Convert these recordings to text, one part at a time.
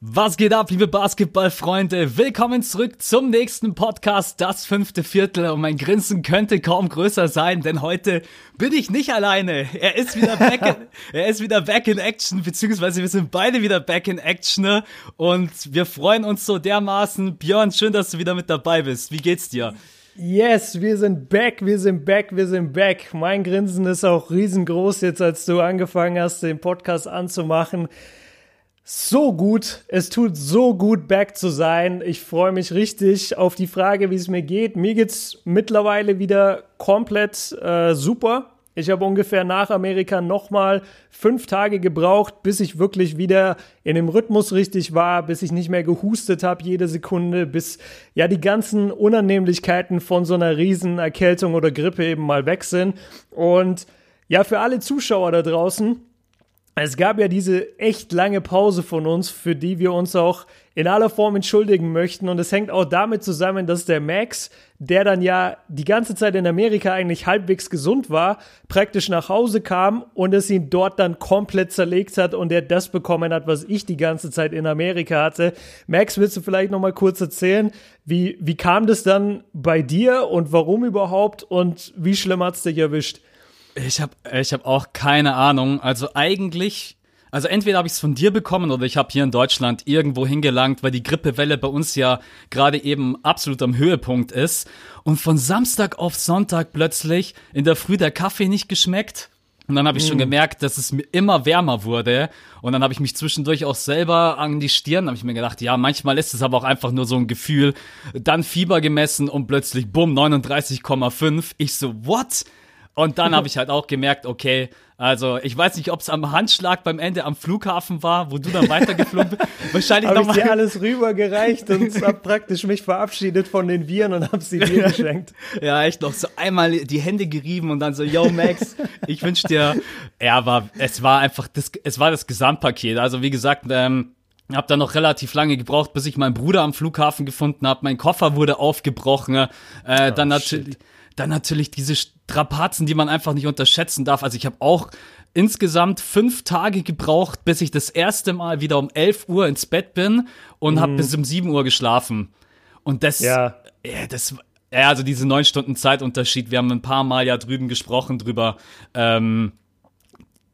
Was geht ab, liebe Basketballfreunde? Willkommen zurück zum nächsten Podcast, das fünfte Viertel. Und mein Grinsen könnte kaum größer sein, denn heute bin ich nicht alleine. Er ist wieder back in, er ist wieder back in Action, beziehungsweise wir sind beide wieder back in Action. ne? Und wir freuen uns so dermaßen. Björn, schön, dass du wieder mit dabei bist. Wie geht's dir? Yes, wir sind back, wir sind back, wir sind back. Mein Grinsen ist auch riesengroß jetzt, als du angefangen hast, den Podcast anzumachen. So gut, es tut so gut, back zu sein. Ich freue mich richtig auf die Frage, wie es mir geht. Mir geht's mittlerweile wieder komplett äh, super. Ich habe ungefähr nach Amerika nochmal fünf Tage gebraucht, bis ich wirklich wieder in dem Rhythmus richtig war, bis ich nicht mehr gehustet habe jede Sekunde, bis ja die ganzen Unannehmlichkeiten von so einer riesen Erkältung oder Grippe eben mal weg sind. Und ja, für alle Zuschauer da draußen, es gab ja diese echt lange Pause von uns, für die wir uns auch in aller Form entschuldigen möchten. Und es hängt auch damit zusammen, dass der Max, der dann ja die ganze Zeit in Amerika eigentlich halbwegs gesund war, praktisch nach Hause kam und es ihn dort dann komplett zerlegt hat und er das bekommen hat, was ich die ganze Zeit in Amerika hatte. Max, willst du vielleicht noch mal kurz erzählen, wie, wie kam das dann bei dir und warum überhaupt und wie schlimm hat's dich erwischt? Ich habe ich hab auch keine Ahnung. Also eigentlich, also entweder habe ich es von dir bekommen oder ich habe hier in Deutschland irgendwo hingelangt, weil die Grippewelle bei uns ja gerade eben absolut am Höhepunkt ist. Und von Samstag auf Sonntag plötzlich in der Früh der Kaffee nicht geschmeckt. Und dann habe ich schon gemerkt, dass es mir immer wärmer wurde. Und dann habe ich mich zwischendurch auch selber an die Stirn, habe ich mir gedacht, ja, manchmal ist es aber auch einfach nur so ein Gefühl. Dann Fieber gemessen und plötzlich, bumm, 39,5. Ich so, what? Und dann habe ich halt auch gemerkt, okay, also ich weiß nicht, ob es am Handschlag beim Ende am Flughafen war, wo du dann weitergeflogen bist. Wahrscheinlich Habe ich dir alles rübergereicht und hab praktisch mich verabschiedet von den Viren und hab sie dir geschenkt. Ja, echt noch so einmal die Hände gerieben und dann so, yo Max, ich wünsch dir, ja, war, es war einfach das, es war das Gesamtpaket. Also wie gesagt, ähm, hab dann noch relativ lange gebraucht, bis ich meinen Bruder am Flughafen gefunden habe. Mein Koffer wurde aufgebrochen. Äh, dann natürlich, dann natürlich diese Strapazen, die man einfach nicht unterschätzen darf. Also ich habe auch insgesamt fünf Tage gebraucht, bis ich das erste Mal wieder um 11 Uhr ins Bett bin und hab habe bis um 7 Uhr geschlafen. Und das, Ja. ja, das, ja, also diese neun Stunden Zeitunterschied, wir haben ein paar Mal ja drüben gesprochen drüber. Ähm,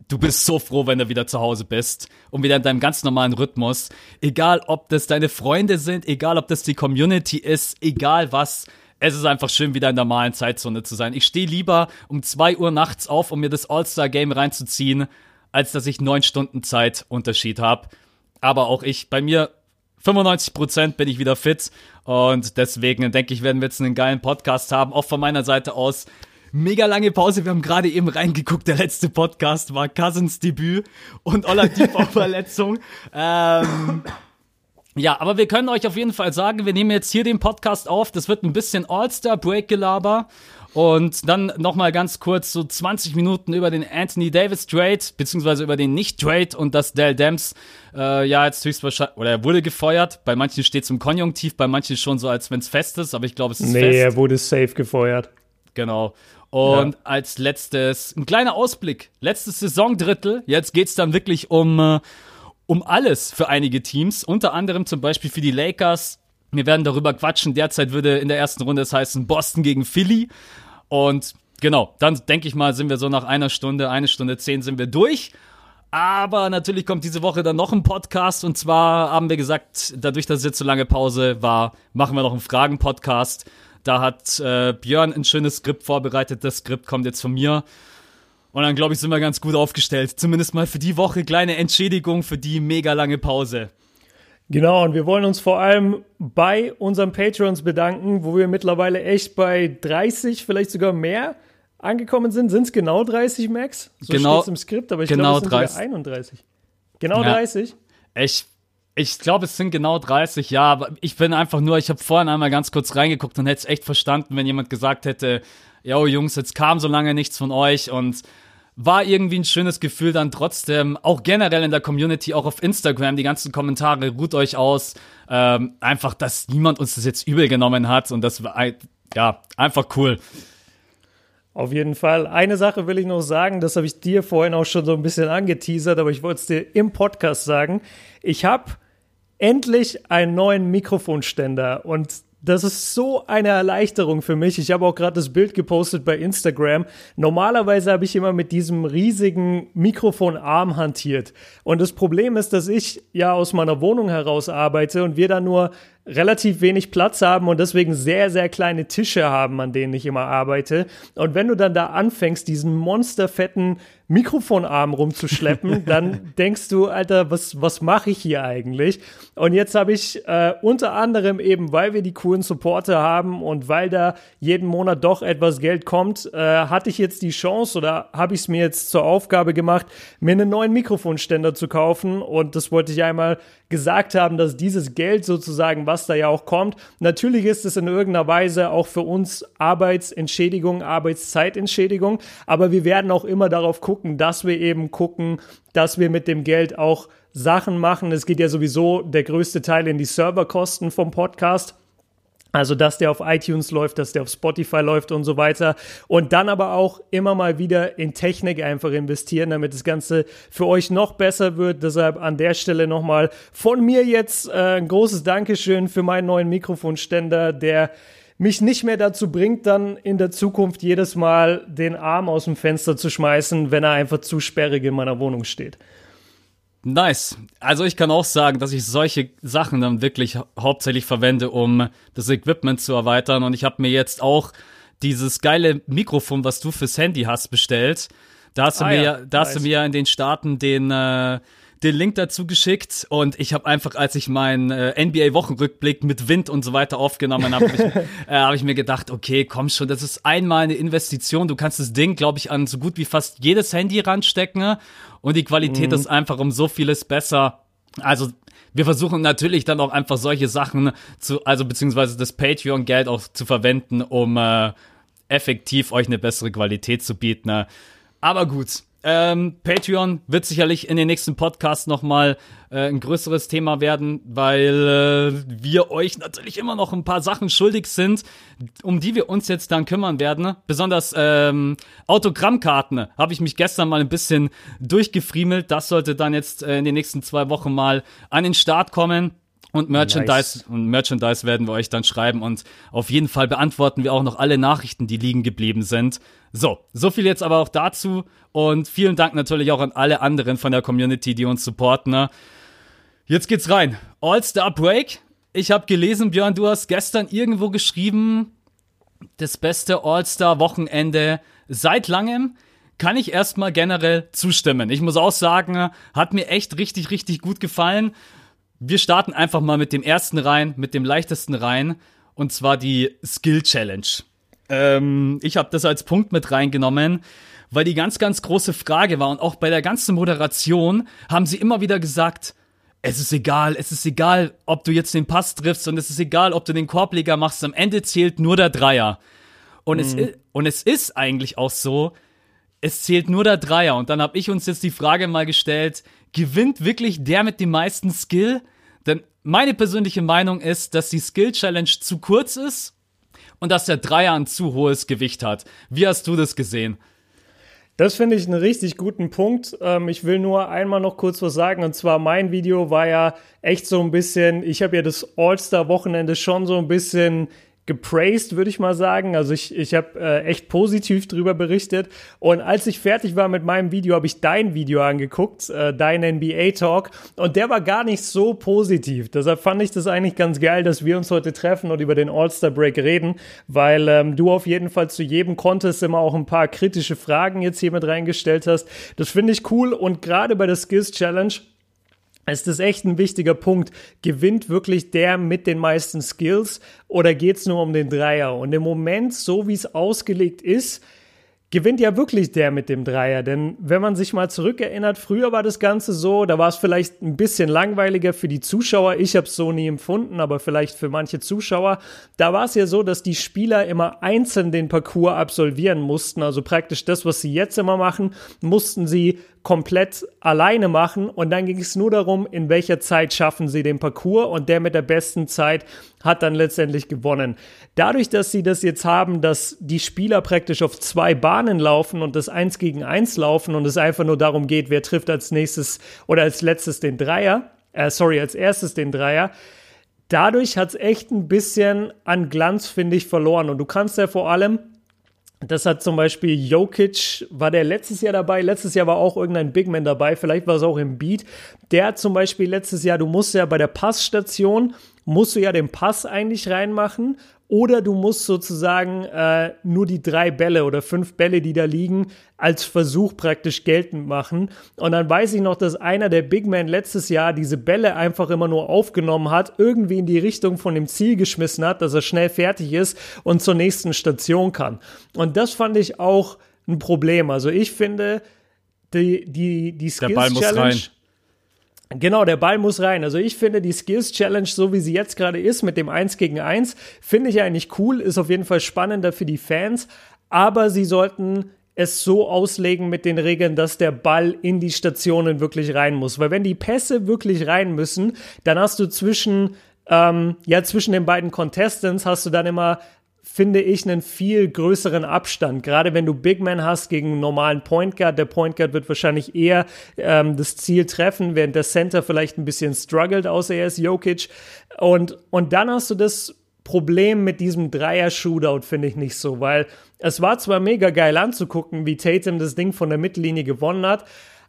du bist so froh, wenn du wieder zu Hause bist und wieder in deinem ganz normalen Rhythmus. Egal, ob das deine Freunde sind, egal, ob das die Community ist, egal was. Es ist einfach schön, wieder in der normalen Zeitzone zu sein. Ich stehe lieber um zwei Uhr nachts auf, um mir das All-Star-Game reinzuziehen, als dass ich neun Stunden Zeitunterschied habe. Aber auch ich, bei mir 95% bin ich wieder fit und deswegen denke ich, werden wir jetzt einen geilen Podcast haben. Auch von meiner Seite aus. Mega lange Pause. Wir haben gerade eben reingeguckt. Der letzte Podcast war Cousins Debüt und Oladipo-Verletzung. ähm, ja, aber wir können euch auf jeden Fall sagen, wir nehmen jetzt hier den Podcast auf. Das wird ein bisschen All-Star-Break-Gelaber. Und dann nochmal ganz kurz so 20 Minuten über den Anthony Davis Trade, beziehungsweise über den Nicht-Trade und dass Dell Demps äh, ja jetzt höchstwahrscheinlich, oder er wurde gefeuert. Bei manchen steht es im Konjunktiv, bei manchen schon so, als wenn es fest ist, aber ich glaube, es ist Nee, fest. er wurde safe gefeuert. Genau. Und Ja. als letztes, ein kleiner Ausblick. Letztes Saisondrittel. Jetzt geht's dann wirklich um, äh, um alles für einige Teams. Unter anderem zum Beispiel für die Lakers. Wir werden darüber quatschen. Derzeit würde in der ersten Runde es heißen Boston gegen Philly. Und genau, dann denke ich mal, sind wir so nach einer Stunde, eine Stunde zehn sind wir durch. Aber natürlich kommt diese Woche dann noch ein Podcast. Und zwar haben wir gesagt, dadurch, dass es jetzt so lange Pause war, machen wir noch einen Fragen-Podcast. Da hat äh, Björn ein schönes Skript vorbereitet. Das Skript kommt jetzt von mir. Und dann, glaube ich, sind wir ganz gut aufgestellt. Zumindest mal für die Woche. Kleine Entschädigung für die mega lange Pause. Genau, und wir wollen uns vor allem bei unseren Patrons bedanken, wo wir mittlerweile echt bei 30, vielleicht sogar mehr angekommen sind. Sind es genau 30, Max? So Genau- steht's im Skript, aber ich genau glaube, es 30. sind sogar 31. Genau Ja. 30? Ich, ich glaube, es sind genau 30, ja, aber ich bin einfach nur, ich habe vorhin einmal ganz kurz reingeguckt und hätte es echt verstanden, wenn jemand gesagt hätte, yo Jungs, jetzt kam so lange nichts von euch und war irgendwie ein schönes Gefühl dann trotzdem, auch generell in der Community, auch auf Instagram, die ganzen Kommentare, ruht euch aus, ähm, einfach, dass niemand uns das jetzt übel genommen hat und das war, ja, einfach cool. Auf jeden Fall. Eine Sache will ich noch sagen, das habe ich dir vorhin auch schon so ein bisschen angeteasert, aber ich wollte es dir im Podcast sagen. Ich habe endlich einen neuen Mikrofonständer und das ist so eine Erleichterung für mich. Ich habe auch gerade das Bild gepostet bei Instagram. Normalerweise habe ich immer mit diesem riesigen Mikrofonarm hantiert. Und das Problem ist, dass ich ja aus meiner Wohnung heraus arbeite und wir da nur relativ wenig Platz haben und deswegen sehr, sehr kleine Tische haben, an denen ich immer arbeite. Und wenn du dann da anfängst, diesen monsterfetten Mikrofonarm rumzuschleppen, dann denkst du, Alter, was, was mache ich hier eigentlich? Und jetzt habe ich äh, unter anderem eben, weil wir die coolen Supporter haben und weil da jeden Monat doch etwas Geld kommt, äh, hatte ich jetzt die Chance oder habe ich es mir jetzt zur Aufgabe gemacht, mir einen neuen Mikrofonständer zu kaufen. Und das wollte ich einmal gesagt haben, dass dieses Geld sozusagen, was da ja auch kommt, natürlich ist es in irgendeiner Weise auch für uns Arbeitsentschädigung, Arbeitszeitentschädigung, aber wir werden auch immer darauf gucken, dass wir eben gucken, dass wir mit dem Geld auch Sachen machen. Es geht ja sowieso der größte Teil in die Serverkosten vom Podcast. Also, dass der auf iTunes läuft, dass der auf Spotify läuft und so weiter. Und dann aber auch immer mal wieder in Technik einfach investieren, damit das Ganze für euch noch besser wird. Deshalb an der Stelle nochmal von mir jetzt äh, ein großes Dankeschön für meinen neuen Mikrofonständer, der mich nicht mehr dazu bringt, dann in der Zukunft jedes Mal den Arm aus dem Fenster zu schmeißen, wenn er einfach zu sperrig in meiner Wohnung steht. Nice. Also ich kann auch sagen, dass ich solche Sachen dann wirklich hauptsächlich verwende, um das Equipment zu erweitern. Und ich habe mir jetzt auch dieses geile Mikrofon, was du fürs Handy hast, bestellt. Da hast du ah, mir, ja, da nice. hast du mir in den Staaten den äh, den Link dazu geschickt und ich habe einfach, als ich meinen äh, NBA-Wochenrückblick mit Wind und so weiter aufgenommen habe, äh, habe ich mir gedacht, okay, komm schon, das ist einmal eine Investition. Du kannst das Ding, glaube ich, an so gut wie fast jedes Handy ranstecken und die Qualität mhm. ist einfach um so vieles besser. Also wir versuchen natürlich dann auch einfach solche Sachen zu, also beziehungsweise das Patreon-Geld auch zu verwenden, um äh, effektiv euch eine bessere Qualität zu bieten. Ne? Aber gut, ähm, Patreon wird sicherlich in den nächsten Podcasts nochmal äh, ein größeres Thema werden, weil äh, wir euch natürlich immer noch ein paar Sachen schuldig sind, um die wir uns jetzt dann kümmern werden. Besonders ähm, Autogrammkarten habe ich mich gestern mal ein bisschen durchgefriemelt. Das sollte dann jetzt äh, in den nächsten zwei Wochen mal an den Start kommen. Und Merchandise, nice. und Merchandise werden wir euch dann schreiben und auf jeden Fall beantworten wir auch noch alle Nachrichten, die liegen geblieben sind. So, so viel jetzt aber auch dazu und vielen Dank natürlich auch an alle anderen von der Community, die uns supporten. Ne? Jetzt geht's rein. All-Star Break. Ich habe gelesen, Björn, du hast gestern irgendwo geschrieben, das beste All-Star-Wochenende seit langem kann ich erstmal generell zustimmen. Ich muss auch sagen, hat mir echt richtig, richtig gut gefallen. Wir starten einfach mal mit dem ersten rein, mit dem leichtesten rein, und zwar die Skill Challenge. Ähm, ich habe das als Punkt mit reingenommen, weil die ganz, ganz große Frage war und auch bei der ganzen Moderation haben sie immer wieder gesagt, es ist egal, es ist egal, ob du jetzt den Pass triffst und es ist egal, ob du den Korbleger machst, am Ende zählt nur der Dreier. Und, mhm. es, und es ist eigentlich auch so, es zählt nur der Dreier. Und dann habe ich uns jetzt die Frage mal gestellt, gewinnt wirklich der mit dem meisten Skill? Denn meine persönliche Meinung ist, dass die Skill Challenge zu kurz ist und dass der Dreier ein zu hohes Gewicht hat. Wie hast du das gesehen? Das finde ich einen richtig guten Punkt. Ähm, ich will nur einmal noch kurz was sagen. Und zwar mein Video war ja echt so ein bisschen, ich habe ja das All-Star-Wochenende schon so ein bisschen gepraised, würde ich mal sagen. Also ich, ich habe äh, echt positiv drüber berichtet. Und als ich fertig war mit meinem Video, habe ich dein Video angeguckt, äh, dein NBA-Talk. Und der war gar nicht so positiv. Deshalb fand ich das eigentlich ganz geil, dass wir uns heute treffen und über den All-Star-Break reden, weil ähm, du auf jeden Fall zu jedem Contest immer auch ein paar kritische Fragen jetzt hier mit reingestellt hast. Das finde ich cool. Und gerade bei der Skills Challenge ist das echt ein wichtiger Punkt. Gewinnt wirklich der mit den meisten Skills oder geht es nur um den Dreier? Und im Moment, so wie es ausgelegt ist, gewinnt ja wirklich der mit dem Dreier. Denn wenn man sich mal zurückerinnert, früher war das Ganze so, da war es vielleicht ein bisschen langweiliger für die Zuschauer. Ich habe es so nie empfunden, aber vielleicht für manche Zuschauer. Da war es ja so, dass die Spieler immer einzeln den Parcours absolvieren mussten. Also praktisch das, was sie jetzt immer machen, mussten sie komplett alleine machen und dann ging es nur darum, in welcher Zeit schaffen sie den Parcours und der mit der besten Zeit hat dann letztendlich gewonnen. Dadurch, dass sie das jetzt haben, dass die Spieler praktisch auf zwei Bahnen laufen und das eins gegen eins laufen und es einfach nur darum geht, wer trifft als nächstes oder als letztes den Dreier, äh, sorry, als erstes den Dreier, dadurch hat es echt ein bisschen an Glanz, finde ich, verloren. Und du kannst ja vor allem das hat zum Beispiel Jokic, war der letztes Jahr dabei? Letztes Jahr war auch irgendein Big Man dabei, vielleicht war es auch im Beat. Der hat zum Beispiel letztes Jahr, du musst ja bei der Passstation, musst du ja den Pass eigentlich reinmachen oder du musst sozusagen äh, nur die drei Bälle oder fünf Bälle, die da liegen, als Versuch praktisch geltend machen. Und dann weiß ich noch, dass einer der Big Men letztes Jahr diese Bälle einfach immer nur aufgenommen hat, irgendwie in die Richtung von dem Ziel geschmissen hat, dass er schnell fertig ist und zur nächsten Station kann. Und das fand ich auch ein Problem. Also ich finde, die, die, die Skills Challenge. Genau, der Ball muss rein. Also ich finde die Skills Challenge, so wie sie jetzt gerade ist, mit dem 1 gegen 1, finde ich eigentlich cool, ist auf jeden Fall spannender für die Fans, aber sie sollten es so auslegen mit den Regeln, dass der Ball in die Stationen wirklich rein muss. Weil wenn die Pässe wirklich rein müssen, dann hast du zwischen, ähm, ja, zwischen den beiden Contestants hast du dann immer finde ich, einen viel größeren Abstand. Gerade wenn du Big Man hast gegen einen normalen Point Guard. Der Point Guard wird wahrscheinlich eher ähm, das Ziel treffen, während der Center vielleicht ein bisschen struggelt, außer er ist Jokic. Und, und dann hast du das Problem mit diesem Dreier-Shootout, finde ich nicht so, weil es war zwar mega geil anzugucken, wie Tatum das Ding von der Mittellinie gewonnen hat,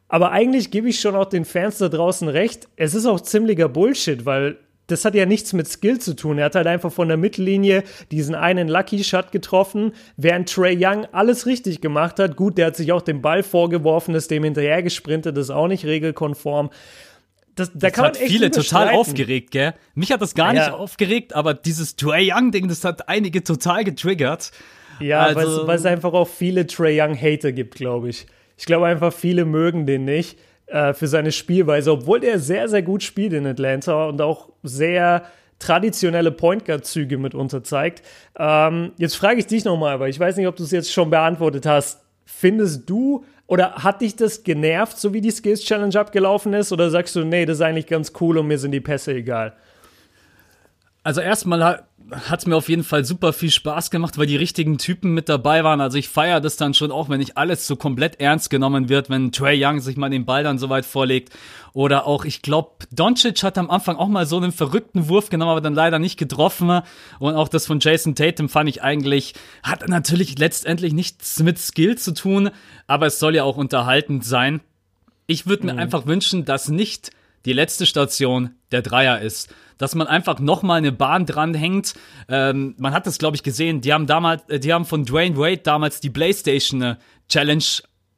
aber eigentlich gebe ich schon auch den Fans da draußen recht. Es ist auch ziemlicher Bullshit, weil das hat ja nichts mit Skill zu tun. Er hat halt einfach von der Mittellinie diesen einen Lucky Shot getroffen, während Trey Young alles richtig gemacht hat. Gut, der hat sich auch den Ball vorgeworfen, ist dem hinterher gesprintet, das ist auch nicht regelkonform. Das, da das kann hat viele total aufgeregt, gell? Mich hat das gar ja. nicht aufgeregt, aber dieses Trey Young-Ding, das hat einige total getriggert. Ja, also, weil es einfach auch viele Trey Young-Hater gibt, glaube ich. Ich glaube einfach, viele mögen den nicht äh, für seine Spielweise, obwohl der sehr, sehr gut spielt in Atlanta und auch sehr traditionelle Point Guard Züge mitunter zeigt. Ähm, jetzt frage ich dich nochmal, weil ich weiß nicht, ob du es jetzt schon beantwortet hast. Findest du oder hat dich das genervt, so wie die Skills Challenge abgelaufen ist? Oder sagst du, nee, das ist eigentlich ganz cool und mir sind die Pässe egal? Also erstmal hat mir auf jeden Fall super viel Spaß gemacht, weil die richtigen Typen mit dabei waren. Also ich feiere das dann schon auch, wenn nicht alles so komplett ernst genommen wird, wenn Trey Young sich mal den Ball dann so weit vorlegt. Oder auch, ich glaube, Doncic hat am Anfang auch mal so einen verrückten Wurf genommen, aber dann leider nicht getroffen. Und auch das von Jason Tatum fand ich eigentlich, hat natürlich letztendlich nichts mit Skill zu tun, aber es soll ja auch unterhaltend sein. Ich würde mir mhm. einfach wünschen, dass nicht die letzte Station der Dreier ist dass man einfach nochmal eine Bahn dranhängt. Ähm, man hat das, glaube ich, gesehen. Die haben damals, äh, die haben von Dwayne Wade damals die PlayStation äh, Challenge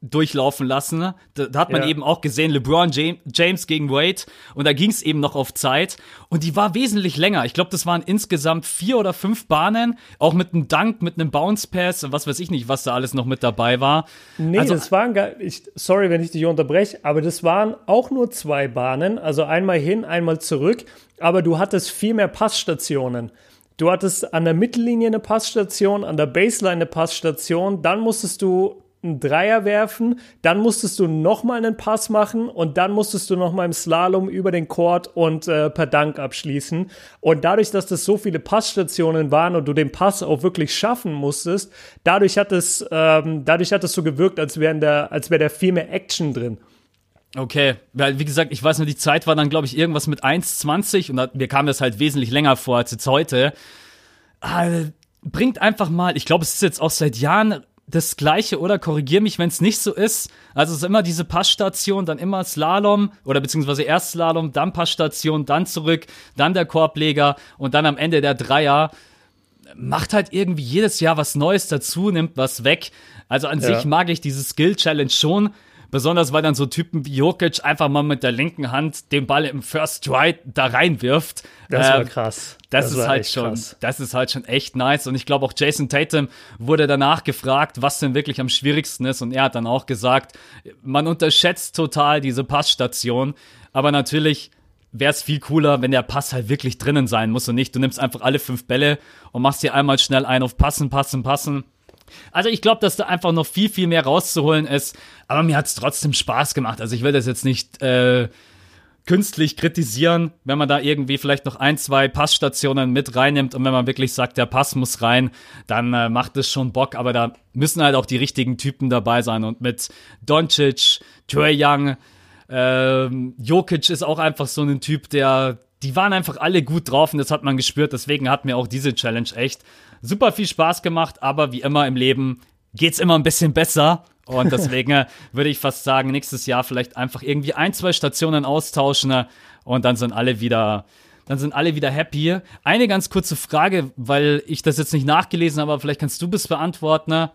durchlaufen lassen. Da, da hat man ja. eben auch gesehen, LeBron James gegen Wade und da ging es eben noch auf Zeit und die war wesentlich länger. Ich glaube, das waren insgesamt vier oder fünf Bahnen, auch mit einem Dunk, mit einem Bounce Pass und was weiß ich nicht, was da alles noch mit dabei war. Nee, also, das waren gar ich, sorry, wenn ich dich unterbreche, aber das waren auch nur zwei Bahnen, also einmal hin, einmal zurück aber du hattest viel mehr Passstationen. Du hattest an der Mittellinie eine Passstation, an der Baseline eine Passstation, dann musstest du einen Dreier werfen, dann musstest du nochmal einen Pass machen und dann musstest du nochmal im Slalom über den Court und äh, per Dank abschließen. Und dadurch, dass das so viele Passstationen waren und du den Pass auch wirklich schaffen musstest, dadurch hat es, ähm, dadurch hat es so gewirkt, als wäre da, als da viel mehr Action drin. Okay, weil wie gesagt, ich weiß nur, die Zeit war dann, glaube ich, irgendwas mit 1,20 und mir kam das halt wesentlich länger vor als jetzt heute. Also, bringt einfach mal, ich glaube, es ist jetzt auch seit Jahren das Gleiche oder korrigier mich, wenn es nicht so ist. Also es ist immer diese Passstation, dann immer Slalom oder beziehungsweise erst Slalom, dann Passstation, dann zurück, dann der Korbleger und dann am Ende der Dreier. Macht halt irgendwie jedes Jahr was Neues dazu, nimmt was weg. Also an ja. sich mag ich diese Skill Challenge schon, Besonders weil dann so Typen wie Jokic einfach mal mit der linken Hand den Ball im First Stride da reinwirft. Das war Ähm, krass. das, ist halt schon, krass. das ist halt schon echt nice. Und ich glaube auch Jason Tatum wurde danach gefragt, was denn wirklich am schwierigsten ist. Und er hat dann auch gesagt, man unterschätzt total diese Passstation. Aber natürlich wäre es viel cooler, wenn der Pass halt wirklich drinnen sein muss und nicht, du nimmst einfach alle fünf Bälle und machst dir einmal schnell ein auf passen, passen, passen. Also ich glaube, dass da einfach noch viel, viel mehr rauszuholen ist. Aber mir hat es trotzdem Spaß gemacht. Also ich will das jetzt nicht äh, künstlich kritisieren, wenn man da irgendwie vielleicht noch ein, zwei Passstationen mit reinnimmt und wenn man wirklich sagt, der Pass muss rein, dann äh, macht es schon Bock, aber da müssen halt auch die richtigen Typen dabei sein und mit Doncic, Trae Young, ähm, Jokic ist auch einfach so ein Typ, der, die waren einfach alle gut drauf und das hat man gespürt, deswegen hat mir auch diese Challenge echt super viel Spaß gemacht, aber wie immer im Leben geht's immer ein bisschen besser und deswegen würde ich fast sagen, nächstes Jahr vielleicht einfach irgendwie ein, zwei Stationen austauschen äh, und dann sind alle wieder, dann sind alle wieder happy. Eine ganz kurze Frage, weil ich das jetzt nicht nachgelesen habe, aber vielleicht kannst du es beantworten.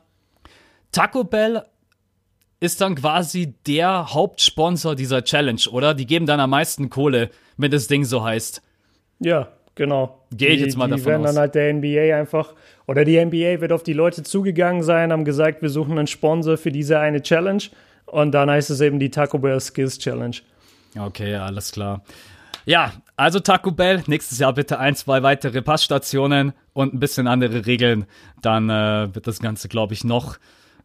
Taco Bell ist dann quasi der Hauptsponsor dieser Challenge, oder? Die geben dann am meisten Kohle, wenn das Ding so heißt. Ja, genau. Gehe ich Die- jetzt mal die davon werden aus. dann halt der NBA einfach, oder die NBA wird auf die Leute zugegangen sein, haben gesagt, wir suchen einen Sponsor für diese eine Challenge. Und dann heißt es eben die Taco Bell Skills Challenge. Okay, alles klar. Ja, also Taco Bell, nächstes Jahr bitte ein, zwei weitere Passstationen und ein bisschen andere Regeln. Dann äh, wird das Ganze, glaube ich, noch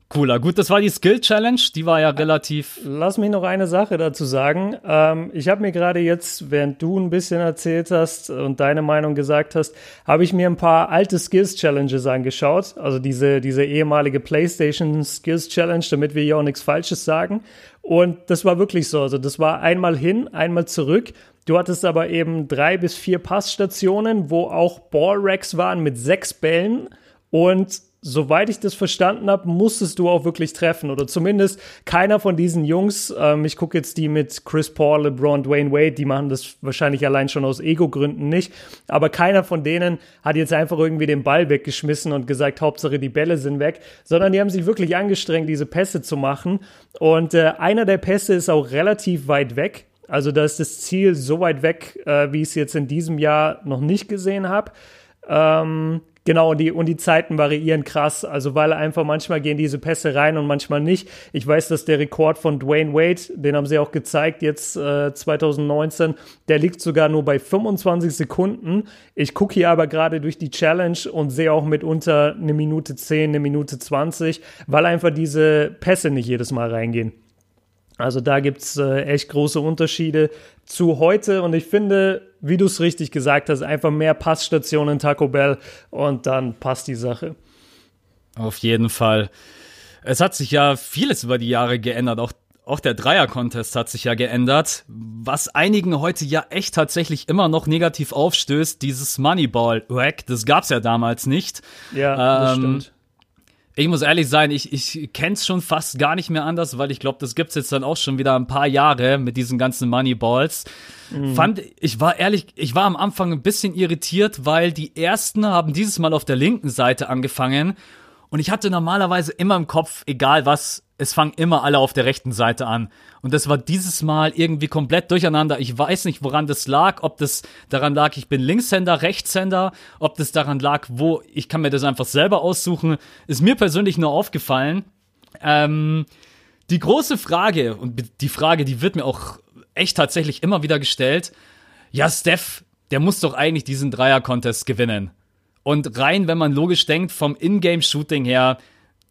cooler. Gut, das war die Skill Challenge, die war ja relativ. Lass mich noch eine Sache dazu sagen. Ähm, ich habe mir gerade jetzt, während du ein bisschen erzählt hast und deine Meinung gesagt hast, habe ich mir ein paar alte Skills Challenges angeschaut. Also diese, diese ehemalige PlayStation Skills Challenge, damit wir hier auch nichts Falsches sagen. Und das war wirklich so. Also das war einmal hin, einmal zurück. Du hattest aber eben drei bis vier Passstationen, wo auch Ballracks waren mit sechs Bällen. Und soweit ich das verstanden habe, musstest du auch wirklich treffen. Oder zumindest keiner von diesen Jungs, ähm, ich gucke jetzt die mit Chris Paul, LeBron, Dwayne Wade, die machen das wahrscheinlich allein schon aus Ego-Gründen nicht. Aber keiner von denen hat jetzt einfach irgendwie den Ball weggeschmissen und gesagt, Hauptsache die Bälle sind weg, sondern die haben sich wirklich angestrengt, diese Pässe zu machen. Und äh, einer der Pässe ist auch relativ weit weg. Also da ist das Ziel so weit weg, äh, wie ich es jetzt in diesem Jahr noch nicht gesehen habe. Ähm, genau, und die, und die Zeiten variieren krass. Also, weil einfach manchmal gehen diese Pässe rein und manchmal nicht. Ich weiß, dass der Rekord von Dwayne Wade, den haben sie auch gezeigt, jetzt äh, 2019, der liegt sogar nur bei 25 Sekunden. Ich gucke hier aber gerade durch die Challenge und sehe auch mitunter eine Minute 10, eine Minute 20, weil einfach diese Pässe nicht jedes Mal reingehen. Also da gibt's äh, echt große Unterschiede zu heute und ich finde, wie du es richtig gesagt hast, einfach mehr Passstationen Taco Bell und dann passt die Sache. Auf jeden Fall. Es hat sich ja vieles über die Jahre geändert. Auch, auch der Dreier-Contest hat sich ja geändert. Was einigen heute ja echt tatsächlich immer noch negativ aufstößt, dieses Moneyball-Rack, das gab's ja damals nicht. Ja, das Ähm, stimmt. Ich muss ehrlich sein, ich, ich kenn's schon fast gar nicht mehr anders, weil ich glaube, das gibt's jetzt dann auch schon wieder ein paar Jahre mit diesen ganzen Moneyballs. Fand, ich war ehrlich, ich war am Anfang ein bisschen irritiert, weil die ersten haben dieses Mal auf der linken Seite angefangen und ich hatte normalerweise immer im Kopf, egal was, es fangen immer alle auf der rechten Seite an. Und das war dieses Mal irgendwie komplett durcheinander. Ich weiß nicht, woran das lag, ob das daran lag, ich bin Linkshänder, Rechtshänder, ob das daran lag, wo ich kann mir das einfach selber aussuchen. Ist mir persönlich nur aufgefallen. Ähm, die große Frage, und die Frage, die wird mir auch echt tatsächlich immer wieder gestellt, ja, Steph, der muss doch eigentlich diesen Dreier-Contest gewinnen. Und rein, wenn man logisch denkt, vom Ingame-Shooting her,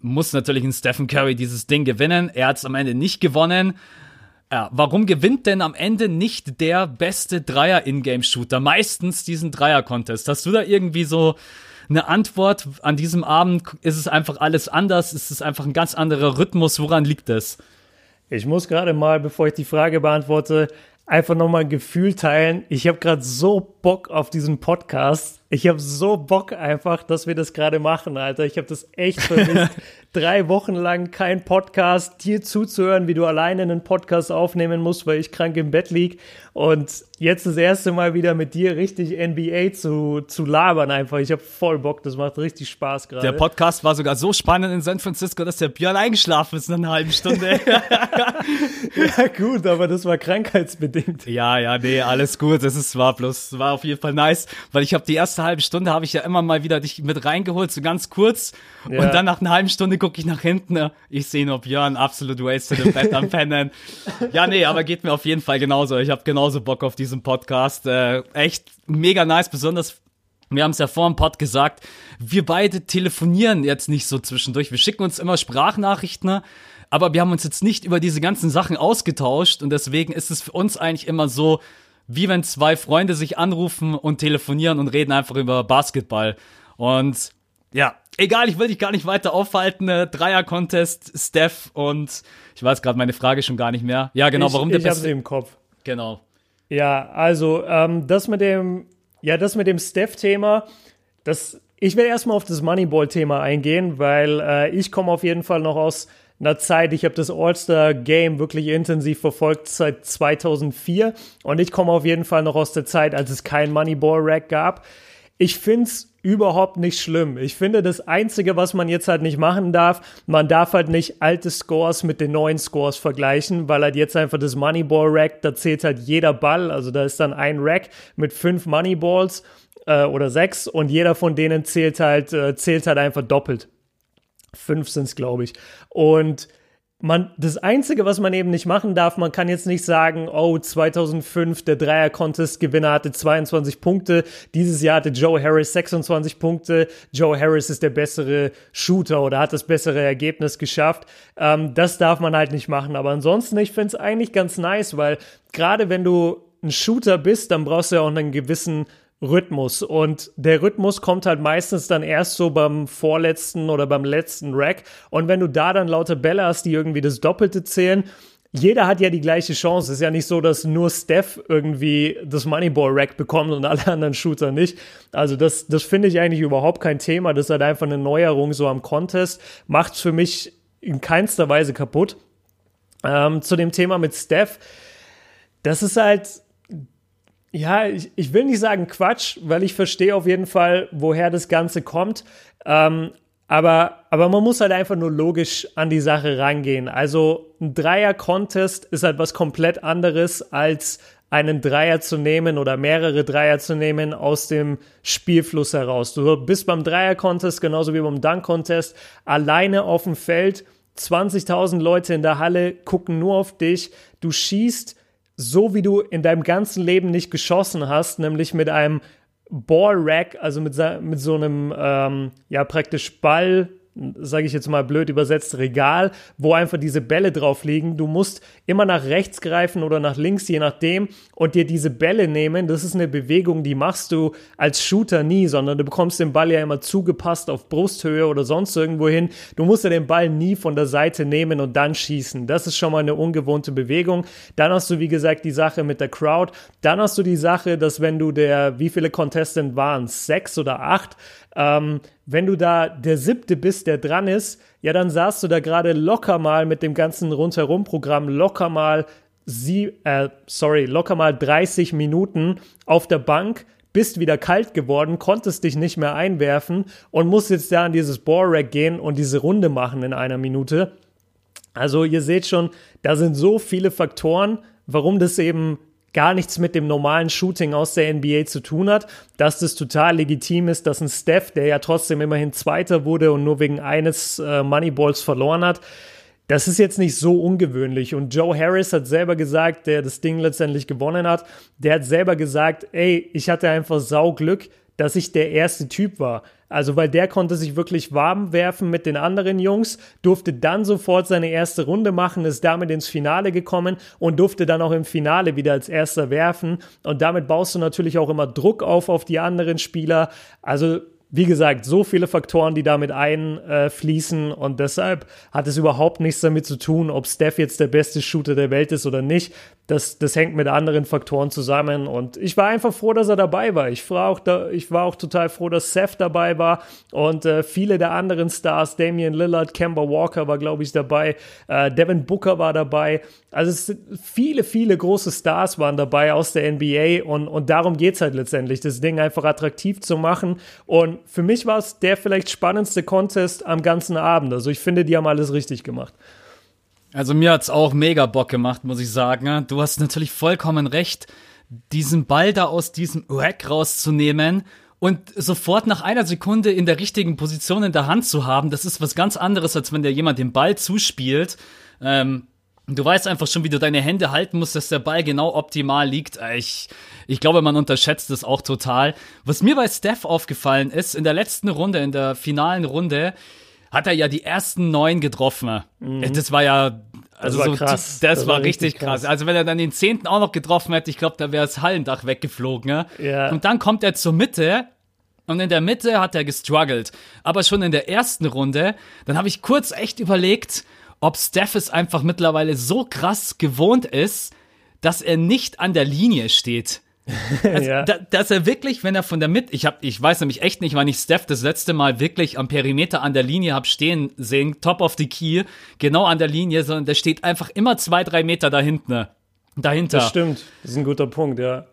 muss natürlich ein Stephen Curry dieses Ding gewinnen. Er hat es am Ende nicht gewonnen. Ja, warum gewinnt denn am Ende nicht der beste Dreier-Ingame-Shooter? Meistens diesen Dreier-Contest. Hast du da irgendwie so eine Antwort? An diesem Abend ist es einfach alles anders? Ist es einfach ein ganz anderer Rhythmus? Woran liegt es? Ich muss gerade mal, bevor ich die Frage beantworte, einfach nochmal ein Gefühl teilen. Ich habe gerade so Bock auf diesen Podcast. Ich habe so Bock einfach, dass wir das gerade machen, Alter. Ich habe das echt vermisst. Drei Wochen lang kein Podcast, dir zuzuhören, wie du alleine einen Podcast aufnehmen musst, weil ich krank im Bett lieg. Und jetzt das erste Mal wieder mit dir richtig NBA zu, zu labern einfach. Ich habe voll Bock, das macht richtig Spaß gerade. Der Podcast war sogar so spannend in San Francisco, dass der Björn eingeschlafen ist in einer halben Stunde. ja gut, aber das war krankheitsbedingt. ja, ja, nee, alles gut. Es ist, war bloß, war auf jeden Fall nice, weil ich habe die erste halbe Stunde habe ich ja immer mal wieder dich mit reingeholt, so ganz kurz. Ja. Und dann nach einer halben Stunde gucke ich nach hinten. Ich sehe nur Björn, absolut wasted im Bett am Pennen. Ja, nee, aber geht mir auf jeden Fall genauso. Ich habe genauso Bock auf diesen Podcast. Äh, echt mega nice, besonders wir haben es ja vor dem Pod gesagt, wir beide telefonieren jetzt nicht so zwischendurch. Wir schicken uns immer Sprachnachrichten, aber wir haben uns jetzt nicht über diese ganzen Sachen ausgetauscht und deswegen ist es für uns eigentlich immer so, wie wenn zwei Freunde sich anrufen und telefonieren und reden einfach über Basketball. Und ja, egal, ich will dich gar nicht weiter aufhalten. Äh, Dreier-Contest, Steph und ich weiß gerade meine Frage schon gar nicht mehr. Ja, genau, ich, warum der ich habe beste. sie im Kopf. Genau. Ja, also ähm, das mit dem, ja, das mit dem Steph-Thema, das, ich will erstmal auf das Moneyball-Thema eingehen, weil äh, ich komme auf jeden Fall noch aus einer Zeit, ich habe das All-Star-Game wirklich intensiv verfolgt seit 2004 und ich komme auf jeden Fall noch aus der Zeit, als es kein Moneyball-Rack gab. Ich find's überhaupt nicht schlimm. Ich finde, das Einzige, was man jetzt halt nicht machen darf, man darf halt nicht alte Scores mit den neuen Scores vergleichen, weil halt jetzt einfach das Moneyball-Rack, da zählt halt jeder Ball, also da ist dann ein Rack mit fünf Moneyballs äh, oder sechs und jeder von denen zählt halt, äh, zählt halt einfach doppelt. Fünf sind's, glaube ich. Und man, das Einzige, was man eben nicht machen darf, man kann jetzt nicht sagen, oh, 2005, der Dreier-Contest-Gewinner hatte 22 Punkte, dieses Jahr hatte Joe Harris 26 Punkte, Joe Harris ist der bessere Shooter oder hat das bessere Ergebnis geschafft. Ähm, das darf man halt nicht machen, aber ansonsten, ich finde es eigentlich ganz nice, weil gerade wenn du ein Shooter bist, dann brauchst du ja auch einen gewissen Rhythmus. Und der Rhythmus kommt halt meistens dann erst so beim vorletzten oder beim letzten Rack. Und wenn du da dann lauter Bälle hast, die irgendwie das Doppelte zählen, jeder hat ja die gleiche Chance. Es ist ja nicht so, dass nur Steph irgendwie das Moneyball-Rack bekommt und alle anderen Shooter nicht. Also das, das finde ich eigentlich überhaupt kein Thema. Das ist halt einfach eine Neuerung so am Contest. Macht's für mich in keinster Weise kaputt. Ähm, zu dem Thema mit Steph. Das ist halt, ja, ich, ich will nicht sagen Quatsch, weil ich verstehe auf jeden Fall, woher das Ganze kommt. Ähm, aber, aber man muss halt einfach nur logisch an die Sache rangehen. Also ein Dreier-Contest ist halt was komplett anderes als einen Dreier zu nehmen oder mehrere Dreier zu nehmen aus dem Spielfluss heraus. Du bist beim Dreier-Contest genauso wie beim Dunk-Contest alleine auf dem Feld. 20.000 Leute in der Halle gucken nur auf dich. Du schießt so, wie du in deinem ganzen Leben nicht geschossen hast, nämlich mit einem Ball-Rack, also mit, mit so einem, ähm, ja, praktisch Ball, sage ich jetzt mal blöd übersetzt, Regal, wo einfach diese Bälle drauf liegen. Du musst immer nach rechts greifen oder nach links, je nachdem, und dir diese Bälle nehmen. Das ist eine Bewegung, die machst du als Shooter nie, sondern du bekommst den Ball ja immer zugepasst auf Brusthöhe oder sonst irgendwo hin. Du musst ja den Ball nie von der Seite nehmen und dann schießen. Das ist schon mal eine ungewohnte Bewegung. Dann hast du, wie gesagt, die Sache mit der Crowd. Dann hast du die Sache, dass wenn du der, wie viele Contestant waren? Sechs oder acht? Ähm, wenn du da der siebte bist, der dran ist, ja, dann saßt du da gerade locker mal mit dem ganzen Rundherum-Programm locker mal sie, äh, sorry, locker mal 30 Minuten auf der Bank, bist wieder kalt geworden, konntest dich nicht mehr einwerfen und musst jetzt da an dieses Ball-Rack gehen und diese Runde machen in einer Minute. Also ihr seht schon, da sind so viele Faktoren, warum das eben gar nichts mit dem normalen Shooting aus der NBA zu tun hat, dass das total legitim ist, dass ein Steph, der ja trotzdem immerhin Zweiter wurde und nur wegen eines äh, Moneyballs verloren hat, das ist jetzt nicht so ungewöhnlich. Und Joe Harris hat selber gesagt, der das Ding letztendlich gewonnen hat, der hat selber gesagt, ey, ich hatte einfach Sauglück, dass ich der erste Typ war. Also, weil der konnte sich wirklich warm werfen mit den anderen Jungs, durfte dann sofort seine erste Runde machen, ist damit ins Finale gekommen und durfte dann auch im Finale wieder als erster werfen. Und damit baust du natürlich auch immer Druck auf auf die anderen Spieler. Also, wie gesagt, so viele Faktoren, die damit einfließen und deshalb hat es überhaupt nichts damit zu tun, ob Steph jetzt der beste Shooter der Welt ist oder nicht. Das, das hängt mit anderen Faktoren zusammen und ich war einfach froh, dass er dabei war. Ich war auch, da, ich war auch total froh, dass Seth dabei war und äh, viele der anderen Stars, Damian Lillard, Kemba Walker war, glaube ich, dabei, äh, Devin Booker war dabei. Also es sind viele, viele große Stars waren dabei aus der NBA und, und darum geht es halt letztendlich, das Ding einfach attraktiv zu machen und für mich war es der vielleicht spannendste Contest am ganzen Abend. Also ich finde, die haben alles richtig gemacht. Also mir hat's auch mega Bock gemacht, muss ich sagen. Du hast natürlich vollkommen recht, diesen Ball da aus diesem Rack rauszunehmen und sofort nach einer Sekunde in der richtigen Position in der Hand zu haben, das ist was ganz anderes, als wenn dir jemand den Ball zuspielt. Ähm, du weißt einfach schon, wie du deine Hände halten musst, dass der Ball genau optimal liegt. Ich, ich glaube, man unterschätzt das auch total. Was mir bei Steph aufgefallen ist, in der letzten Runde, in der finalen Runde, hat er ja die ersten neun getroffen. Mhm. Das war ja, also das war so, krass. Das, das, war richtig krass. krass. Also wenn er dann den zehnten auch noch getroffen hätte, ich glaube, da wäre das Hallendach weggeflogen. Ja? Ja. Und dann kommt er zur Mitte und in der Mitte hat er gestruggelt. Aber schon in der ersten Runde, dann habe ich kurz echt überlegt, ob Steph es einfach mittlerweile so krass gewohnt ist, dass er nicht an der Linie steht. Also, Ja. da, dass er wirklich, wenn er von der Mitte, ich hab, ich weiß nämlich echt nicht, wann ich Steph das letzte Mal wirklich am Perimeter an der Linie hab stehen sehen, top of the key, genau an der Linie, sondern der steht einfach immer zwei, drei Meter da hinten, dahinter. Das stimmt. Das ist ein guter Punkt, ja.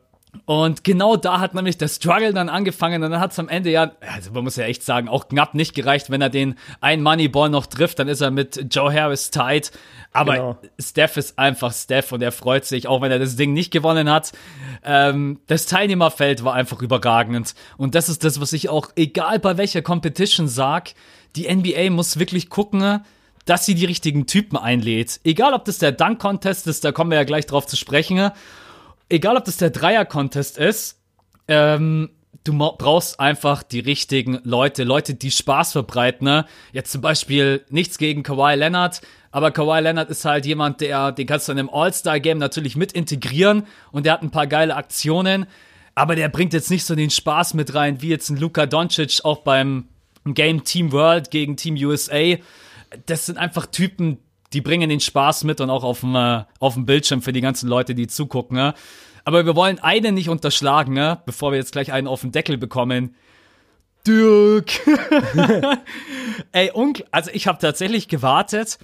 Und genau da hat nämlich der Struggle dann angefangen und dann hat es am Ende ja, also man muss ja echt sagen, auch knapp nicht gereicht, wenn er den einen Moneyball noch trifft, dann ist er mit Joe Harris tight. Aber Genau. Steph ist einfach Steph und er freut sich, auch wenn er das Ding nicht gewonnen hat. Ähm, das Teilnehmerfeld war einfach überragend. Und das ist das, was ich auch, egal bei welcher Competition sag, die NBA muss wirklich gucken, dass sie die richtigen Typen einlädt. Egal, ob das der Dunk-Contest ist, da kommen wir ja gleich drauf zu sprechen egal ob das der Dreier-Contest ist, ähm, du brauchst einfach die richtigen Leute, Leute, die Spaß verbreiten. Ne? Jetzt zum Beispiel nichts gegen Kawhi Leonard, aber Kawhi Leonard ist halt jemand, der, den kannst du in einem All-Star-Game natürlich mit integrieren und der hat ein paar geile Aktionen, aber der bringt jetzt nicht so den Spaß mit rein, wie jetzt ein Luka Doncic auch beim Game Team World gegen Team USA. Das sind einfach Typen, die bringen den Spaß mit und auch auf dem, äh, auf dem Bildschirm für die ganzen Leute, die zugucken. Ne? Aber wir wollen einen nicht unterschlagen, ne? bevor wir jetzt gleich einen auf den Deckel bekommen. Dirk. Ey, also ich habe tatsächlich gewartet,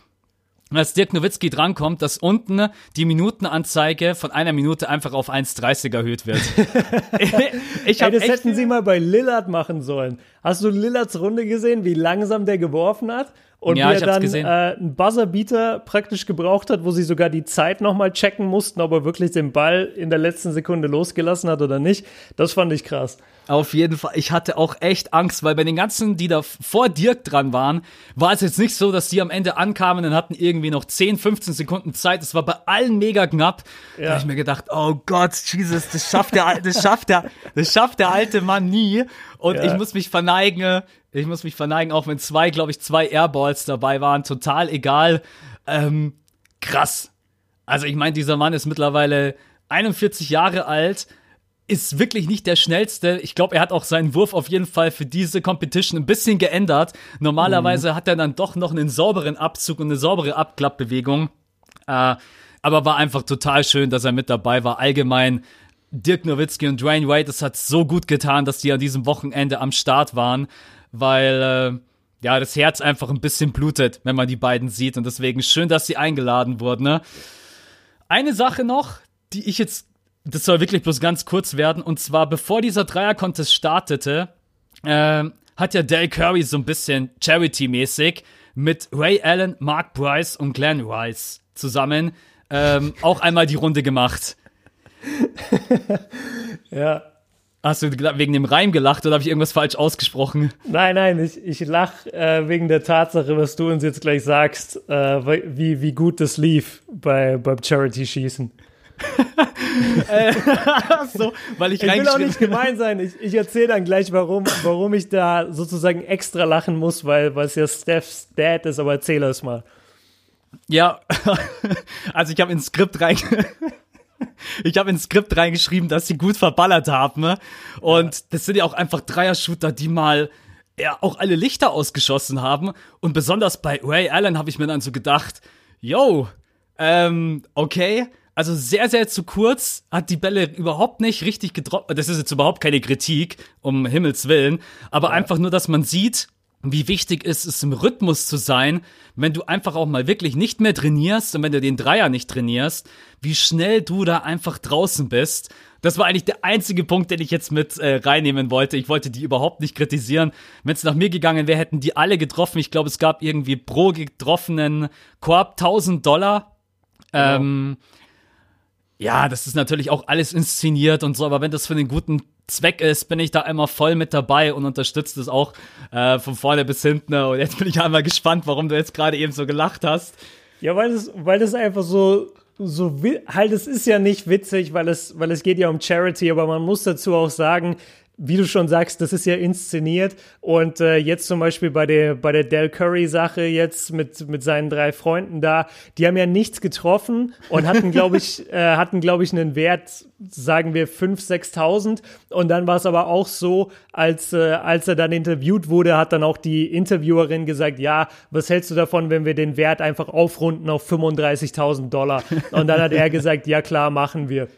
als Dirk Nowitzki drankommt, dass unten die Minutenanzeige von einer Minute einfach auf 1,30 erhöht wird. ich Ey, das hätten sie mal bei Lillard machen sollen. Hast du Lillards Runde gesehen, wie langsam der geworfen hat? Und Ja, wie er dann gesehen. äh, einen Buzzerbeater praktisch gebraucht hat, wo sie sogar die Zeit nochmal checken mussten, ob er wirklich den Ball in der letzten Sekunde losgelassen hat oder nicht. Das fand ich krass. Auf jeden Fall. Ich hatte auch echt Angst, weil bei den ganzen, die da vor Dirk dran waren, war es jetzt nicht so, dass die am Ende ankamen und hatten irgendwie noch 10, 15 Sekunden Zeit. Es war bei allen mega knapp. Da Ja. habe ich mir gedacht, oh Gott, Jesus, das schafft der, das schafft der, das schafft der alte Mann nie. Und Ja. ich muss mich verneigen. Ich muss mich verneigen, auch wenn zwei, glaube ich, zwei Airballs dabei waren. Total egal. Ähm, krass. Also ich meine, dieser Mann ist mittlerweile 41 Jahre alt, ist wirklich nicht der schnellste. Ich glaube, er hat auch seinen Wurf auf jeden Fall für diese Competition ein bisschen geändert. Normalerweise hat er dann doch noch einen sauberen Abzug und eine saubere Abklappbewegung. Äh, aber war einfach total schön, dass er mit dabei war. Allgemein Dirk Nowitzki und Dwayne Wade, das hat so gut getan, dass die an diesem Wochenende am Start waren, weil äh, ja das Herz einfach ein bisschen blutet, wenn man die beiden sieht und deswegen schön, dass sie eingeladen wurden. Ne? Eine Sache noch, die ich jetzt, das soll wirklich bloß ganz kurz werden, und zwar bevor dieser Dreier-Contest startete, ähm, hat ja Dale Curry so ein bisschen Charity-mäßig mit Ray Allen, Mark Bryce und Glenn Rice zusammen ähm, auch einmal die Runde gemacht. Ja. Hast du wegen dem Reim gelacht oder habe ich irgendwas falsch ausgesprochen? Nein, nein, ich, ich lach äh, wegen der Tatsache, was du uns jetzt gleich sagst, äh, wie, wie gut das lief bei, beim Charity-Schießen. Ach so, weil ich, Ich will auch nicht gemein sein. Ich, ich erzähle dann gleich, warum, warum ich da sozusagen extra lachen muss, weil weil es ja Stephs Dad ist, aber erzähl es mal. Ja, also ich habe ins Skript rein. Ich habe ins Skript reingeschrieben, dass sie gut verballert haben. Ne? Und ja. das sind ja auch einfach Dreier-Shooter, die mal ja auch alle Lichter ausgeschossen haben. Und besonders bei Ray Allen habe ich mir dann so gedacht, yo, ähm, okay. Also sehr, sehr zu kurz, hat die Bälle überhaupt nicht richtig getroffen. Das ist jetzt überhaupt keine Kritik, um Himmels Willen. Aber ja. einfach nur, dass man sieht, wie wichtig ist es, im Rhythmus zu sein, wenn du einfach auch mal wirklich nicht mehr trainierst und wenn du den Dreier nicht trainierst, wie schnell du da einfach draußen bist. Das war eigentlich der einzige Punkt, den ich jetzt mit äh, reinnehmen wollte. Ich wollte die überhaupt nicht kritisieren. Wenn es nach mir gegangen wäre, hätten die alle getroffen. Ich glaube, es gab irgendwie pro getroffenen Korb 1000 Dollar. Genau. Ähm, ja, das ist natürlich auch alles inszeniert und so, aber wenn das für den guten Zweck ist, bin ich da immer voll mit dabei und unterstütze das auch äh, von vorne bis hinten. Und jetzt bin ich einmal gespannt, warum du jetzt gerade eben so gelacht hast. Ja, weil das, weil das einfach so, so, halt, es ist ja nicht witzig, weil es, weil es geht ja um Charity, aber man muss dazu auch sagen, wie du schon sagst, das ist ja inszeniert. Und äh, jetzt zum Beispiel bei der, bei der Del Curry-Sache jetzt mit, mit seinen drei Freunden da, die haben ja nichts getroffen und hatten, glaube ich, äh, hatten, glaube ich, einen Wert, sagen wir, 5.000, 6.000. Und dann war es aber auch so, als, äh, als er dann interviewt wurde, hat dann auch die Interviewerin gesagt, ja, was hältst du davon, wenn wir den Wert einfach aufrunden auf 35.000 Dollar? Und dann hat er gesagt, ja klar, machen wir.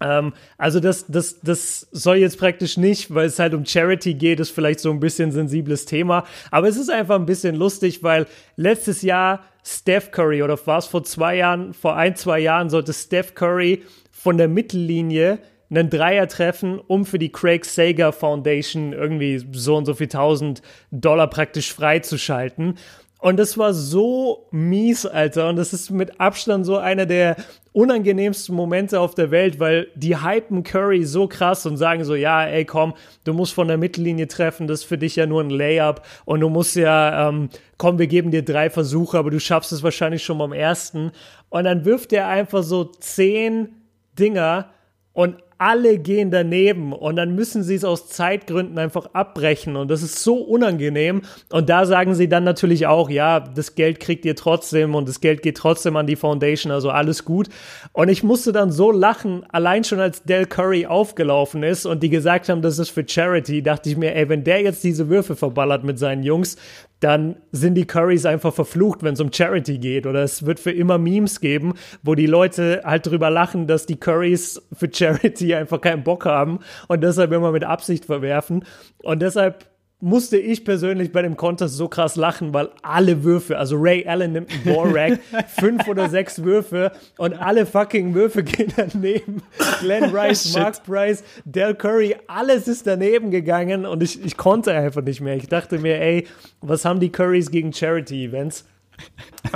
Ähm, also das, das, das soll jetzt praktisch nicht, weil es halt um Charity geht, ist vielleicht so ein bisschen sensibles Thema. Aber es ist einfach ein bisschen lustig, weil letztes Jahr Steph Curry oder war es vor zwei Jahren, vor ein, zwei Jahren sollte Steph Curry von der Mittellinie einen Dreier treffen, um für die Craig Sager Foundation irgendwie so und so viel tausend Dollar praktisch freizuschalten. Und das war so mies, Alter. Und das ist mit Abstand so einer der unangenehmsten Momente auf der Welt, weil die hypen Curry so krass und sagen so, ja, ey, komm, du musst von der Mittellinie treffen, das ist für dich ja nur ein Layup und du musst ja, ähm, komm, wir geben dir drei Versuche, aber du schaffst es wahrscheinlich schon beim ersten. Und dann wirft er einfach so zehn Dinger und alle gehen daneben und dann müssen sie es aus Zeitgründen einfach abbrechen und das ist so unangenehm. Und da sagen sie dann natürlich auch, ja, das Geld kriegt ihr trotzdem und das Geld geht trotzdem an die Foundation, also alles gut. Und ich musste dann so lachen, allein schon als Del Curry aufgelaufen ist und die gesagt haben, das ist für Charity, dachte ich mir, ey, wenn der jetzt diese Würfe verballert mit seinen Jungs, dann sind die Currys einfach verflucht, wenn es um Charity geht. Oder es wird für immer Memes geben, wo die Leute halt drüber lachen, dass die Currys für Charity einfach keinen Bock haben und deshalb immer mit Absicht verwerfen. Und deshalb musste ich persönlich bei dem Contest so krass lachen, weil alle Würfe, also Ray Allen nimmt einen Borack, fünf oder sechs Würfe und alle fucking Würfe gehen daneben. Glenn Rice, Mark Price, Del Curry, alles ist daneben gegangen und ich, ich konnte einfach nicht mehr. Ich dachte mir, ey, was haben die Currys gegen Charity-Events?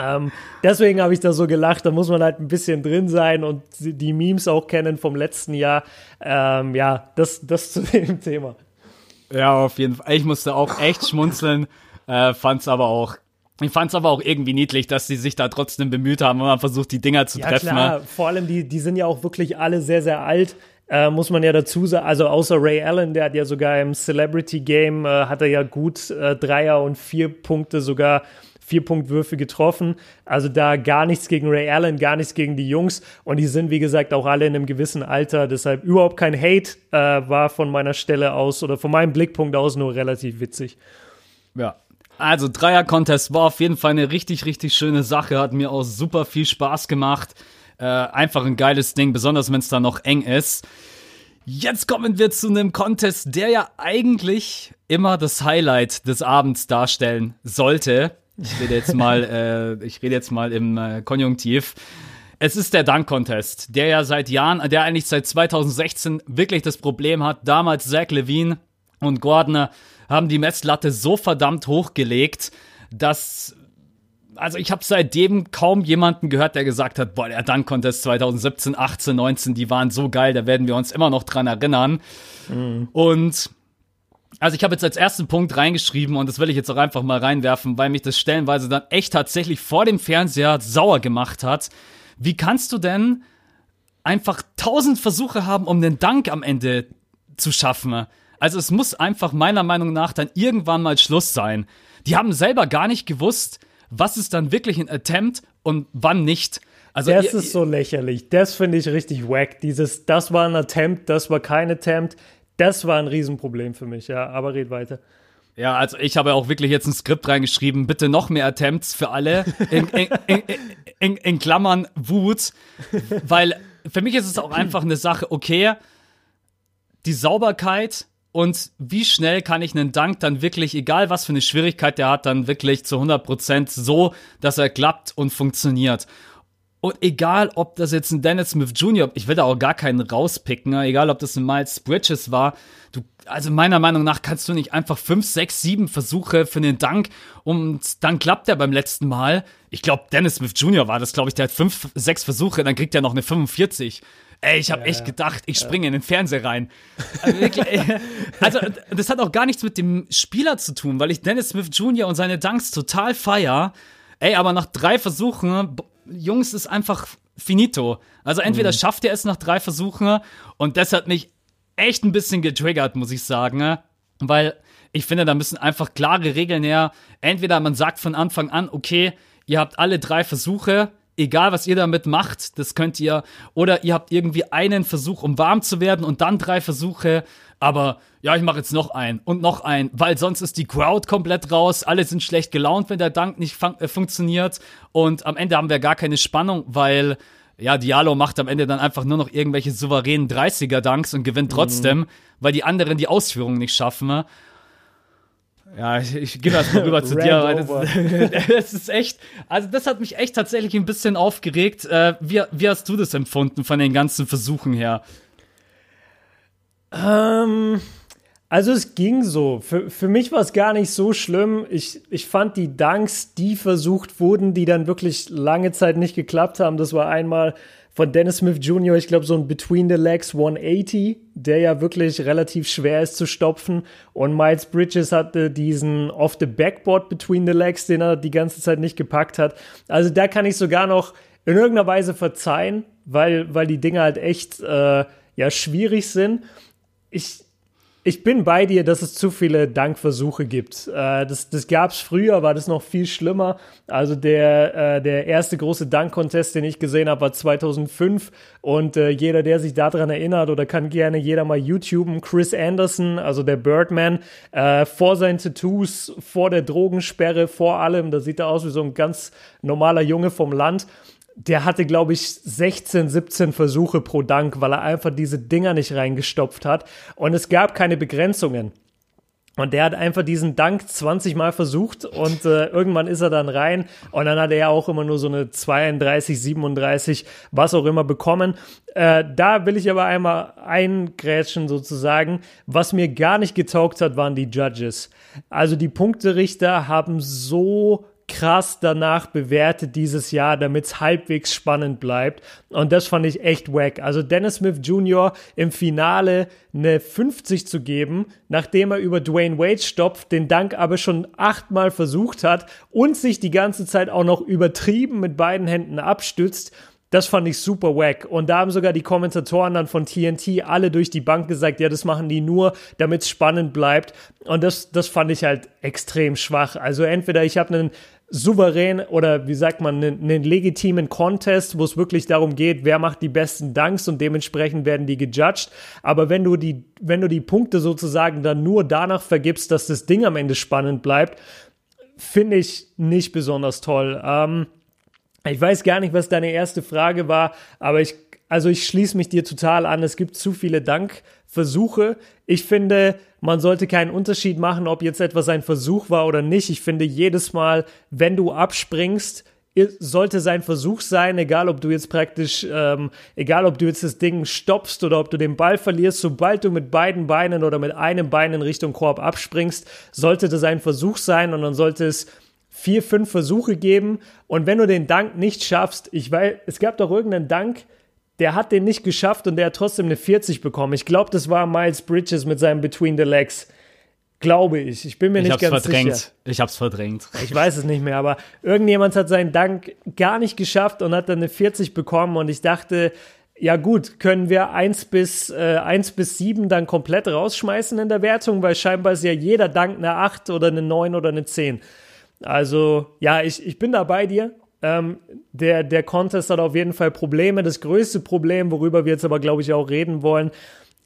ähm, deswegen habe ich da so gelacht, da muss man halt ein bisschen drin sein und die Memes auch kennen vom letzten Jahr. Ähm, ja, das, das zu dem Thema. Ja, auf jeden Fall. Ich musste auch echt schmunzeln, äh, fand's aber auch ich fand's aber auch irgendwie niedlich, dass sie sich da trotzdem bemüht haben und man versucht, die Dinger zu ja, treffen. Klar. Ne? Vor allem, die, die sind ja auch wirklich alle sehr, sehr alt. Äh, muss man ja dazu sagen, also außer Ray Allen, der hat ja sogar im Celebrity Game, äh, hat er ja gut äh, Dreier und vier Punkte sogar Vierpunktwürfe getroffen. Also da gar nichts gegen Ray Allen, gar nichts gegen die Jungs. Und die sind, wie gesagt, auch alle in einem gewissen Alter. Deshalb überhaupt kein Hate äh, war von meiner Stelle aus oder von meinem Blickpunkt aus nur relativ witzig. Ja, also Dreier-Contest war auf jeden Fall eine richtig, richtig schöne Sache. Hat mir auch super viel Spaß gemacht. Äh, einfach ein geiles Ding, besonders wenn es da noch eng ist. Jetzt kommen wir zu einem Contest, der ja eigentlich immer das Highlight des Abends darstellen sollte. Ich rede jetzt mal, äh, ich rede jetzt mal im äh, Konjunktiv. Es ist der Dunk Contest, der ja seit Jahren, der eigentlich seit 2016 wirklich das Problem hat. Damals Zach Levine und Gordner haben die Messlatte so verdammt hochgelegt, dass also ich habe seitdem kaum jemanden gehört, der gesagt hat, boah, der Dunk Contest 2017, 18, 19, die waren so geil, da werden wir uns immer noch dran erinnern. Mhm. Und also ich habe jetzt als ersten Punkt reingeschrieben und das will ich jetzt auch einfach mal reinwerfen, weil mich das stellenweise dann echt tatsächlich vor dem Fernseher sauer gemacht hat. Wie kannst du denn einfach tausend Versuche haben, um den Dank am Ende zu schaffen? Also es muss einfach meiner Meinung nach dann irgendwann mal Schluss sein. Die haben selber gar nicht gewusst, was ist dann wirklich ein Attempt und wann nicht. Also das ihr- ist so lächerlich. Das finde ich richtig wack. Dieses, das war ein Attempt, das war kein Attempt. Das war ein Riesenproblem für mich, ja. Aber red weiter. Ja, also ich habe auch wirklich jetzt ein Skript reingeschrieben, bitte noch mehr Attempts für alle, in, in, in, in, Klammern Wut, weil für mich ist es auch einfach eine Sache, okay, die Sauberkeit und wie schnell kann ich einen Dank dann wirklich, egal was für eine Schwierigkeit der hat, dann wirklich zu 100% so, dass er klappt und funktioniert. Und egal, ob das jetzt ein Dennis Smith Jr., ich will da auch gar keinen rauspicken, ne? egal ob das ein Miles Bridges war, du, also meiner Meinung nach kannst du nicht einfach fünf, sechs, sieben Versuche für den Dank und dann klappt der beim letzten Mal. Ich glaube, Dennis Smith Jr. war das, glaube ich, der hat fünf, sechs Versuche, dann kriegt er noch eine 45. Ey, ich habe echt gedacht, ich springe in den Fernseher rein. Also, also, das hat auch gar nichts mit dem Spieler zu tun, weil ich Dennis Smith Jr. und seine Dunks total feier. Ey, aber nach drei Versuchen, Jungs, ist einfach finito. Also entweder schafft er es nach drei Versuchen und das hat mich echt ein bisschen getriggert, muss ich sagen. Weil ich finde, da müssen einfach klare Regeln her. Entweder man sagt von Anfang an, okay, ihr habt alle drei Versuche, egal was ihr damit macht, das könnt ihr, oder ihr habt irgendwie einen Versuch, um warm zu werden und dann drei Versuche, aber ja, ich mache jetzt noch einen und noch einen, weil sonst ist die Crowd komplett raus, alle sind schlecht gelaunt, wenn der Dank nicht fun äh, funktioniert und am Ende haben wir gar keine Spannung, weil ja, Diallo macht am Ende dann einfach nur noch irgendwelche souveränen 30er-Dunks und gewinnt trotzdem, weil die anderen die Ausführung nicht schaffen. Ja, ich, ich gehe erst mal rüber zu dir, weil das, das ist echt, also das hat mich echt tatsächlich ein bisschen aufgeregt. Äh, wie, wie hast du das empfunden von den ganzen Versuchen her? Ähm, also es ging so. Für, für mich war es gar nicht so schlimm. Ich, ich fand die Dunks, die versucht wurden, die dann wirklich lange Zeit nicht geklappt haben. Das war einmal von Dennis Smith Jr., ich glaube, so ein Between the Legs 180, der ja wirklich relativ schwer ist zu stopfen. Und Miles Bridges hatte diesen Off the Backboard Between the Legs, den er die ganze Zeit nicht gepackt hat. Also da kann ich sogar noch in irgendeiner Weise verzeihen, weil, weil die Dinge halt echt äh, ja schwierig sind. Ich, ich bin bei dir, dass es zu viele Dankversuche gibt. Äh, das das gab es früher, war das noch viel schlimmer. Also der, äh, der erste große Dank-Contest, den ich gesehen habe, war 2005. Und äh, jeder, der sich daran erinnert, oder kann gerne jeder mal YouTuben, Chris Anderson, also der Birdman, äh, vor seinen Tattoos, vor der Drogensperre, vor allem, da sieht er aus wie so ein ganz normaler Junge vom Land der hatte, glaube ich, 16, 17 Versuche pro Dank, weil er einfach diese Dinger nicht reingestopft hat. Und es gab keine Begrenzungen. Und der hat einfach diesen Dank 20 Mal versucht und äh, irgendwann ist er dann rein und dann hat er ja auch immer nur so eine 32, 37, was auch immer bekommen. Äh, da will ich aber einmal eingrätschen sozusagen. Was mir gar nicht getaugt hat, waren die Judges. Also die Punkterichter haben so krass danach bewertet dieses Jahr, damit es halbwegs spannend bleibt. Und das fand ich echt wack. Also Dennis Smith Jr. im Finale eine 50 zu geben, nachdem er über Dwayne Wade stopft, den Dank aber schon achtmal versucht hat und sich die ganze Zeit auch noch übertrieben mit beiden Händen abstützt. Das fand ich super wack. Und da haben sogar die Kommentatoren dann von TNT alle durch die Bank gesagt, ja, das machen die nur, damit es spannend bleibt. Und das, das fand ich halt extrem schwach. Also entweder ich habe einen souverän oder wie sagt man, einen, einen legitimen Contest, wo es wirklich darum geht, wer macht die besten Dunks und dementsprechend werden die gejudged. Aber wenn du die, wenn du die Punkte sozusagen dann nur danach vergibst, dass das Ding am Ende spannend bleibt, finde ich nicht besonders toll. Ähm, ich weiß gar nicht, was deine erste Frage war, aber ich, also ich schließe mich dir total an. Es gibt zu viele Dankversuche. Ich finde, man sollte keinen Unterschied machen, ob jetzt etwas ein Versuch war oder nicht. Ich finde, jedes Mal, wenn du abspringst, sollte sein Versuch sein, egal ob du jetzt praktisch, ähm, egal ob du jetzt das Ding stoppst oder ob du den Ball verlierst, sobald du mit beiden Beinen oder mit einem Bein in Richtung Korb abspringst, sollte das ein Versuch sein und dann sollte es vier, fünf Versuche geben. Und wenn du den Dank nicht schaffst, ich weiß, es gab doch irgendeinen Dank, der hat den nicht geschafft und der hat trotzdem eine 40 bekommen. Ich glaube, das war Miles Bridges mit seinem Between the Legs. Glaube ich. Ich bin mir Ich nicht hab's ganz verdrängt. sicher. Ich hab's verdrängt. Ich weiß es nicht mehr, aber irgendjemand hat seinen Dank gar nicht geschafft und hat dann eine 40 bekommen und ich dachte, ja gut, können wir 1 bis, äh, 1 bis 7 dann komplett rausschmeißen in der Wertung, weil scheinbar ist ja jeder Dank eine 8 oder eine 9 oder eine 10. Also ja, ich, ich bin da bei dir. Ähm, der, der Contest hat auf jeden Fall Probleme. Das größte Problem, worüber wir jetzt aber, glaube ich, auch reden wollen,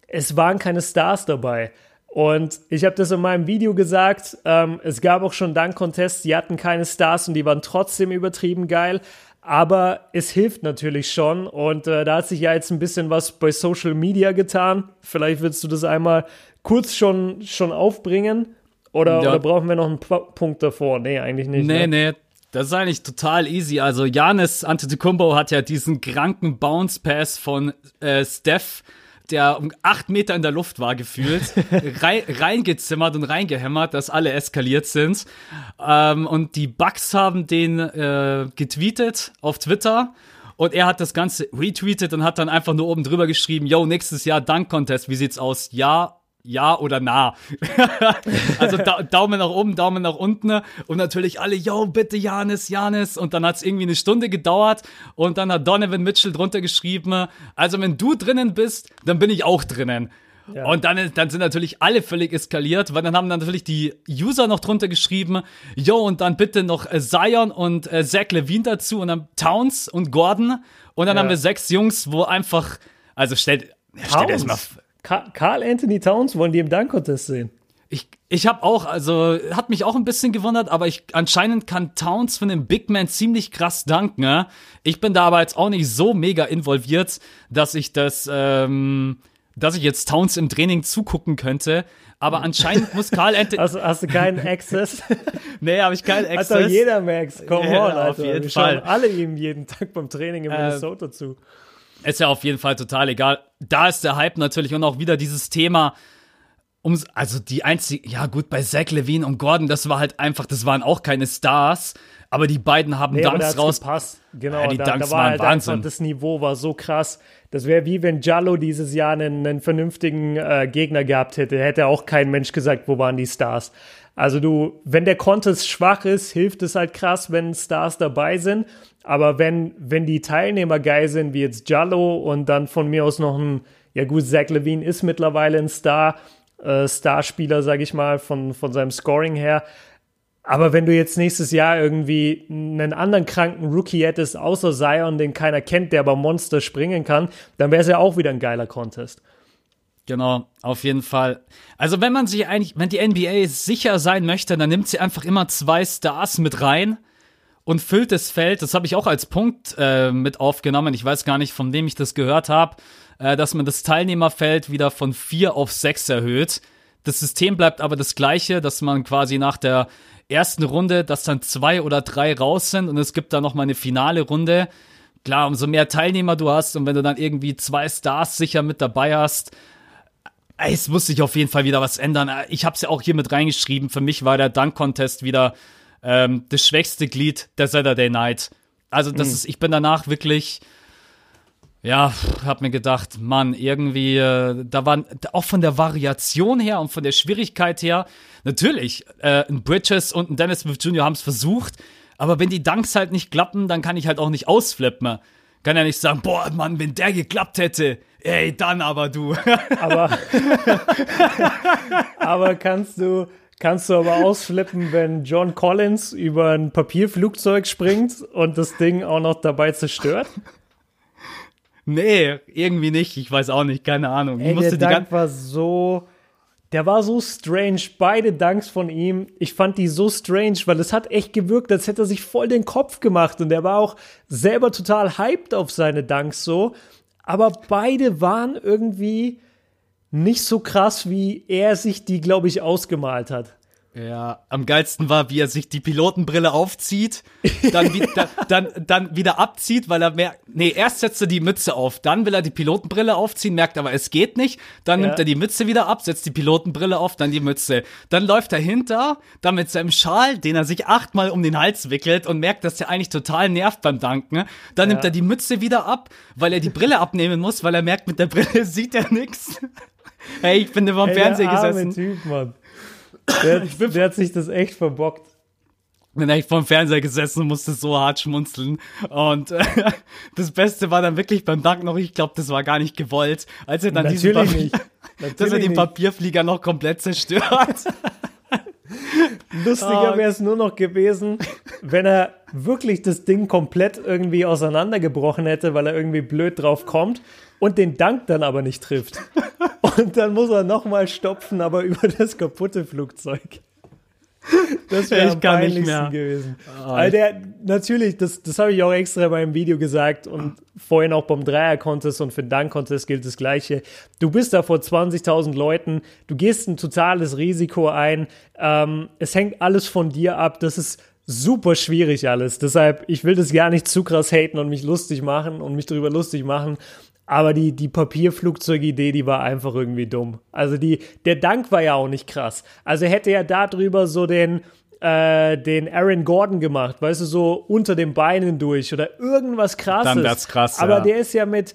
es waren keine Stars dabei. Und ich habe das in meinem Video gesagt, ähm, es gab auch schon Dank-Contests, die hatten keine Stars und die waren trotzdem übertrieben geil. Aber es hilft natürlich schon und äh, da hat sich ja jetzt ein bisschen was bei Social Media getan. Vielleicht willst du das einmal kurz schon, schon aufbringen oder, ja. oder brauchen wir noch einen P Punkt davor? Nee, eigentlich nicht. Nee, ne? nee, das ist eigentlich total easy. Also Janis Antetokounmpo hat ja diesen kranken Bounce Pass von äh, Steph der um acht Meter in der Luft war gefühlt, rein, reingezimmert und reingehämmert, dass alle eskaliert sind. Ähm, und die Bugs haben den äh, getweetet auf Twitter. Und er hat das Ganze retweetet und hat dann einfach nur oben drüber geschrieben, yo, nächstes Jahr Dunk Contest, wie sieht's aus? Ja, ja oder na. also da Daumen nach oben, Daumen nach unten und natürlich alle, yo, bitte Janis, Janis. Und dann hat es irgendwie eine Stunde gedauert und dann hat Donovan Mitchell drunter geschrieben, also wenn du drinnen bist, dann bin ich auch drinnen. Ja. Und dann, dann sind natürlich alle völlig eskaliert, weil dann haben dann natürlich die User noch drunter geschrieben, yo, und dann bitte noch äh, Zion und äh, Zach Levine dazu und dann Towns und Gordon. Und dann ja. haben wir sechs Jungs, wo einfach, also stellt, stellt erstmal Carl Anthony Towns wollen die im Dunk-Contest sehen. Ich, ich habe auch, also hat mich auch ein bisschen gewundert, aber ich anscheinend kann Towns von dem Big Man ziemlich krass danken. Ne? Ich bin da aber jetzt auch nicht so mega involviert, dass ich das, ähm, dass ich jetzt Towns im Training zugucken könnte. Aber anscheinend muss Carl Anthony. Also, hast du keinen Access? nee, habe ich keinen Access. Hat doch jeder Max. Come ja, on, Alter. Auf jeden Wir Fall. alle ihm jeden Tag beim Training in äh, Minnesota äh, zu. Ist ja auf jeden Fall total egal. Da ist der Hype natürlich und auch wieder dieses Thema. Um, also die einzige, ja gut, bei Zach Levine und Gordon, das war halt einfach, das waren auch keine Stars, aber die beiden haben nee, Dunks raus. Gepasst. Genau, ja, die da, Dunks da war waren halt Wahnsinn. das Niveau war so krass. Das wäre wie wenn Jallo dieses Jahr einen, einen vernünftigen äh, Gegner gehabt hätte. Hätte auch kein Mensch gesagt, wo waren die Stars. Also du, wenn der Contest schwach ist, hilft es halt krass, wenn Stars dabei sind. Aber wenn, wenn die Teilnehmer geil sind, wie jetzt Jallo und dann von mir aus noch ein, ja gut, Zach Levine ist mittlerweile ein Star, äh, Starspieler, sag ich mal, von, von seinem Scoring her. Aber wenn du jetzt nächstes Jahr irgendwie einen anderen kranken Rookie hättest, außer Zion, den keiner kennt, der aber Monster springen kann, dann wäre es ja auch wieder ein geiler Contest. Genau, auf jeden Fall. Also wenn man sich eigentlich, wenn die NBA sicher sein möchte, dann nimmt sie einfach immer zwei Stars mit rein und füllt das Feld. Das habe ich auch als Punkt äh, mit aufgenommen. Ich weiß gar nicht, von wem ich das gehört habe, äh, dass man das Teilnehmerfeld wieder von vier auf sechs erhöht. Das System bleibt aber das gleiche, dass man quasi nach der ersten Runde, dass dann zwei oder drei raus sind und es gibt dann noch mal eine finale Runde. Klar, umso mehr Teilnehmer du hast und wenn du dann irgendwie zwei Stars sicher mit dabei hast, es muss sich auf jeden Fall wieder was ändern. Ich habe es ja auch hier mit reingeschrieben. Für mich war der Dunk-Contest wieder ähm, das schwächste Glied der Saturday Night. Also das mhm. ist, ich bin danach wirklich, ja, hab mir gedacht, Mann, irgendwie, äh, da waren auch von der Variation her und von der Schwierigkeit her, natürlich, äh, ein Bridges und ein Dennis Smith Jr. haben es versucht, aber wenn die Dunks halt nicht klappen, dann kann ich halt auch nicht ausflippen. Kann ja nicht sagen, boah, Mann, wenn der geklappt hätte, ey, dann aber du. aber, aber kannst du, Kannst du aber ausflippen, wenn John Collins über ein Papierflugzeug springt und das Ding auch noch dabei zerstört? Nee, irgendwie nicht. Ich weiß auch nicht, keine Ahnung. Ey, der Dank war so, der war so strange. Beide Danks von ihm. Ich fand die so strange, weil es hat echt gewirkt, als hätte er sich voll den Kopf gemacht und er war auch selber total hyped auf seine Danks so. Aber beide waren irgendwie nicht so krass, wie er sich die, glaube ich, ausgemalt hat. Ja, am geilsten war, wie er sich die Pilotenbrille aufzieht, dann, wie, da, dann, dann wieder abzieht, weil er merkt, nee, erst setzt er die Mütze auf, dann will er die Pilotenbrille aufziehen, merkt aber, es geht nicht, dann ja. nimmt er die Mütze wieder ab, setzt die Pilotenbrille auf, dann die Mütze. Dann läuft er hinter, dann mit seinem Schal, den er sich achtmal um den Hals wickelt und merkt, dass der eigentlich total nervt beim Danken. Dann ja. nimmt er die Mütze wieder ab, weil er die Brille abnehmen muss, weil er merkt, mit der Brille sieht er nix. Hey, ich bin über dem Fernseher gesessen. Typ, Mann. Der, der hat sich das echt verbockt. Bin echt vorm Fernseher gesessen und musste so hart schmunzeln. Und äh, das Beste war dann wirklich beim Dank noch, ich glaube, das war gar nicht gewollt, als er dann Natürlich diesen Papier, dass er den Papierflieger noch komplett zerstört. Lustiger wäre es nur noch gewesen, wenn er wirklich das Ding komplett irgendwie auseinandergebrochen hätte, weil er irgendwie blöd drauf kommt und den Dank dann aber nicht trifft. Und dann muss er nochmal stopfen, aber über das kaputte Flugzeug. Das wäre am peinlichsten gewesen. Weil der, natürlich, das, das habe ich auch extra beim Video gesagt und vorhin auch beim Dreier-Contest und für den Dank-Contest gilt das Gleiche. Du bist da vor 20.000 Leuten, du gehst ein totales Risiko ein, ähm, es hängt alles von dir ab, das ist super schwierig alles. Deshalb, ich will das gar nicht zu krass haten und mich lustig machen und mich darüber lustig machen. Aber die, die Papierflugzeugidee, die war einfach irgendwie dumm. Also die, der Dank war ja auch nicht krass. Also hätte er darüber so den, äh, den Aaron Gordon gemacht, weißt du, so unter den Beinen durch oder irgendwas krasses. Dann wär's krass, Aber ja. der ist ja mit,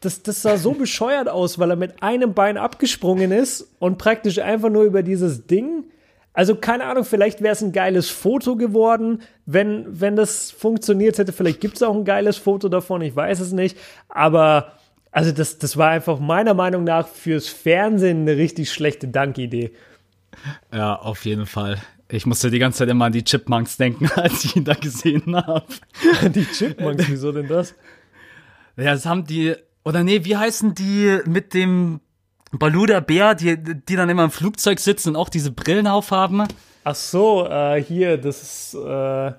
das, das sah so bescheuert aus, weil er mit einem Bein abgesprungen ist und praktisch einfach nur über dieses Ding. Also keine Ahnung, vielleicht wäre es ein geiles Foto geworden, wenn, wenn das funktioniert hätte. Vielleicht gibt es auch ein geiles Foto davon, ich weiß es nicht. Aber also das, das war einfach meiner Meinung nach fürs Fernsehen eine richtig schlechte Dankidee. Ja, auf jeden Fall. Ich musste die ganze Zeit immer an die Chipmunks denken, als ich ihn da gesehen habe. Die Chipmunks, wieso denn das? Ja, das haben die, oder nee, wie heißen die mit dem Baluda Bär, die, die dann immer im Flugzeug sitzen und auch diese Brillen aufhaben? Ach so, äh, hier, das ist äh,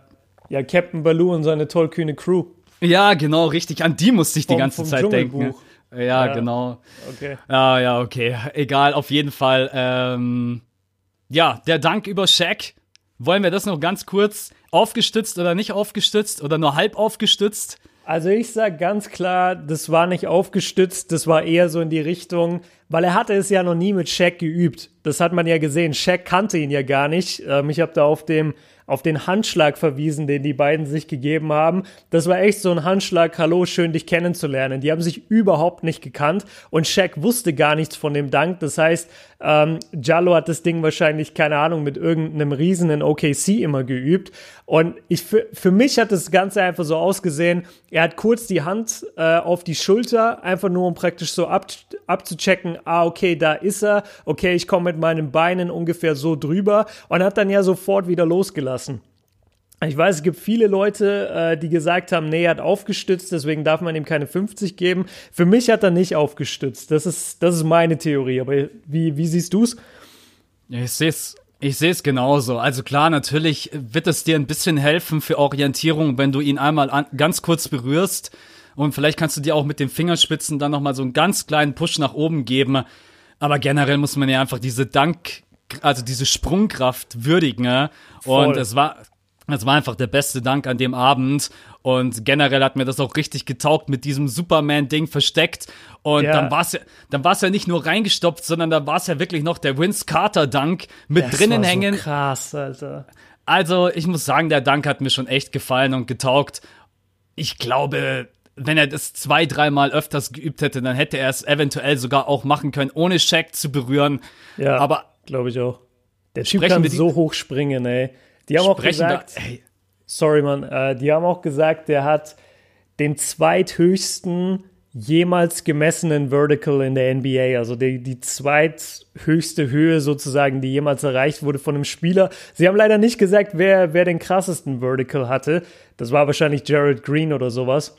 ja Captain Baloo und seine tollkühne Crew. Ja, genau, richtig. An die musste ich die Vom- ganze vom Zeit denken. Ja, Ja. genau. Okay. Ja, ja, okay. Egal, auf jeden Fall. Ähm, ja, der Dank über Shaq. Wollen wir das noch ganz kurz aufgestützt oder nicht aufgestützt oder nur halb aufgestützt? Also ich sag ganz klar, das war nicht aufgestützt, das war eher so in die Richtung, weil er hatte es ja noch nie mit Shaq geübt. Das hat man ja gesehen. Shaq kannte ihn ja gar nicht. Ähm, ich habe da auf dem auf den Handschlag verwiesen, den die beiden sich gegeben haben. Das war echt so ein Handschlag, hallo, schön dich kennenzulernen. Die haben sich überhaupt nicht gekannt und Shaq wusste gar nichts von dem Dank. Das heißt, ähm, Jallo hat das Ding wahrscheinlich, keine Ahnung, mit irgendeinem Riesen in OKC immer geübt. Und ich, für, für mich hat das Ganze einfach so ausgesehen, er hat kurz die Hand äh, auf die Schulter, einfach nur um praktisch so ab, abzuchecken, ah, okay, da ist er, okay, ich komme mit meinen Beinen ungefähr so drüber und hat dann ja sofort wieder losgelassen. Ich weiß, es gibt viele Leute, äh, die gesagt haben, nee, er hat aufgestützt, deswegen darf man ihm keine 50 geben. Für mich hat er nicht aufgestützt. Das ist, das ist meine Theorie. Aber wie, wie siehst du es? Ich sehe es. Ich sehe es genauso. Also klar, natürlich wird es dir ein bisschen helfen für Orientierung, wenn du ihn einmal an, ganz kurz berührst. Und vielleicht kannst du dir auch mit den Fingerspitzen dann nochmal so einen ganz kleinen Push nach oben geben. Aber generell muss man ja einfach diese Dank, also diese Sprungkraft würdigen. Ne? Und es war, es war einfach der beste Dank an dem Abend. Und generell hat mir das auch richtig getaugt mit diesem Superman-Ding versteckt. Und Ja. dann war es ja, dann war es ja nicht nur reingestopft, sondern da war es ja wirklich noch der Vince Carter-Dank mit Das drinnen war hängen. So krass, Alter. Also, ich muss sagen, der Dank hat mir schon echt gefallen und getaugt. Ich glaube, wenn er das zwei, dreimal öfters geübt hätte, dann hätte er es eventuell sogar auch machen können, ohne Shaq zu berühren. Ja, Aber glaube ich auch. Der Typ kann so hoch springen, ey. Die haben auch da, gesagt, ey, sorry, Mann, äh, die haben auch gesagt, der hat den zweithöchsten jemals gemessenen Vertical in der NBA, also die, die zweithöchste Höhe sozusagen, die jemals erreicht wurde von einem Spieler. Sie haben leider nicht gesagt, wer, wer den krassesten Vertical hatte. Das war wahrscheinlich Jared Green oder sowas.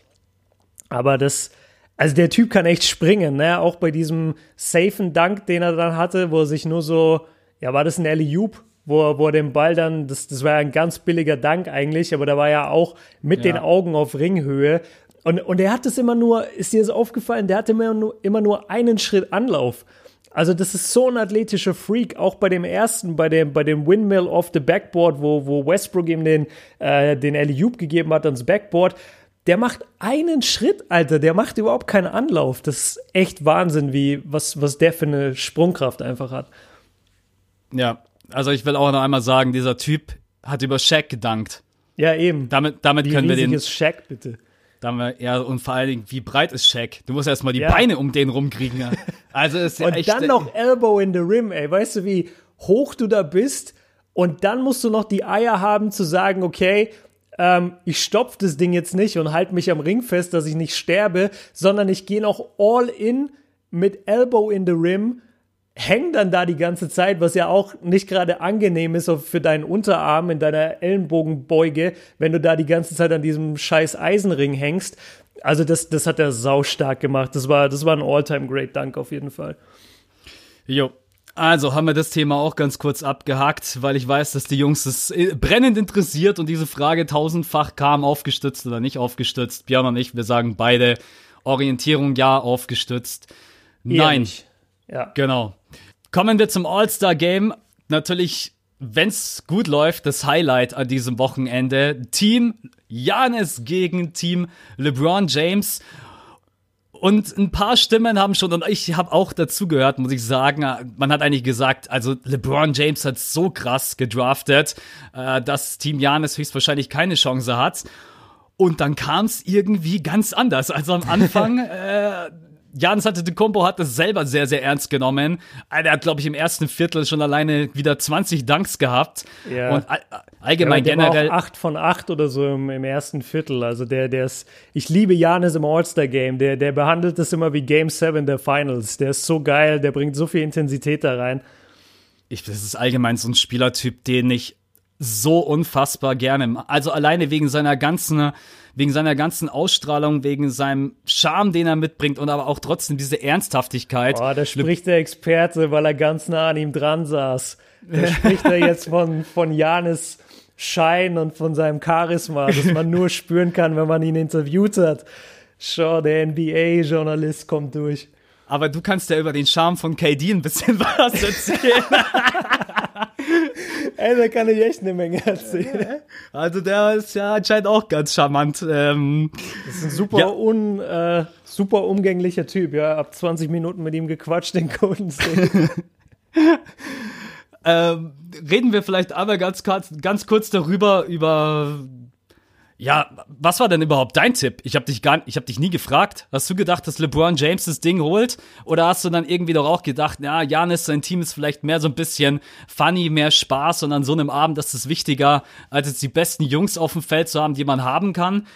Aber das, also der Typ kann echt springen, ne? Auch bei diesem safen Dank, den er dann hatte, wo er sich nur so, ja, war das ein Alley-Oop? Wo, er- wo er den Ball dann, das, das war ja ein ganz billiger Dank eigentlich, aber da war ja auch mit den Augen auf Ringhöhe. Und, und er hat das immer nur, ist dir das aufgefallen, der hatte immer nur, immer nur einen Schritt Anlauf. Also das ist so ein athletischer Freak, auch bei dem ersten, bei dem, bei dem Windmill off the Backboard, wo, wo Westbrook ihm den, äh, den Alley-Oop gegeben hat ans Backboard. Der macht einen Schritt, Alter, der macht überhaupt keinen Anlauf. Das ist echt Wahnsinn, wie, was, was der für eine Sprungkraft einfach hat. ja, also ich will auch noch einmal sagen, dieser Typ hat über Shaq gedankt. Ja, eben. Damit, damit wie können wir den, ist Shaq, bitte? damit, ja, und vor allen Dingen, wie breit ist Shaq? Du musst erstmal die Ja. Beine um den rumkriegen. ja. Also ist ja Und echt, dann noch Elbow in the Rim, ey. Weißt du, wie hoch du da bist? Und dann musst du noch die Eier haben zu sagen, okay, ähm, ich stopf das Ding jetzt nicht und halte mich am Ring fest, dass ich nicht sterbe, sondern ich gehe noch all in mit Elbow in the Rim hängen dann da die ganze Zeit, was ja auch nicht gerade angenehm ist für deinen Unterarm in deiner Ellenbogenbeuge, wenn du da die ganze Zeit an diesem scheiß Eisenring hängst. Also das, das hat er saustark gemacht. Das war, das war ein All-Time Great Dank auf jeden Fall. Jo, also haben wir das Thema auch ganz kurz abgehakt, weil ich weiß, dass die Jungs es äh, brennend interessiert und diese Frage tausendfach kam, aufgestützt oder nicht aufgestützt. Björn und ich, wir sagen beide Orientierung ja, aufgestützt. Nein. Ja. Genau. Kommen wir zum All-Star-Game. Natürlich, wenn's gut läuft, das Highlight an diesem Wochenende. Team Janis gegen Team LeBron James. Und ein paar Stimmen haben schon, und ich habe auch dazu gehört, muss ich sagen, man hat eigentlich gesagt, also LeBron James hat so krass gedraftet, äh, dass Team Janis höchstwahrscheinlich keine Chance hat. Und dann kam es irgendwie ganz anders. Also am Anfang, äh, Janis hatte de Combo hat das selber sehr, sehr ernst genommen. Er hat, glaube ich, im ersten Viertel schon alleine wieder 20 Dunks gehabt. Ja. Und all, allgemein ja, der generell. Auch 8 von 8 oder so im, im ersten Viertel. Also der, der ist, ich liebe Janis im All-Star-Game. Der, der behandelt das immer wie Game 7 der Finals. Der ist so geil, der bringt so viel Intensität da rein. Ich, das ist allgemein so ein Spielertyp, den ich so unfassbar gerne. Also alleine wegen seiner ganzen, wegen seiner ganzen Ausstrahlung, wegen seinem Charme, den er mitbringt und aber auch trotzdem diese Ernsthaftigkeit. Oh, da spricht der Experte, weil er ganz nah an ihm dran saß. Da spricht er jetzt von, von Janis Schein und von seinem Charisma, das man nur spüren kann, wenn man ihn interviewt hat. Schau, der NBA-Journalist kommt durch. Aber du kannst ja über den Charme von KD ein bisschen was erzählen. Ey, da kann ich echt eine Menge erzählen. Also der ist ja anscheinend auch ganz charmant. Ähm, das ist ein super, Ja. un, äh, super umgänglicher Typ, ja. Ab 20 Minuten mit ihm gequatscht Golden State. ähm, reden wir vielleicht aber ganz, ganz kurz darüber, über ja, was war denn überhaupt dein Tipp? Ich habe dich gar ich habe dich nie gefragt. Hast du gedacht, dass LeBron James das Ding holt oder hast du dann irgendwie doch auch gedacht, ja, Janis sein Team ist vielleicht mehr so ein bisschen funny, mehr Spaß und an so einem Abend ist es wichtiger, als jetzt die besten Jungs auf dem Feld zu haben, die man haben kann?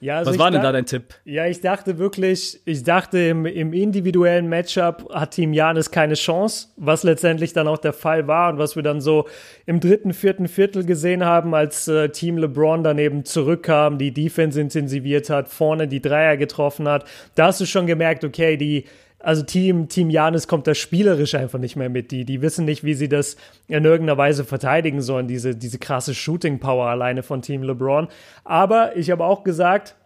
Ja, also Was war denn da dein Tipp? Ja, ich dachte wirklich, ich dachte im, im individuellen Matchup hat Team Janis keine Chance, was letztendlich dann auch der Fall war und was wir dann so im dritten, vierten Viertel gesehen haben, als äh, Team LeBron daneben zurückkam, die Defense intensiviert hat, vorne die Dreier getroffen hat. Da hast du schon gemerkt, okay, die also Team, Team Janis kommt da spielerisch einfach nicht mehr mit. Die, die wissen nicht, wie sie das in irgendeiner Weise verteidigen sollen, diese, diese krasse Shooting Power alleine von Team LeBron. Aber ich habe auch gesagt,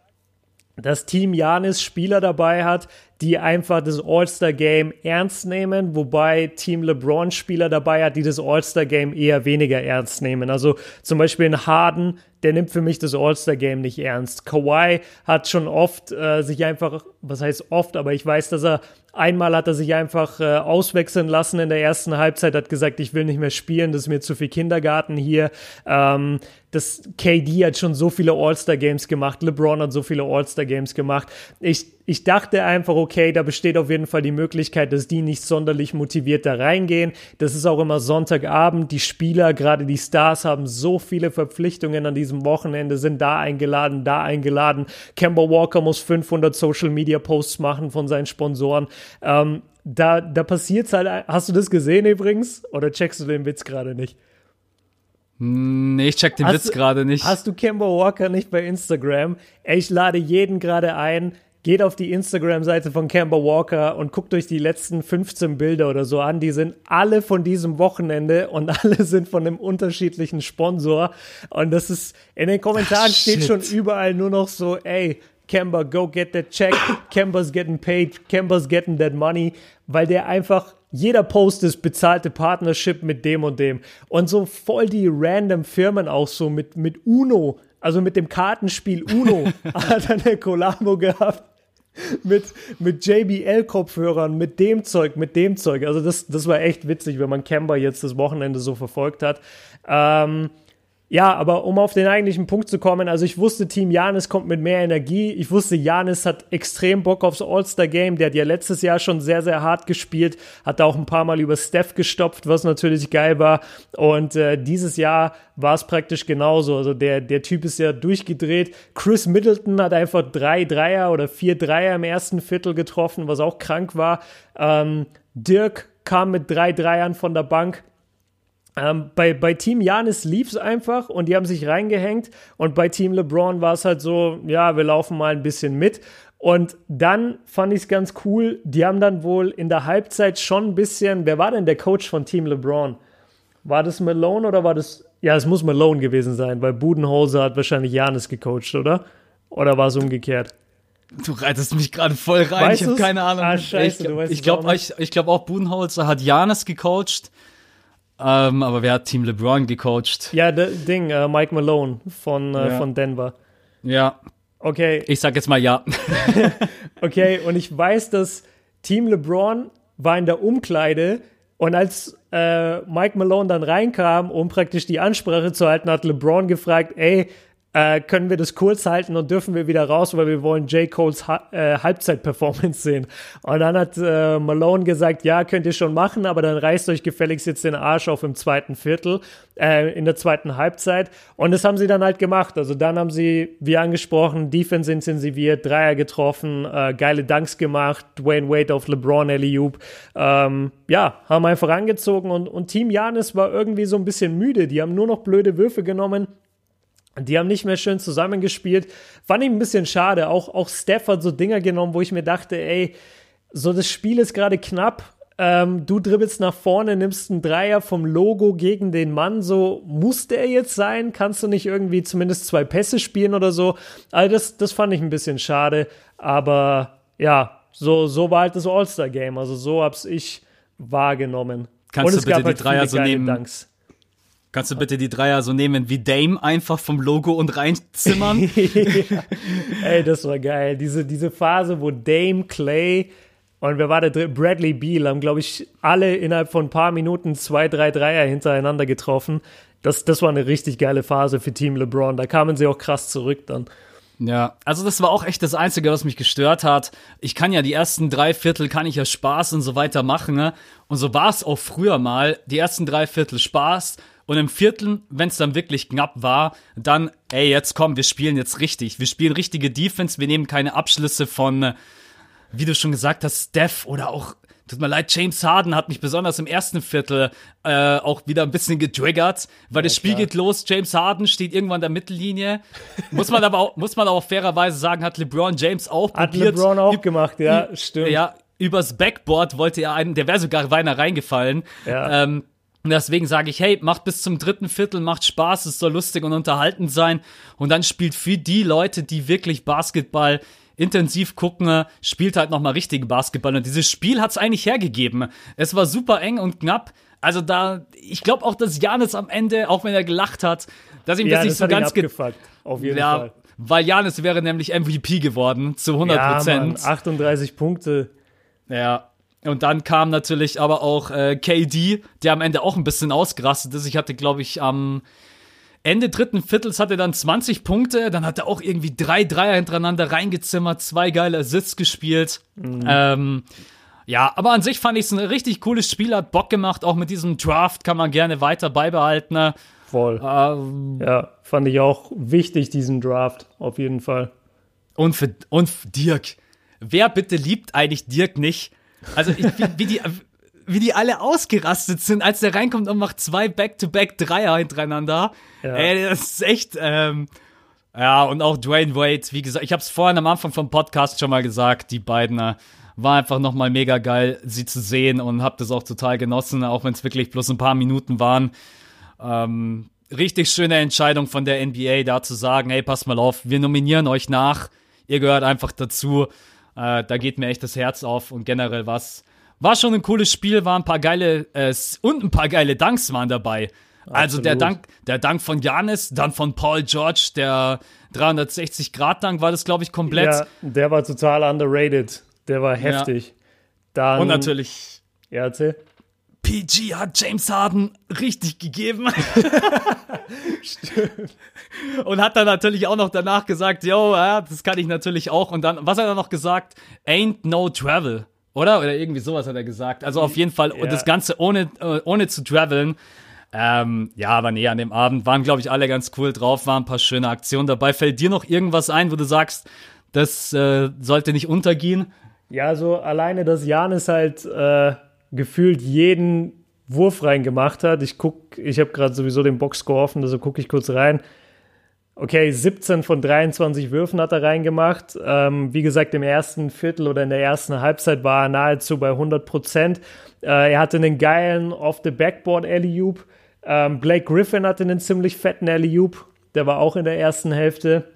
dass Team Janis Spieler dabei hat, die einfach das All-Star-Game ernst nehmen, wobei Team LeBron Spieler dabei hat, die das All-Star-Game eher weniger ernst nehmen. Also zum Beispiel ein Harden, der nimmt für mich das All-Star-Game nicht ernst. Kawhi hat schon oft äh, sich einfach, was heißt oft, aber ich weiß, dass er einmal hat er sich einfach äh, auswechseln lassen in der ersten Halbzeit, hat gesagt, ich will nicht mehr spielen, das ist mir zu viel Kindergarten hier. Ähm, das KD hat schon so viele All-Star-Games gemacht, LeBron hat so viele All-Star-Games gemacht. Ich, ich dachte einfach, okay, da besteht auf jeden Fall die Möglichkeit, dass die nicht sonderlich motiviert da reingehen. Das ist auch immer Sonntagabend. Die Spieler, gerade die Stars, haben so viele Verpflichtungen an diesem Wochenende, sind da eingeladen, da eingeladen. Kemba Walker muss 500 Social-Media-Posts machen von seinen Sponsoren. Ähm, da, da passiert's halt. Hast du das gesehen übrigens? Oder checkst du den Witz gerade nicht? Nee, ich check den Hast Witz gerade nicht. Hast du Kemba Walker nicht bei Instagram? Ich lade jeden gerade ein. Geht auf die Instagram-Seite von Kemba Walker und guckt euch die letzten 15 Bilder oder so an. Die sind alle von diesem Wochenende und alle sind von einem unterschiedlichen Sponsor. Und das ist, in den Kommentaren Ach, steht schon überall nur noch so, ey, Kemba, go get that check. Kemba's getting paid. Kemba's getting that money. Weil der einfach, jeder Post ist bezahlte Partnership mit dem und dem. Und so voll die random Firmen auch so mit, mit Uno, also mit dem Kartenspiel Uno, hat er eine Kollabo gehabt. Mit, mit JBL-Kopfhörern, mit dem Zeug, mit dem Zeug. Also das, das war echt witzig, wenn man Kemba jetzt das Wochenende so verfolgt hat. Ähm, ja, aber um auf den eigentlichen Punkt zu kommen, also ich wusste, Team Janis kommt mit mehr Energie. Ich wusste, Janis hat extrem Bock aufs All-Star-Game. Der hat ja letztes Jahr schon sehr, sehr hart gespielt, hat auch ein paar Mal über Steph gestopft, was natürlich geil war. Und äh, dieses Jahr war es praktisch genauso. Also der, der Typ ist ja durchgedreht. Chris Middleton hat einfach drei Dreier oder vier Dreier im ersten Viertel getroffen, was auch krank war. Ähm, Dirk kam mit drei Dreiern von der Bank. Ähm, bei, bei Team Janis lief es einfach und die haben sich reingehängt. Und bei Team LeBron war es halt so, ja, wir laufen mal ein bisschen mit. Und dann fand ich es ganz cool, die haben dann wohl in der Halbzeit schon ein bisschen, wer war denn der Coach von Team LeBron? War das Malone oder war das, ja, es muss Malone gewesen sein, weil Budenholzer hat wahrscheinlich Janis gecoacht, oder? Oder war es umgekehrt? Du reitest mich gerade voll rein. Weißt ich habe keine Ahnung. Ah, scheiße, ich du weißt ich glaube auch ich, ich glaub auch Budenholzer hat Janis gecoacht. Ähm, aber wer hat Team LeBron gecoacht? Ja, der Ding, äh, Mike Malone von, äh, Ja. von Denver. Ja, Okay, ich sag jetzt mal ja. okay, und ich weiß, dass Team LeBron war in der Umkleide und als äh, Mike Malone dann reinkam, um praktisch die Ansprache zu halten, hat LeBron gefragt, ey, äh, können wir das kurz halten und dürfen wir wieder raus, weil wir wollen J. Coles ha äh, Halbzeit-Performance sehen. Und dann hat äh, Malone gesagt, ja, könnt ihr schon machen, aber dann reißt euch gefälligst jetzt den Arsch auf im zweiten Viertel, äh, in der zweiten Halbzeit. Und das haben sie dann halt gemacht. Also dann haben sie, wie angesprochen, Defense intensiviert, Dreier getroffen, äh, geile Dunks gemacht, Dwayne Wade auf LeBron, Eliup. Ähm, ja, haben einfach angezogen und, und Team Janis war irgendwie so ein bisschen müde. Die haben nur noch blöde Würfe genommen. Die haben nicht mehr schön zusammengespielt. Fand ich ein bisschen schade. Auch, auch Steph hat so Dinger genommen, wo ich mir dachte, ey, so das Spiel ist gerade knapp. Ähm, du dribbelst nach vorne, nimmst einen Dreier vom Logo gegen den Mann. So, muss der jetzt sein? Kannst du nicht irgendwie zumindest zwei Pässe spielen oder so? Also das, das fand ich ein bisschen schade. Aber ja, so, so war halt das All-Star-Game. Also so hab's ich wahrgenommen. Kannst Und du es bitte gab die halt Dreier so nehmen? Dunks. Kannst du bitte die Dreier so nehmen wie Dame einfach vom Logo und reinzimmern? Ey, das war geil. Diese, diese Phase, wo Dame, Clay und wer war der dritte? Bradley Beal haben, glaube ich, alle innerhalb von ein paar Minuten zwei, drei Dreier hintereinander getroffen. Das, das war eine richtig geile Phase für Team LeBron. Da kamen sie auch krass zurück dann. Ja, also das war auch echt das Einzige, was mich gestört hat. Ich kann ja die ersten drei Viertel, kann ich ja Spaß und so weiter machen. Ne? Und so war es auch früher mal. Die ersten drei Viertel Spaß. Und im vierten, wenn es dann wirklich knapp war, dann, ey, jetzt komm, wir spielen jetzt richtig. Wir spielen richtige Defense, wir nehmen keine Abschlüsse von, äh, wie du schon gesagt hast, Steph oder auch, tut mir leid, James Harden hat mich besonders im ersten Viertel äh, auch wieder ein bisschen getriggert, weil das Spiel klar. geht los, James Harden steht irgendwann an der Mittellinie. muss man aber auch, muss man auch fairerweise sagen, hat LeBron James auch Hat probiert. LeBron auch gemacht, ja, stimmt. Ja, übers Backboard wollte er einen, der wäre sogar beinahe reingefallen. Ja. Ähm, und deswegen sage ich, hey, macht bis zum dritten Viertel, macht Spaß, es soll lustig und unterhaltend sein. Und dann spielt für die Leute, die wirklich Basketball intensiv gucken, spielt halt nochmal richtigen Basketball. Und dieses Spiel hat's eigentlich hergegeben. Es war super eng und knapp. Also da, ich glaube auch, dass Janis am Ende, auch wenn er gelacht hat, dass ihm Ja, das nicht das so ganz ge abgefuckt. Auf jeden ja, Fall. weil Janis wäre nämlich MVP geworden, zu 100 Ja, Mann, Prozent. 38 Punkte. Ja. Und dann kam natürlich aber auch äh, KD, der am Ende auch ein bisschen ausgerastet ist. Ich hatte, glaube ich, am Ende dritten Viertels hatte er dann 20 Punkte. Dann hat er auch irgendwie drei Dreier hintereinander reingezimmert, zwei geile Assists gespielt. Ähm, ja, aber an sich fand ich es ein richtig cooles Spiel, hat Bock gemacht. Auch mit diesem Draft kann man gerne weiter beibehalten. ne? Voll. Ähm, Ja, fand ich auch wichtig, diesen Draft. Auf jeden Fall. Und für, und für Dirk. Wer bitte liebt eigentlich Dirk nicht? Also, ich, wie, wie, die, wie die alle ausgerastet sind, als der reinkommt und macht zwei Back-to-Back-Dreier hintereinander. Ja. Ey, das ist echt, ähm, ja, und auch Dwayne Wade, wie gesagt, ich habe es vorhin am Anfang vom Podcast schon mal gesagt, die beiden, äh, war einfach nochmal mega geil, sie zu sehen und hab das auch total genossen, auch wenn es wirklich bloß ein paar Minuten waren. Ähm, richtig schöne Entscheidung von der NBA, da zu sagen, hey, passt mal auf, wir nominieren euch nach, ihr gehört einfach dazu. Äh, da geht mir echt das Herz auf und generell was. War schon ein cooles Spiel, waren ein paar geile äh, und ein paar geile Dunks waren dabei. Also der Absolut. Dank, der Dank von Janis, dann von Paul George, der 360 Grad Dank war das glaube ich komplett. Ja, der war total underrated. Der war heftig. Dann, Und natürlich Ja, erzähl. PG hat James Harden richtig gegeben. Und hat dann natürlich auch noch danach gesagt, yo, ja, das kann ich natürlich auch. Und dann, was hat er noch gesagt? Ain't no travel. Oder? Oder irgendwie sowas hat er gesagt. Also auf jeden Fall, Ja. das Ganze ohne, äh, ohne zu traveln. Ähm, ja, aber nee, an dem Abend waren, glaube ich, alle ganz cool drauf, waren ein paar schöne Aktionen dabei. Fällt dir noch irgendwas ein, wo du sagst, das äh, sollte nicht untergehen? Ja, so alleine, dass Janis halt äh, gefühlt jeden Wurf reingemacht hat. Ich guck, ich habe gerade sowieso den Boxscore offen, also gucke ich kurz rein. Okay, 17 von 23 Würfen hat er reingemacht. Ähm, wie gesagt, im ersten Viertel oder in der ersten Halbzeit war er nahezu bei 100 Prozent. Äh, er hatte einen geilen Off-the-Backboard Alley-Oop. Ähm, Blake Griffin hatte einen ziemlich fetten Alley-Oop. Der war auch in der ersten Hälfte.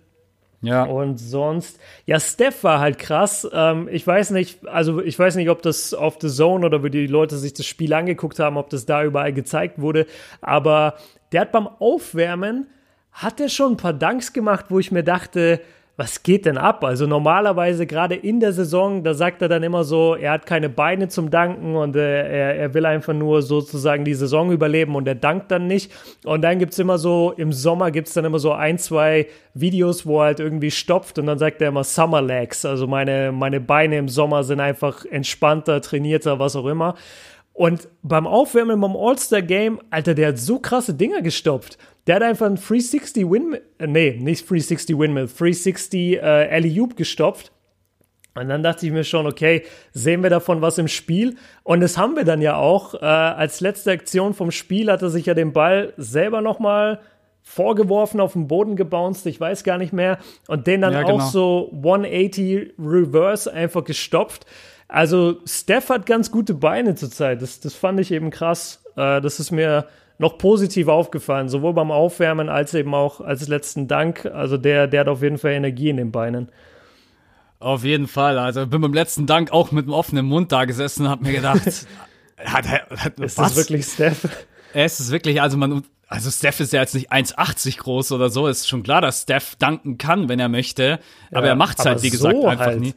Ja. Und sonst, ja, Steph war halt krass. Ähm, ich weiß nicht, also ich weiß nicht, ob das auf The Zone oder wie die Leute sich das Spiel angeguckt haben, ob das da überall gezeigt wurde. Aber der hat beim Aufwärmen hat er schon ein paar Danks gemacht, wo ich mir dachte, was geht denn ab? Also normalerweise gerade in der Saison, da sagt er dann immer so, er hat keine Beine zum Danken und äh, er, er will einfach nur sozusagen die Saison überleben und er dankt dann nicht. Und dann gibt's immer so, im Sommer gibt's dann immer so ein, zwei Videos, wo er halt irgendwie stopft und dann sagt er immer Summer Legs. Also meine, meine Beine im Sommer sind einfach entspannter, trainierter, was auch immer. Und beim Aufwärmen beim All-Star-Game, Alter, der hat so krasse Dinger gestopft. Der hat einfach ein 360 Windmill, äh, nee, nicht 360 Windmill, 360 äh, Alley-Oop gestopft. Und dann dachte ich mir schon, okay, sehen wir davon was im Spiel? Und das haben wir dann ja auch. Äh, als letzte Aktion vom Spiel hat er sich ja den Ball selber nochmal vorgeworfen, auf den Boden gebounced, ich weiß gar nicht mehr. Und den dann Ja, auch genau. so 180 Reverse einfach gestopft. Also Steph hat ganz gute Beine zurzeit. Das, das fand ich eben krass. Äh, das ist mir noch positiv aufgefallen, sowohl beim Aufwärmen als eben auch als letzten Dank. Also der, der hat auf jeden Fall Energie in den Beinen. Auf jeden Fall. Also bin beim letzten Dank auch mit einem offenen Mund da gesessen und hab mir gedacht, hat, hat, Ist was? das wirklich Steph? Es ist wirklich, also man, also Steph ist ja jetzt nicht 1,80 groß oder so. Ist schon klar, dass Steph danken kann, wenn er möchte. Aber Ja, er macht's aber halt, wie so gesagt, einfach halt. nie.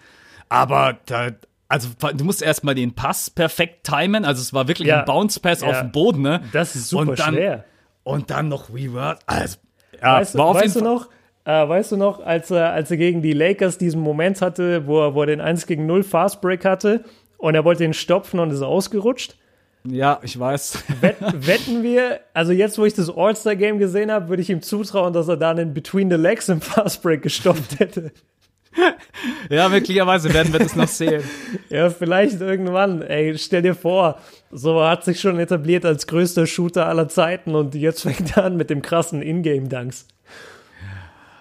Aber da, also du musst erstmal den Pass perfekt timen. Also es war wirklich Ja. ein Bounce Pass Ja. auf dem Boden, ne? Das ist super und dann, schwer. Und dann noch Reverse. Also, ja, Weißt, du- war weißt du noch, äh, weißt du noch, als er, als er gegen die Lakers diesen Moment hatte, wo er, wo er den 1 gegen 0 Fastbreak hatte und er wollte ihn stopfen und ist ausgerutscht? Ja, ich weiß. Wett, wetten wir, also jetzt, wo ich das All-Star-Game gesehen habe, würde ich ihm zutrauen, dass er dann in Between the Legs im Fastbreak gestoppt hätte. ja, möglicherweise werden wir das noch sehen. Ja, vielleicht irgendwann. Ey, stell dir vor, so hat sich schon etabliert als größter Shooter aller Zeiten und jetzt fängt er an mit dem krassen Ingame-Dunks.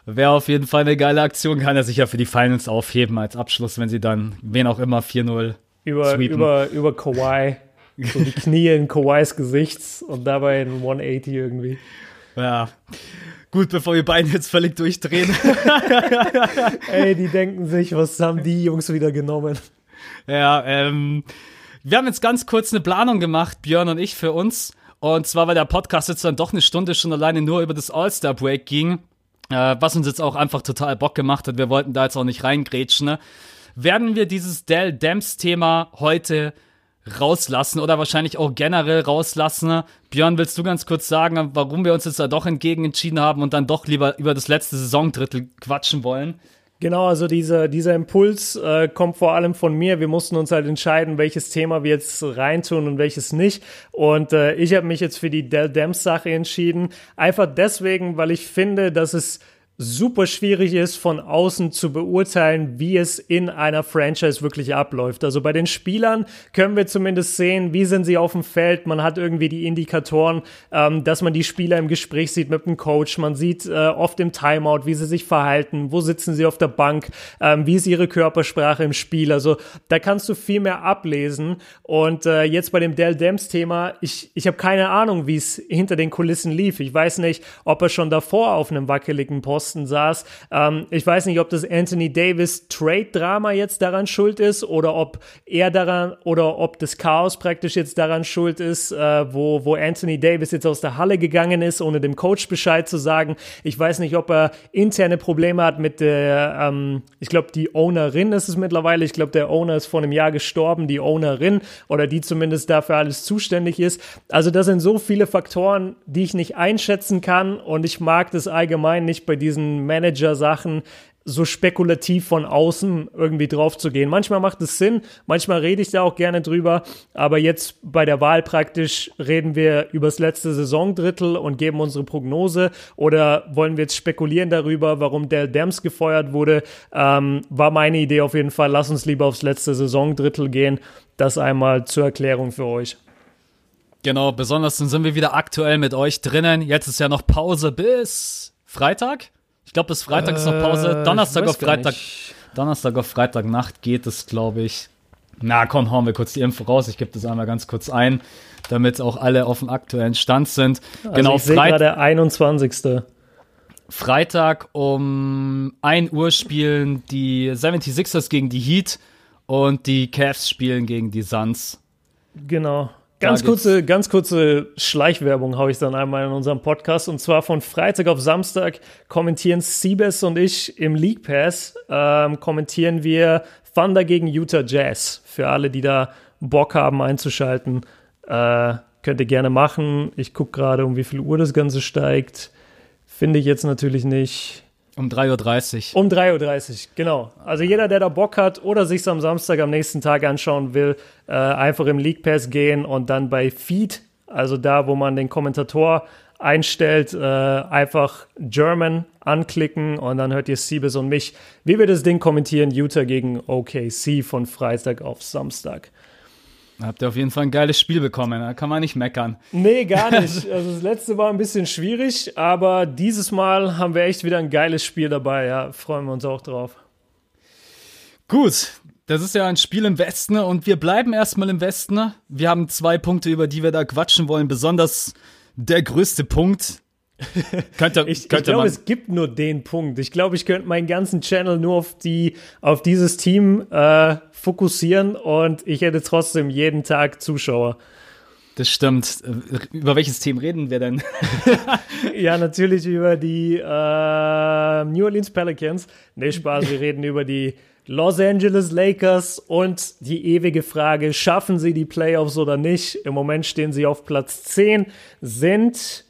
Wäre auf jeden Fall eine geile Aktion, kann er sich ja für die Finals aufheben als Abschluss, wenn sie dann, wen auch immer, 4-0 Über, sweepen. über, über Kawhi. So die Knie in Kawhis Gesichts und dabei ein 180 irgendwie. Ja. Gut, bevor wir beide jetzt völlig durchdrehen. Ey, die denken sich, was haben die Jungs wieder genommen? ja, ähm, wir haben jetzt ganz kurz eine Planung gemacht, Björn und ich, für uns. Und zwar, weil der Podcast jetzt dann doch eine Stunde schon alleine nur über das All-Star-Break ging, äh, was uns jetzt auch einfach total Bock gemacht hat. Wir wollten da jetzt auch nicht reingrätschen. Ne? Werden wir dieses Dell Demps-Thema heute rauslassen oder wahrscheinlich auch generell rauslassen. Björn, willst du ganz kurz sagen, warum wir uns jetzt da doch entgegen entschieden haben und dann doch lieber über das letzte Saisondrittel quatschen wollen? Genau, also dieser, dieser Impuls äh, kommt vor allem von mir. Wir mussten uns halt entscheiden, welches Thema wir jetzt reintun und welches nicht. Und äh, ich habe mich jetzt für die Dell Demps Sache entschieden. Einfach deswegen, weil ich finde, dass es super schwierig ist, von außen zu beurteilen, wie es in einer Franchise wirklich abläuft. Also bei den Spielern können wir zumindest sehen, wie sind sie auf dem Feld. Man hat irgendwie die Indikatoren, ähm, dass man die Spieler im Gespräch sieht mit dem Coach. Man sieht äh, oft im Timeout, wie sie sich verhalten, wo sitzen sie auf der Bank, ähm, wie ist ihre Körpersprache im Spiel. Also da kannst du viel mehr ablesen. Und äh, jetzt bei dem Dell Demps Thema, ich, ich habe keine Ahnung, wie es hinter den Kulissen lief. Ich weiß nicht, ob er schon davor auf einem wackeligen Posten saß. Ähm, ich weiß nicht, ob das Anthony Davis Trade Drama jetzt daran schuld ist oder ob er daran oder ob das Chaos praktisch jetzt daran schuld ist, äh, wo, wo Anthony Davis jetzt aus der Halle gegangen ist, ohne dem Coach Bescheid zu sagen. Ich weiß nicht, ob er interne Probleme hat mit der, ähm, ich glaube, die Ownerin ist es mittlerweile. Ich glaube, der Owner ist vor einem Jahr gestorben, die Ownerin oder die zumindest dafür alles zuständig ist. Also das sind so viele Faktoren, die ich nicht einschätzen kann und ich mag das allgemein nicht bei diesen Manager-Sachen so spekulativ von außen irgendwie drauf zu gehen. Manchmal macht es Sinn, manchmal rede ich da auch gerne drüber, aber jetzt bei der Wahl praktisch reden wir über das letzte Saisondrittel und geben unsere Prognose oder wollen wir jetzt spekulieren darüber, warum Dell Dems gefeuert wurde, ähm, war meine Idee auf jeden Fall, lass uns lieber aufs letzte Saisondrittel gehen Das einmal zur Erklärung für euch. Genau, besonders sind wir wieder aktuell mit euch drinnen. Jetzt ist ja noch Pause bis Freitag. Ich glaube, bis Freitag ist noch Pause. Äh, Donnerstag auf Freitag. Donnerstag auf Freitagnacht geht es, glaube ich. Na komm, hauen wir kurz die Info raus. Ich gebe das einmal ganz kurz ein, damit auch alle auf dem aktuellen Stand sind. Also genau, ich sehe Freit gerade 21. Freitag um 1 Uhr spielen die 76ers gegen die Heat und die Cavs spielen gegen die Suns. Genau. Ganz kurze, ganz kurze Schleichwerbung habe ich dann einmal in unserem Podcast. Und zwar von Freitag auf Samstag kommentieren Siebes und ich im League Pass, ähm, kommentieren wir Thunder gegen Utah Jazz. Für alle, die da Bock haben einzuschalten, äh, könnt ihr gerne machen. Ich gucke gerade, um wie viel Uhr das Ganze steigt. Finde ich jetzt natürlich nicht. Um 3.30 Uhr. Um 3.30 Uhr, genau. Also jeder, der da Bock hat oder sich am Samstag am nächsten Tag anschauen will, äh, einfach im League Pass gehen und dann bei Feed, also da, wo man den Kommentator einstellt, äh, einfach German anklicken und dann hört ihr Siebes und mich, wie wir das Ding kommentieren, Utah gegen OKC von Freitag auf Samstag. Habt ihr auf jeden Fall ein geiles Spiel bekommen, da kann man nicht meckern. Nee, gar nicht. Also das letzte war ein bisschen schwierig, aber dieses Mal haben wir echt wieder ein geiles Spiel dabei. Ja, freuen wir uns auch drauf. Gut, das ist ja ein Spiel im Westen und wir bleiben erstmal im Westen. Wir haben zwei Punkte, über die wir da quatschen wollen. Besonders der größte Punkt. könnte, Ich, ich könnte glaube, man. es gibt nur den Punkt. Ich glaube, ich könnte meinen ganzen Channel nur auf, die, auf dieses Team äh, fokussieren und ich hätte trotzdem jeden Tag Zuschauer. Das stimmt. Über welches Team reden wir denn? Ja, natürlich über die äh, New Orleans Pelicans. Nee, Spaß, wir reden über die Los Angeles Lakers und die ewige Frage, schaffen sie die Playoffs oder nicht? Im Moment stehen sie auf Platz 10, sind,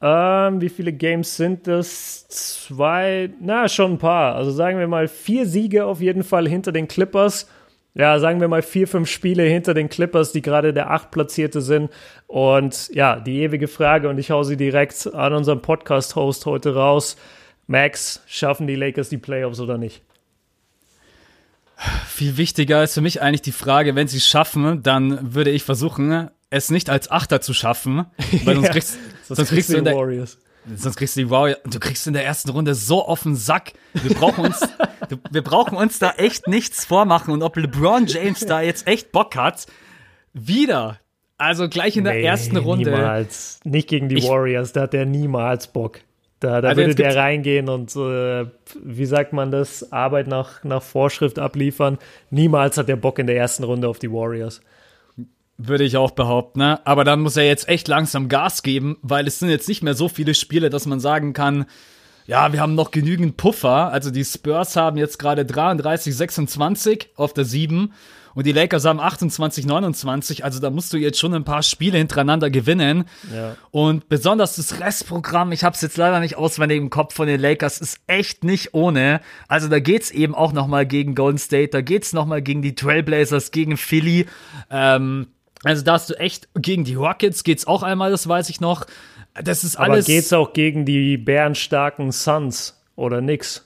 ähm, wie viele Games sind das? Zwei, na, schon ein paar. Also sagen wir mal vier Siege auf jeden Fall hinter den Clippers. Ja, sagen wir mal vier, fünf Spiele hinter den Clippers, die gerade der Achtplatzierte sind. Und ja, die ewige Frage, und ich hau sie direkt an unseren Podcast-Host heute raus. Max, schaffen die Lakers die Playoffs oder nicht? Viel wichtiger ist für mich eigentlich die Frage, wenn sie es schaffen, dann würde ich versuchen, es nicht als Achter zu schaffen, weil sonst Ja, kriegst, sonst kriegst du die der, Warriors. Sonst kriegst du die Wow, du kriegst in der ersten Runde so auf den Sack. Wir brauchen uns, wir brauchen uns da echt nichts vormachen. Und ob LeBron James da jetzt echt Bock hat, wieder. Also gleich in der Nee, ersten Runde. Niemals. Nicht gegen die Ich- Warriors, da hat er niemals Bock. Da, da Also würde der reingehen und, äh, wie sagt man das, Arbeit nach, nach Vorschrift abliefern. Niemals hat er Bock in der ersten Runde auf die Warriors. Würde ich auch behaupten, ne? Aber dann muss er jetzt echt langsam Gas geben, weil es sind jetzt nicht mehr so viele Spiele, dass man sagen kann, ja, wir haben noch genügend Puffer. Also die Spurs haben jetzt gerade 33, 26 auf der 7 und die Lakers haben 28, 29. Also da musst du jetzt schon ein paar Spiele hintereinander gewinnen. Ja. Und besonders das Restprogramm, ich habe es jetzt leider nicht auswendig im Kopf von den Lakers, ist echt nicht ohne. Also da geht's eben auch noch mal gegen Golden State, da geht's noch mal gegen die Trailblazers, gegen Philly. Ähm, also da hast du echt gegen die Rockets geht's auch einmal, das weiß ich noch. Das ist Aber alles geht's auch gegen die bärenstarken Suns oder nix?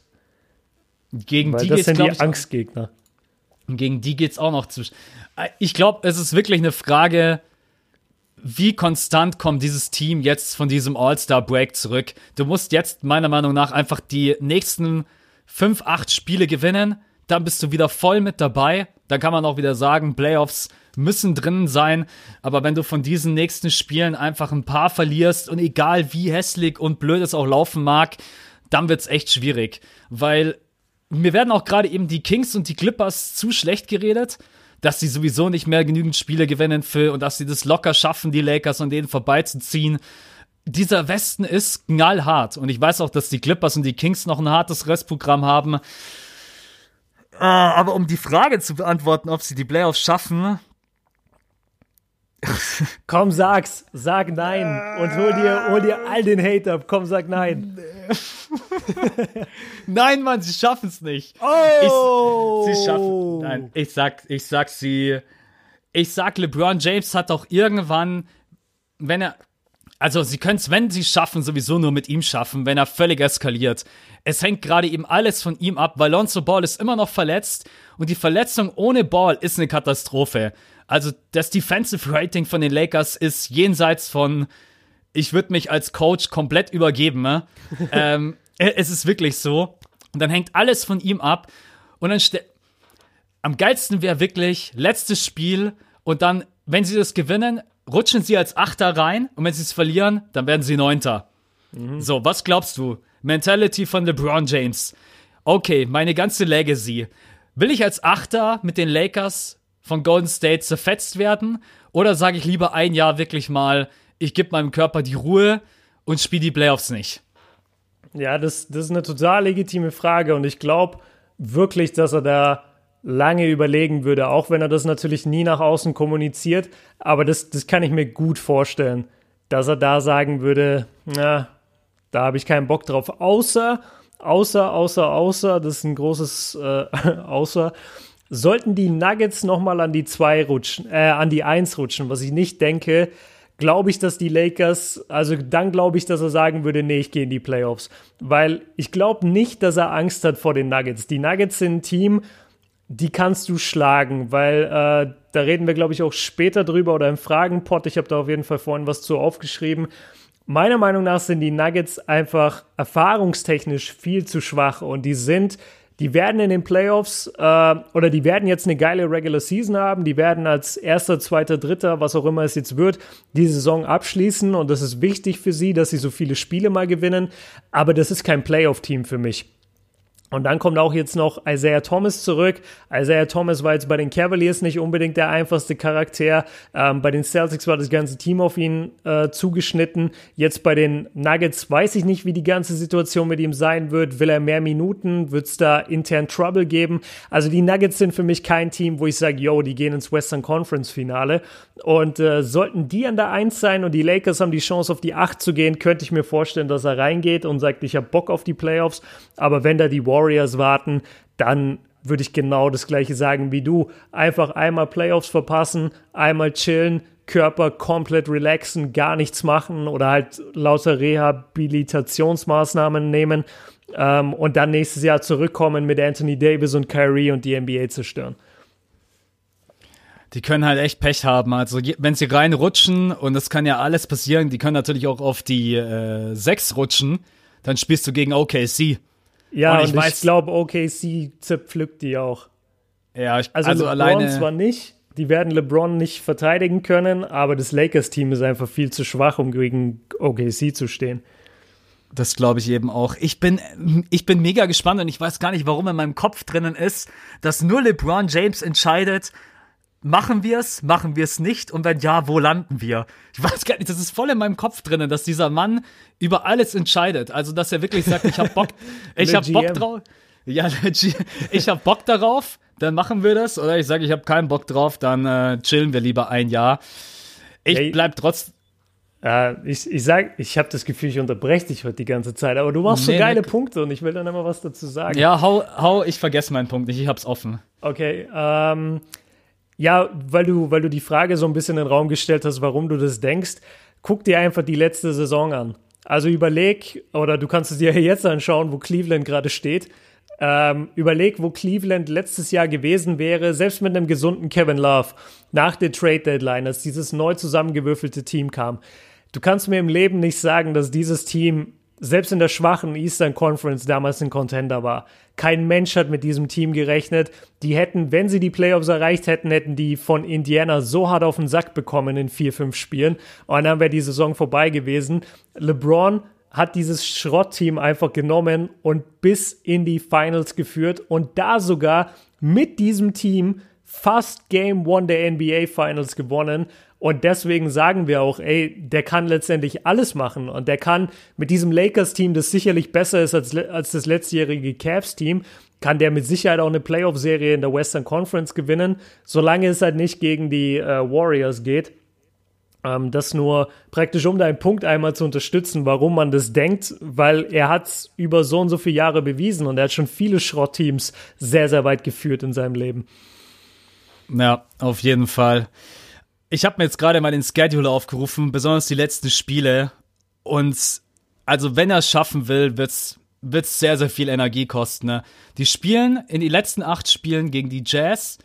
gegen Weil die das geht's sind die ich, Angstgegner. gegen die geht's auch noch zu. Ich glaube, es ist wirklich eine Frage, wie konstant kommt dieses Team jetzt von diesem All-Star-Break zurück? Du musst jetzt meiner Meinung nach einfach die nächsten fünf, acht Spiele gewinnen. Dann bist du wieder voll mit dabei. Dann kann man auch wieder sagen, Playoffs müssen drin sein. Aber wenn du von diesen nächsten Spielen einfach ein paar verlierst und egal wie hässlich und blöd es auch laufen mag, dann wird's echt schwierig. Weil mir werden auch gerade eben die Kings und die Clippers zu schlecht geredet, dass sie sowieso nicht mehr genügend Spiele gewinnen für und dass sie das locker schaffen, die Lakers an denen vorbeizuziehen. Dieser Westen ist knallhart und ich weiß auch, dass die Clippers und die Kings noch ein hartes Restprogramm haben. Äh, Aber um die Frage zu beantworten, ob sie die Playoffs schaffen, Komm, sag's. Sag nein. Und hol dir, hol dir all den Hate ab. Komm, sag nein. nein, Mann, sie schaffen es nicht. Oh! Sie schaffen. Nein, ich sag, ich sag sie. Ich sag, LeBron James hat auch irgendwann, wenn er. Also, sie können es, wenn sie schaffen, sowieso nur mit ihm schaffen, wenn er völlig eskaliert. Es hängt gerade eben alles von ihm ab, weil Lonzo Ball ist immer noch verletzt und die Verletzung ohne Ball ist eine Katastrophe. Also das Defensive Rating von den Lakers ist jenseits von, ich würde mich als Coach komplett übergeben. Ne? ähm, es ist wirklich so. Und dann hängt alles von ihm ab. Und dann am geilsten wäre wirklich letztes Spiel und dann, wenn sie das gewinnen, rutschen sie als Achter rein und wenn sie es verlieren, dann werden sie Neunter. Mhm. So, was glaubst du? Mentality von LeBron James. Okay, meine ganze Legacy. Will ich als Achter mit den Lakers von Golden State zerfetzt werden? Oder sage ich lieber ein Jahr wirklich mal, ich gebe meinem Körper die Ruhe und spiele die Playoffs nicht? Ja, das, das ist eine total legitime Frage und ich glaube wirklich, dass er da lange überlegen würde, auch wenn er das natürlich nie nach außen kommuniziert. Aber das, das kann ich mir gut vorstellen, dass er da sagen würde, na, da habe ich keinen Bock drauf. Außer, außer, außer, außer, das ist ein großes äh, Außer, Sollten die Nuggets nochmal an die 2 rutschen, äh, an die 1 rutschen, was ich nicht denke, glaube ich, dass die Lakers, also dann glaube ich, dass er sagen würde, nee, ich gehe in die Playoffs. Weil ich glaube nicht, dass er Angst hat vor den Nuggets. Die Nuggets sind ein Team, die kannst du schlagen, weil äh, da reden wir, glaube ich, auch später drüber oder im Fragenpot. Ich habe da auf jeden Fall vorhin was zu aufgeschrieben. Meiner Meinung nach sind die Nuggets einfach erfahrungstechnisch viel zu schwach und die sind die werden in den Playoffs äh, oder die werden jetzt eine geile Regular Season haben. Die werden als erster, zweiter, dritter, was auch immer es jetzt wird, die Saison abschließen. Und das ist wichtig für sie, dass sie so viele Spiele mal gewinnen. Aber das ist kein Playoff-Team für mich. Und dann kommt auch jetzt noch Isaiah Thomas zurück. Isaiah Thomas war jetzt bei den Cavaliers nicht unbedingt der einfachste Charakter. Ähm, bei den Celtics war das ganze Team auf ihn äh, zugeschnitten. Jetzt bei den Nuggets weiß ich nicht, wie die ganze Situation mit ihm sein wird. Will er mehr Minuten? Wird es da intern Trouble geben? Also die Nuggets sind für mich kein Team, wo ich sage, yo, die gehen ins Western Conference Finale. Und äh, sollten die an der Eins sein und die Lakers haben die Chance auf die Acht zu gehen, könnte ich mir vorstellen, dass er reingeht und sagt, ich habe Bock auf die Playoffs. Aber wenn da die Warriors Warriors warten, dann würde ich genau das gleiche sagen wie du. Einfach einmal Playoffs verpassen, einmal chillen, Körper komplett relaxen, gar nichts machen oder halt lauter Rehabilitationsmaßnahmen nehmen ähm, und dann nächstes Jahr zurückkommen mit Anthony Davis und Kyrie und die NBA zerstören. Die können halt echt Pech haben. Also wenn sie reinrutschen und das kann ja alles passieren, die können natürlich auch auf die äh, 6 rutschen, dann spielst du gegen OKC. Ja, und ich, ich glaube, OKC zerpflückt die auch. Ja, ich, also, also LeBron alleine zwar nicht, die werden LeBron nicht verteidigen können, aber das Lakers-Team ist einfach viel zu schwach, um gegen OKC zu stehen. Das glaube ich eben auch. Ich bin, ich bin mega gespannt und ich weiß gar nicht, warum in meinem Kopf drinnen ist, dass nur LeBron James entscheidet, Machen wir es? Machen wir es nicht? Und wenn ja, wo landen wir? Ich weiß gar nicht, das ist voll in meinem Kopf drinnen, dass dieser Mann über alles entscheidet. Also, dass er wirklich sagt, ich hab Bock, ich hab Bock drauf. Ja, ich hab Bock darauf, dann machen wir das. Oder ich sage, ich habe keinen Bock drauf, dann äh, chillen wir lieber ein Jahr. Ich hey. bleib trotzdem. Äh, ich, ich sag, ich habe das Gefühl, ich unterbreche dich heute die ganze Zeit, aber du machst nee, so geile nee. Punkte und ich will dann immer was dazu sagen. Ja, hau, hau, ich vergesse meinen Punkt nicht, ich hab's offen. Okay, ähm, ja, weil du, weil du die Frage so ein bisschen in den Raum gestellt hast, warum du das denkst, guck dir einfach die letzte Saison an. Also überleg, oder du kannst es dir jetzt anschauen, wo Cleveland gerade steht. Ähm, überleg, wo Cleveland letztes Jahr gewesen wäre, selbst mit einem gesunden Kevin Love, nach der Trade Deadline, als dieses neu zusammengewürfelte Team kam. Du kannst mir im Leben nicht sagen, dass dieses Team selbst in der schwachen Eastern Conference damals ein Contender war. Kein Mensch hat mit diesem Team gerechnet. Die hätten, wenn sie die Playoffs erreicht hätten, hätten die von Indiana so hart auf den Sack bekommen in vier, fünf Spielen. Und dann wäre die Saison vorbei gewesen. LeBron hat dieses Schrottteam einfach genommen und bis in die Finals geführt und da sogar mit diesem Team fast Game One der NBA Finals gewonnen. Und deswegen sagen wir auch, ey, der kann letztendlich alles machen. Und der kann mit diesem Lakers-Team, das sicherlich besser ist als, als das letztjährige Cavs-Team, kann der mit Sicherheit auch eine Playoff-Serie in der Western Conference gewinnen, solange es halt nicht gegen die äh, Warriors geht. Ähm, das nur praktisch, um deinen Punkt einmal zu unterstützen, warum man das denkt, weil er hat es über so und so viele Jahre bewiesen und er hat schon viele Schrottteams sehr, sehr weit geführt in seinem Leben. Ja, auf jeden Fall. Ich habe mir jetzt gerade mal den Schedule aufgerufen, besonders die letzten Spiele. Und also wenn er es schaffen will, wird's wird's sehr, sehr viel Energie kosten. Ne? Die spielen in die letzten acht Spielen gegen die Jazz,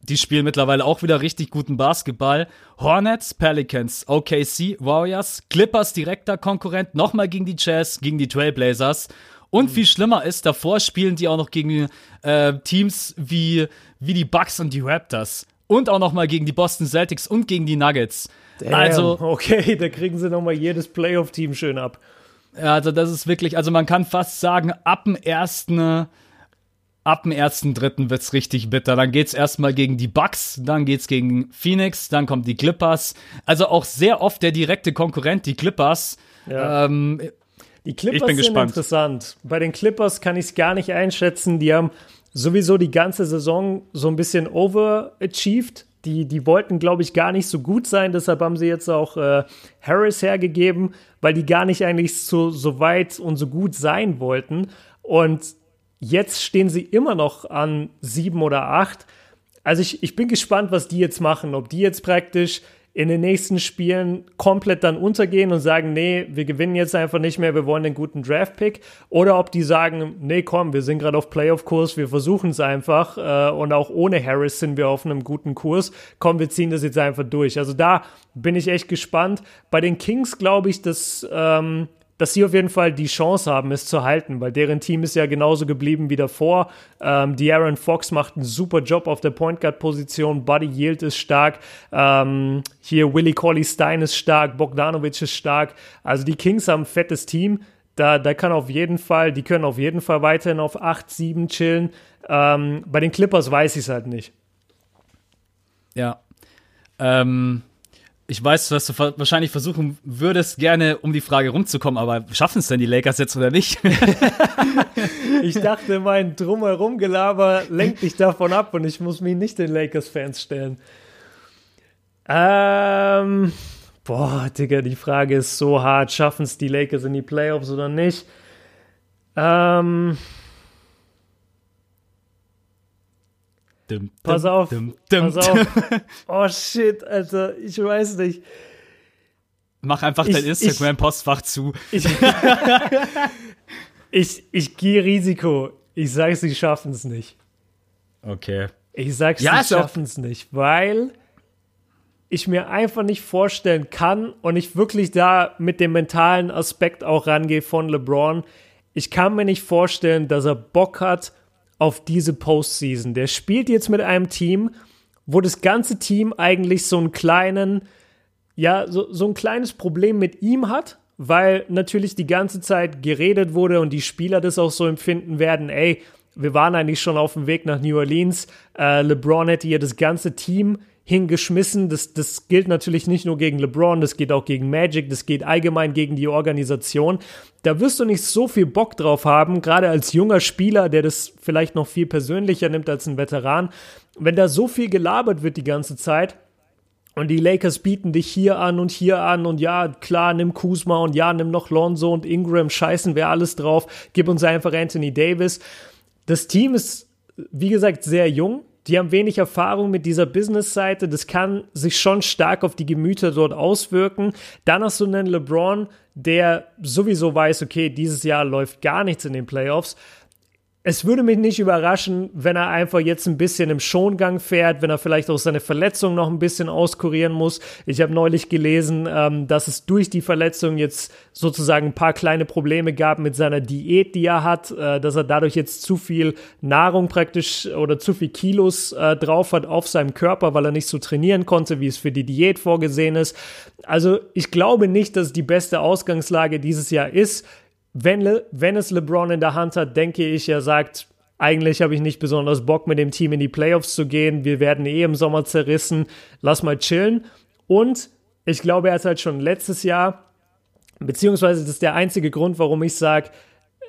die spielen mittlerweile auch wieder richtig guten Basketball. Hornets, Pelicans, OKC, Warriors, Clippers direkter Konkurrent, nochmal gegen die Jazz, gegen die Trailblazers. Und viel schlimmer ist, davor spielen die auch noch gegen äh, Teams wie, wie die Bucks und die Raptors. Und auch nochmal gegen die Boston Celtics und gegen die Nuggets. Damn, Also, okay, da kriegen sie nochmal jedes Playoff-Team schön ab. also das ist wirklich, also man kann fast sagen, ab dem ersten, ab dem ersten Dritten wird's richtig bitter. Dann geht's erstmal gegen die Bucks, dann geht's gegen Phoenix, dann kommen die Clippers. Also auch sehr oft der direkte Konkurrent, die Clippers. Ja. Ähm, Die Clippers Ich bin sind gespannt. interessant. Bei den Clippers kann ich es gar nicht einschätzen. Die haben sowieso die ganze Saison so ein bisschen overachieved. Die, die wollten, glaube ich, gar nicht so gut sein. Deshalb haben sie jetzt auch äh, Harris hergegeben, weil die gar nicht eigentlich so, so weit und so gut sein wollten. Und jetzt stehen sie immer noch an sieben oder acht. Also ich, ich bin gespannt, was die jetzt machen. Ob die jetzt praktisch in den nächsten Spielen komplett dann untergehen und sagen, nee, wir gewinnen jetzt einfach nicht mehr, wir wollen den guten Draft-Pick. Oder ob die sagen, nee, komm, wir sind gerade auf Playoff-Kurs, wir versuchen es einfach. Äh, und auch ohne Harris sind wir auf einem guten Kurs. Komm, wir ziehen das jetzt einfach durch. Also da bin ich echt gespannt. Bei den Kings glaube ich, dass ähm, dass sie auf jeden Fall die Chance haben, es zu halten, weil deren Team ist ja genauso geblieben wie davor. Ähm, die Aaron Fox macht einen super Job auf der Point Guard Position, Buddy Yield ist stark, ähm, hier Willie Cauley Stein ist stark, Bogdanovic ist stark. Also die Kings haben ein fettes Team. Da, da kann auf jeden Fall, die können auf jeden Fall weiterhin auf 8, 7 chillen. Ähm, bei den Clippers weiß ich es halt nicht. Ja. Ähm, ich weiß, was du wahrscheinlich versuchen würdest, gerne um die Frage rumzukommen, aber schaffen es denn die Lakers jetzt oder nicht? Ich dachte, mein drumherum Gelaber lenkt dich davon ab und ich muss mich nicht den Lakers-Fans stellen. Ähm, boah, Digga, die Frage ist so hart. Schaffen es die Lakers in die Playoffs oder nicht? Ähm, Dum, pass dum, auf, dum, pass auf. Oh shit, Alter, ich weiß nicht. Mach einfach Ich- dein Instagram-Postfach zu. Ich, ich, ich gehe Risiko. Ich sage, sie schaffen es nicht. Okay. Ich sag's, Ja, sie schaffen es nicht, weil ich mir einfach nicht vorstellen kann und ich wirklich da mit dem mentalen Aspekt auch rangehe von LeBron. Ich kann mir nicht vorstellen, dass er Bock hat auf diese Postseason. Der spielt jetzt mit einem Team, wo das ganze Team eigentlich so einen kleinen, ja, so, so ein kleines Problem mit ihm hat, weil natürlich die ganze Zeit geredet wurde und die Spieler das auch so empfinden werden, ey, wir waren eigentlich schon auf dem Weg nach New Orleans. Äh, LeBron hätte hier das ganze Team hingeschmissen. Das, das gilt natürlich nicht nur gegen LeBron, das geht auch gegen Magic, das geht allgemein gegen die Organisation. Da wirst du nicht so viel Bock drauf haben, gerade als junger Spieler, der das vielleicht noch viel persönlicher nimmt als ein Veteran. Wenn da so viel gelabert wird die ganze Zeit, und die Lakers bieten dich hier an und hier an und ja, klar, nimm Kuzma und ja, nimm noch Lonzo und Ingram, scheißen wir alles drauf, gib uns einfach Anthony Davis. Das Team ist, wie gesagt, sehr jung. Die haben wenig Erfahrung mit dieser Business-Seite. Das kann sich schon stark auf die Gemüter dort auswirken. Dann hast du einen LeBron, der sowieso weiß, okay, dieses Jahr läuft gar nichts in den Playoffs es würde mich nicht überraschen, wenn er einfach jetzt ein bisschen im Schongang fährt, wenn er vielleicht auch seine Verletzung noch ein bisschen auskurieren muss. Ich habe neulich gelesen, ähm, dass es durch die Verletzung jetzt sozusagen ein paar kleine Probleme gab mit seiner Diät, die er hat, äh, dass er dadurch jetzt zu viel Nahrung praktisch oder zu viel Kilos äh, drauf hat auf seinem Körper, weil er nicht so trainieren konnte, wie es für die Diät vorgesehen ist. Also ich glaube nicht, dass die beste Ausgangslage dieses Jahr ist wenn, Le wenn es LeBron in der Hand hat, denke ich, er sagt, eigentlich habe ich nicht besonders Bock, mit dem Team in die Playoffs zu gehen. Wir werden eh im Sommer zerrissen. Lass mal chillen. Und ich glaube, er hat halt schon letztes Jahr, beziehungsweise das ist der einzige Grund, warum ich sage,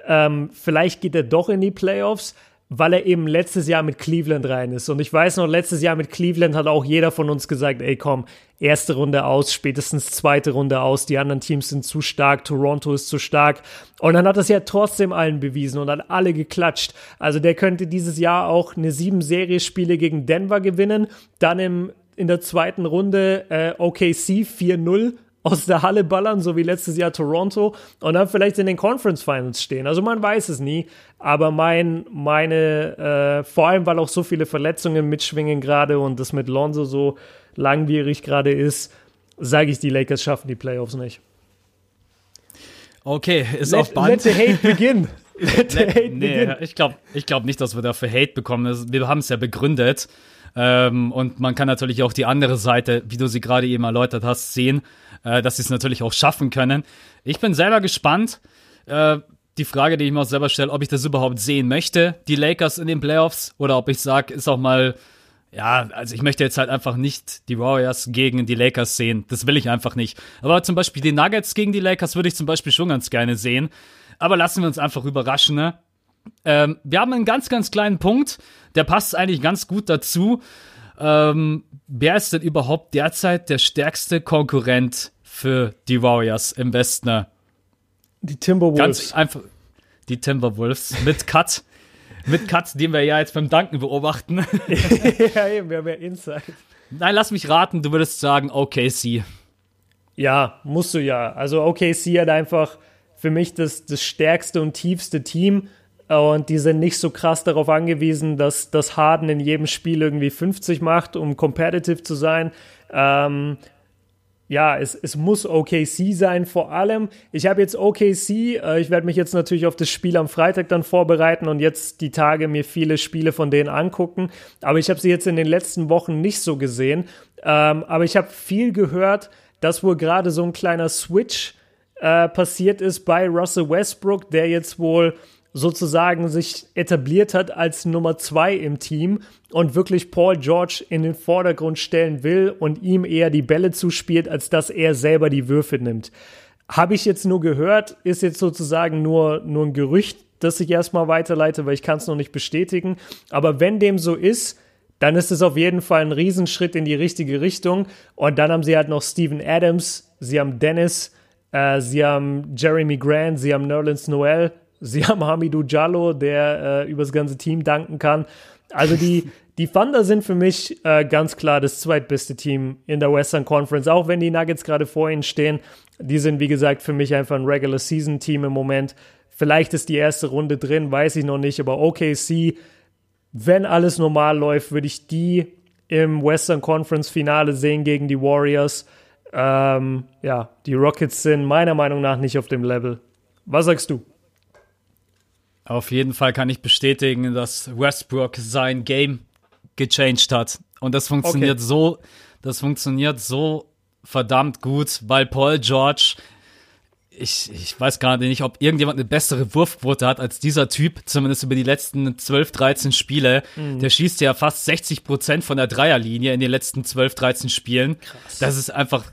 ähm, vielleicht geht er doch in die Playoffs, weil er eben letztes Jahr mit Cleveland rein ist. Und ich weiß noch, letztes Jahr mit Cleveland hat auch jeder von uns gesagt, ey komm, erste Runde aus, spätestens zweite Runde aus, die anderen Teams sind zu stark, Toronto ist zu stark. Und dann hat das ja trotzdem allen bewiesen und hat alle geklatscht. Also der könnte dieses Jahr auch eine sieben Serie-Spiele gegen Denver gewinnen, dann im, in der zweiten Runde äh, OKC 4-0 aus der Halle ballern, so wie letztes Jahr Toronto, und dann vielleicht in den Conference Finals stehen. Also man weiß es nie, aber mein, meine, äh, vor allem weil auch so viele Verletzungen mitschwingen gerade und das mit Lonzo so langwierig gerade ist, sage ich, die Lakers schaffen die Playoffs nicht. Okay, ist let, auf Band. Let the hate begin. let the hate nee, begin. Ich glaube ich glaub nicht, dass wir dafür Hate bekommen. Wir haben es ja begründet. Ähm, und man kann natürlich auch die andere Seite, wie du sie gerade eben erläutert hast, sehen, äh, dass sie es natürlich auch schaffen können. Ich bin selber gespannt. Äh, die Frage, die ich mir auch selber stelle, ob ich das überhaupt sehen möchte, die Lakers in den Playoffs, oder ob ich sage, ist auch mal, ja, also ich möchte jetzt halt einfach nicht die Warriors gegen die Lakers sehen. Das will ich einfach nicht. Aber zum Beispiel die Nuggets gegen die Lakers würde ich zum Beispiel schon ganz gerne sehen. Aber lassen wir uns einfach überraschen, ne? Ähm, wir haben einen ganz, ganz kleinen Punkt, der passt eigentlich ganz gut dazu. Ähm, wer ist denn überhaupt derzeit der stärkste Konkurrent für die Warriors im Westen? Die Timberwolves. Ganz einfach. Die Timberwolves mit Cut. mit Cut, den wir ja jetzt beim Danken beobachten. ja, eben, wir haben ja Insight. Nein, lass mich raten, du würdest sagen OKC. Ja, musst du ja. Also OKC hat einfach für mich das, das stärkste und tiefste Team. Und die sind nicht so krass darauf angewiesen, dass das Harden in jedem Spiel irgendwie 50 macht, um competitive zu sein. Ähm, ja, es, es muss OKC sein, vor allem. Ich habe jetzt OKC, äh, ich werde mich jetzt natürlich auf das Spiel am Freitag dann vorbereiten und jetzt die Tage mir viele Spiele von denen angucken. Aber ich habe sie jetzt in den letzten Wochen nicht so gesehen. Ähm, aber ich habe viel gehört, dass wohl gerade so ein kleiner Switch äh, passiert ist bei Russell Westbrook, der jetzt wohl sozusagen sich etabliert hat als Nummer zwei im Team und wirklich Paul George in den Vordergrund stellen will und ihm eher die Bälle zuspielt, als dass er selber die Würfe nimmt. Habe ich jetzt nur gehört, ist jetzt sozusagen nur, nur ein Gerücht, das ich erstmal weiterleite, weil ich kann es noch nicht bestätigen. Aber wenn dem so ist, dann ist es auf jeden Fall ein Riesenschritt in die richtige Richtung. Und dann haben sie halt noch Steven Adams, sie haben Dennis, äh, sie haben Jeremy Grant, sie haben Nerlens Noel, Sie haben Hamidou Jallo, der äh, über das ganze Team danken kann. Also die, die Thunder sind für mich äh, ganz klar das zweitbeste Team in der Western Conference, auch wenn die Nuggets gerade vor ihnen stehen. Die sind, wie gesagt, für mich einfach ein Regular Season Team im Moment. Vielleicht ist die erste Runde drin, weiß ich noch nicht, aber OKC, wenn alles normal läuft, würde ich die im Western Conference Finale sehen gegen die Warriors. Ähm, ja, die Rockets sind meiner Meinung nach nicht auf dem Level. Was sagst du? Auf jeden Fall kann ich bestätigen, dass Westbrook sein Game gechanged hat. Und das funktioniert okay. so, das funktioniert so verdammt gut, weil Paul George, ich, ich weiß gerade nicht, ob irgendjemand eine bessere Wurfquote hat als dieser Typ, zumindest über die letzten 12, 13 Spiele. Mhm. Der schießt ja fast 60 Prozent von der Dreierlinie in den letzten 12, 13 Spielen. Krass. Das ist einfach,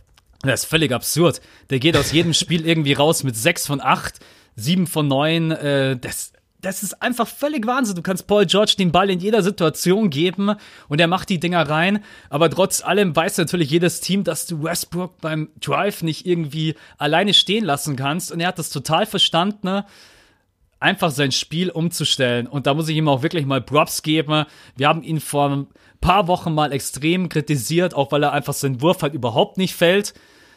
das ist völlig absurd. Der geht aus jedem Spiel irgendwie raus mit 6 von 8, 7 von 9, äh, das, das ist einfach völlig Wahnsinn. Du kannst Paul George den Ball in jeder Situation geben und er macht die Dinger rein. Aber trotz allem weiß natürlich jedes Team, dass du Westbrook beim Drive nicht irgendwie alleine stehen lassen kannst. Und er hat das total verstanden, einfach sein Spiel umzustellen. Und da muss ich ihm auch wirklich mal Props geben. Wir haben ihn vor ein paar Wochen mal extrem kritisiert, auch weil er einfach seinen Wurf halt überhaupt nicht fällt.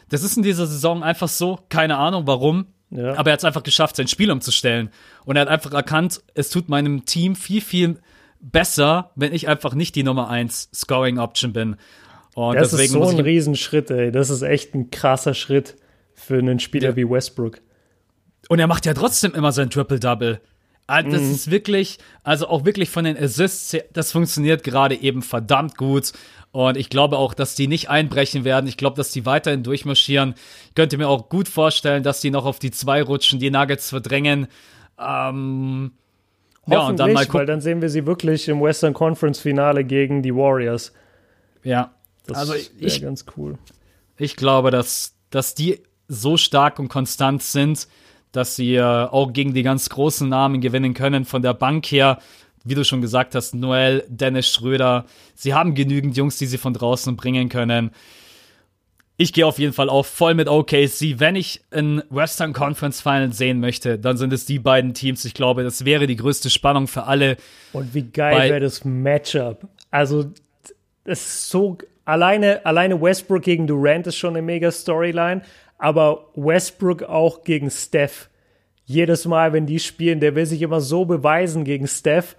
Das ist in dieser Saison einfach so. Keine Ahnung warum. Ja. Aber er hat es einfach geschafft, sein Spiel umzustellen. Und er hat einfach erkannt, es tut meinem Team viel, viel besser, wenn ich einfach nicht die Nummer 1 Scoring Option bin. Und das deswegen ist so ein Riesenschritt, ey. Das ist echt ein krasser Schritt für einen Spieler ja. wie Westbrook. Und er macht ja trotzdem immer sein Triple-Double. Das mhm. ist wirklich, also auch wirklich von den Assists, das funktioniert gerade eben verdammt gut. Und ich glaube auch, dass die nicht einbrechen werden. Ich glaube, dass die weiterhin durchmarschieren. Ich könnte mir auch gut vorstellen, dass die noch auf die zwei rutschen, die Nuggets verdrängen. Ähm, ja, und dann mal gucken. weil dann sehen wir sie wirklich im Western Conference Finale gegen die Warriors. Ja, das also ich, ganz cool. Ich glaube, dass, dass die so stark und konstant sind, dass sie äh, auch gegen die ganz großen Namen gewinnen können. Von der Bank her, wie du schon gesagt hast, Noel, Dennis Schröder. Sie haben genügend Jungs, die sie von draußen bringen können. Ich gehe auf jeden Fall auch voll mit OKC. Wenn ich ein Western Conference Final sehen möchte, dann sind es die beiden Teams. Ich glaube, das wäre die größte Spannung für alle. Und wie geil wäre das Matchup. Also, es ist so alleine, alleine Westbrook gegen Durant ist schon eine mega Storyline. Aber Westbrook auch gegen Steph. Jedes Mal, wenn die spielen, der will sich immer so beweisen gegen Steph.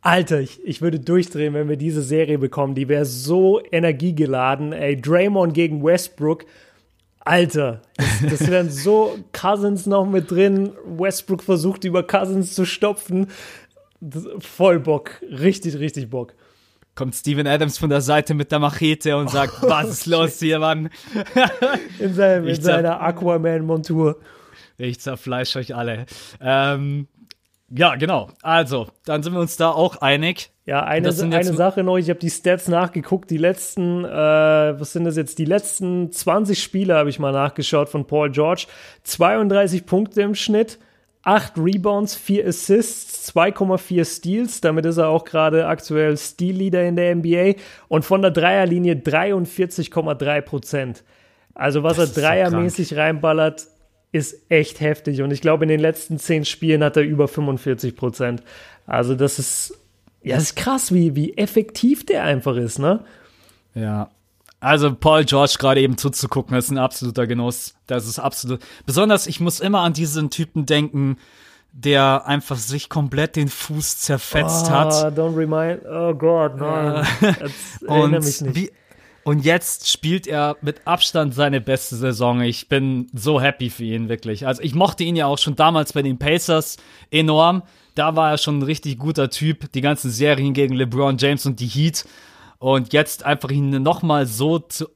Alter, ich, ich würde durchdrehen, wenn wir diese Serie bekommen. Die wäre so energiegeladen. Ey, Draymond gegen Westbrook. Alter, das, das wären so Cousins noch mit drin. Westbrook versucht über Cousins zu stopfen. Das, voll Bock. Richtig, richtig Bock. Kommt Steven Adams von der Seite mit der Machete und sagt, was ist los hier, Mann? In, seinem, in seiner Aquaman-Montur. Ich zerfleisch euch alle. Ähm, ja, genau. Also, dann sind wir uns da auch einig. Ja, eine, eine Sache noch, ich habe die Stats nachgeguckt, die letzten, äh, was sind das jetzt, die letzten 20 Spiele habe ich mal nachgeschaut von Paul George. 32 Punkte im Schnitt, 8 Rebounds, 4 Assists, 2,4 Steals, damit ist er auch gerade aktuell Steal-Leader in der NBA und von der Dreierlinie 43,3 Prozent. Also was das er dreiermäßig reinballert, ist echt heftig. Und ich glaube, in den letzten zehn Spielen hat er über 45 Prozent. Also das ist, ja, das ist krass, wie, wie effektiv der einfach ist, ne? Ja. Also Paul George gerade eben zuzugucken, ist ein absoluter Genuss. Das ist absolut. Besonders, ich muss immer an diesen Typen denken, der einfach sich komplett den Fuß zerfetzt oh, hat. Don't remind. Oh Gott, nein. Erinnere mich nicht. Wie, und jetzt spielt er mit Abstand seine beste Saison. Ich bin so happy für ihn, wirklich. Also ich mochte ihn ja auch schon damals bei den Pacers enorm. Da war er schon ein richtig guter Typ. Die ganzen Serien gegen LeBron James und die Heat. Und jetzt einfach ihn nochmal so zu.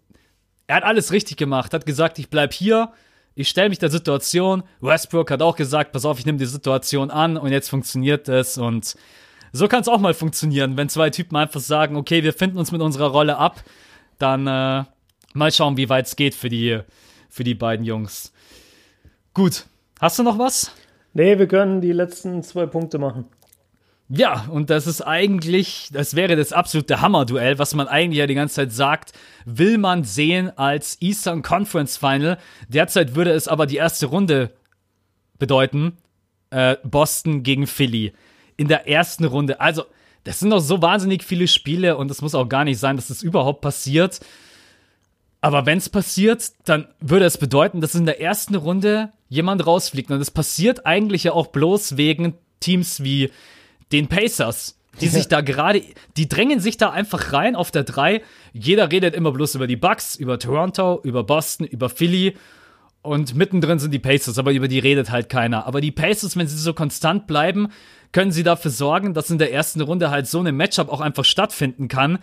Er hat alles richtig gemacht. Hat gesagt, ich bleib hier. Ich stelle mich der Situation. Westbrook hat auch gesagt, pass auf, ich nehme die Situation an und jetzt funktioniert es. Und so kann es auch mal funktionieren, wenn zwei Typen einfach sagen, okay, wir finden uns mit unserer Rolle ab dann äh, mal schauen, wie weit es geht für die, für die beiden Jungs. Gut, hast du noch was? Nee, wir können die letzten zwei Punkte machen. Ja, und das ist eigentlich, das wäre das absolute Hammer-Duell, was man eigentlich ja die ganze Zeit sagt, will man sehen als Eastern Conference Final. Derzeit würde es aber die erste Runde bedeuten, äh, Boston gegen Philly. In der ersten Runde. Also, das sind doch so wahnsinnig viele Spiele und es muss auch gar nicht sein, dass das überhaupt passiert. Aber wenn es passiert, dann würde es bedeuten, dass in der ersten Runde jemand rausfliegt. Und das passiert eigentlich ja auch bloß wegen Teams wie den Pacers, die sich da gerade, die drängen sich da einfach rein auf der 3. Jeder redet immer bloß über die Bucks, über Toronto, über Boston, über Philly. Und mittendrin sind die Pacers, aber über die redet halt keiner. Aber die Pacers, wenn sie so konstant bleiben, können sie dafür sorgen, dass in der ersten Runde halt so eine Matchup auch einfach stattfinden kann.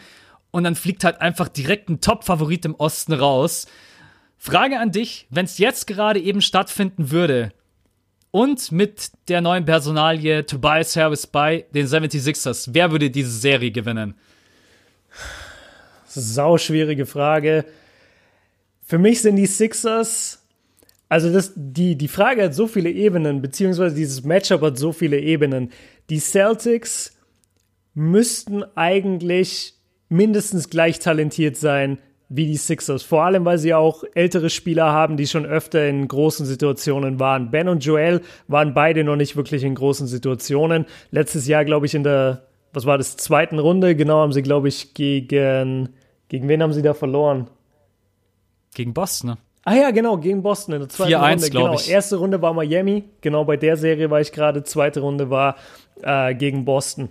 Und dann fliegt halt einfach direkt ein Top-Favorit im Osten raus. Frage an dich, wenn es jetzt gerade eben stattfinden würde und mit der neuen Personalie Tobias Harris bei den 76ers, wer würde diese Serie gewinnen? Sau schwierige Frage. Für mich sind die Sixers also das, die, die Frage hat so viele Ebenen, beziehungsweise dieses Matchup hat so viele Ebenen. Die Celtics müssten eigentlich mindestens gleich talentiert sein wie die Sixers. Vor allem, weil sie auch ältere Spieler haben, die schon öfter in großen Situationen waren. Ben und Joel waren beide noch nicht wirklich in großen Situationen. Letztes Jahr, glaube ich, in der, was war das, zweiten Runde, genau, haben sie, glaube ich, gegen, gegen wen haben sie da verloren? Gegen Boston, ne? Ah ja, genau, gegen Boston in der zweiten Runde. Genau, ich. erste Runde war Miami. Genau, bei der Serie war ich gerade. Zweite Runde war äh, gegen Boston.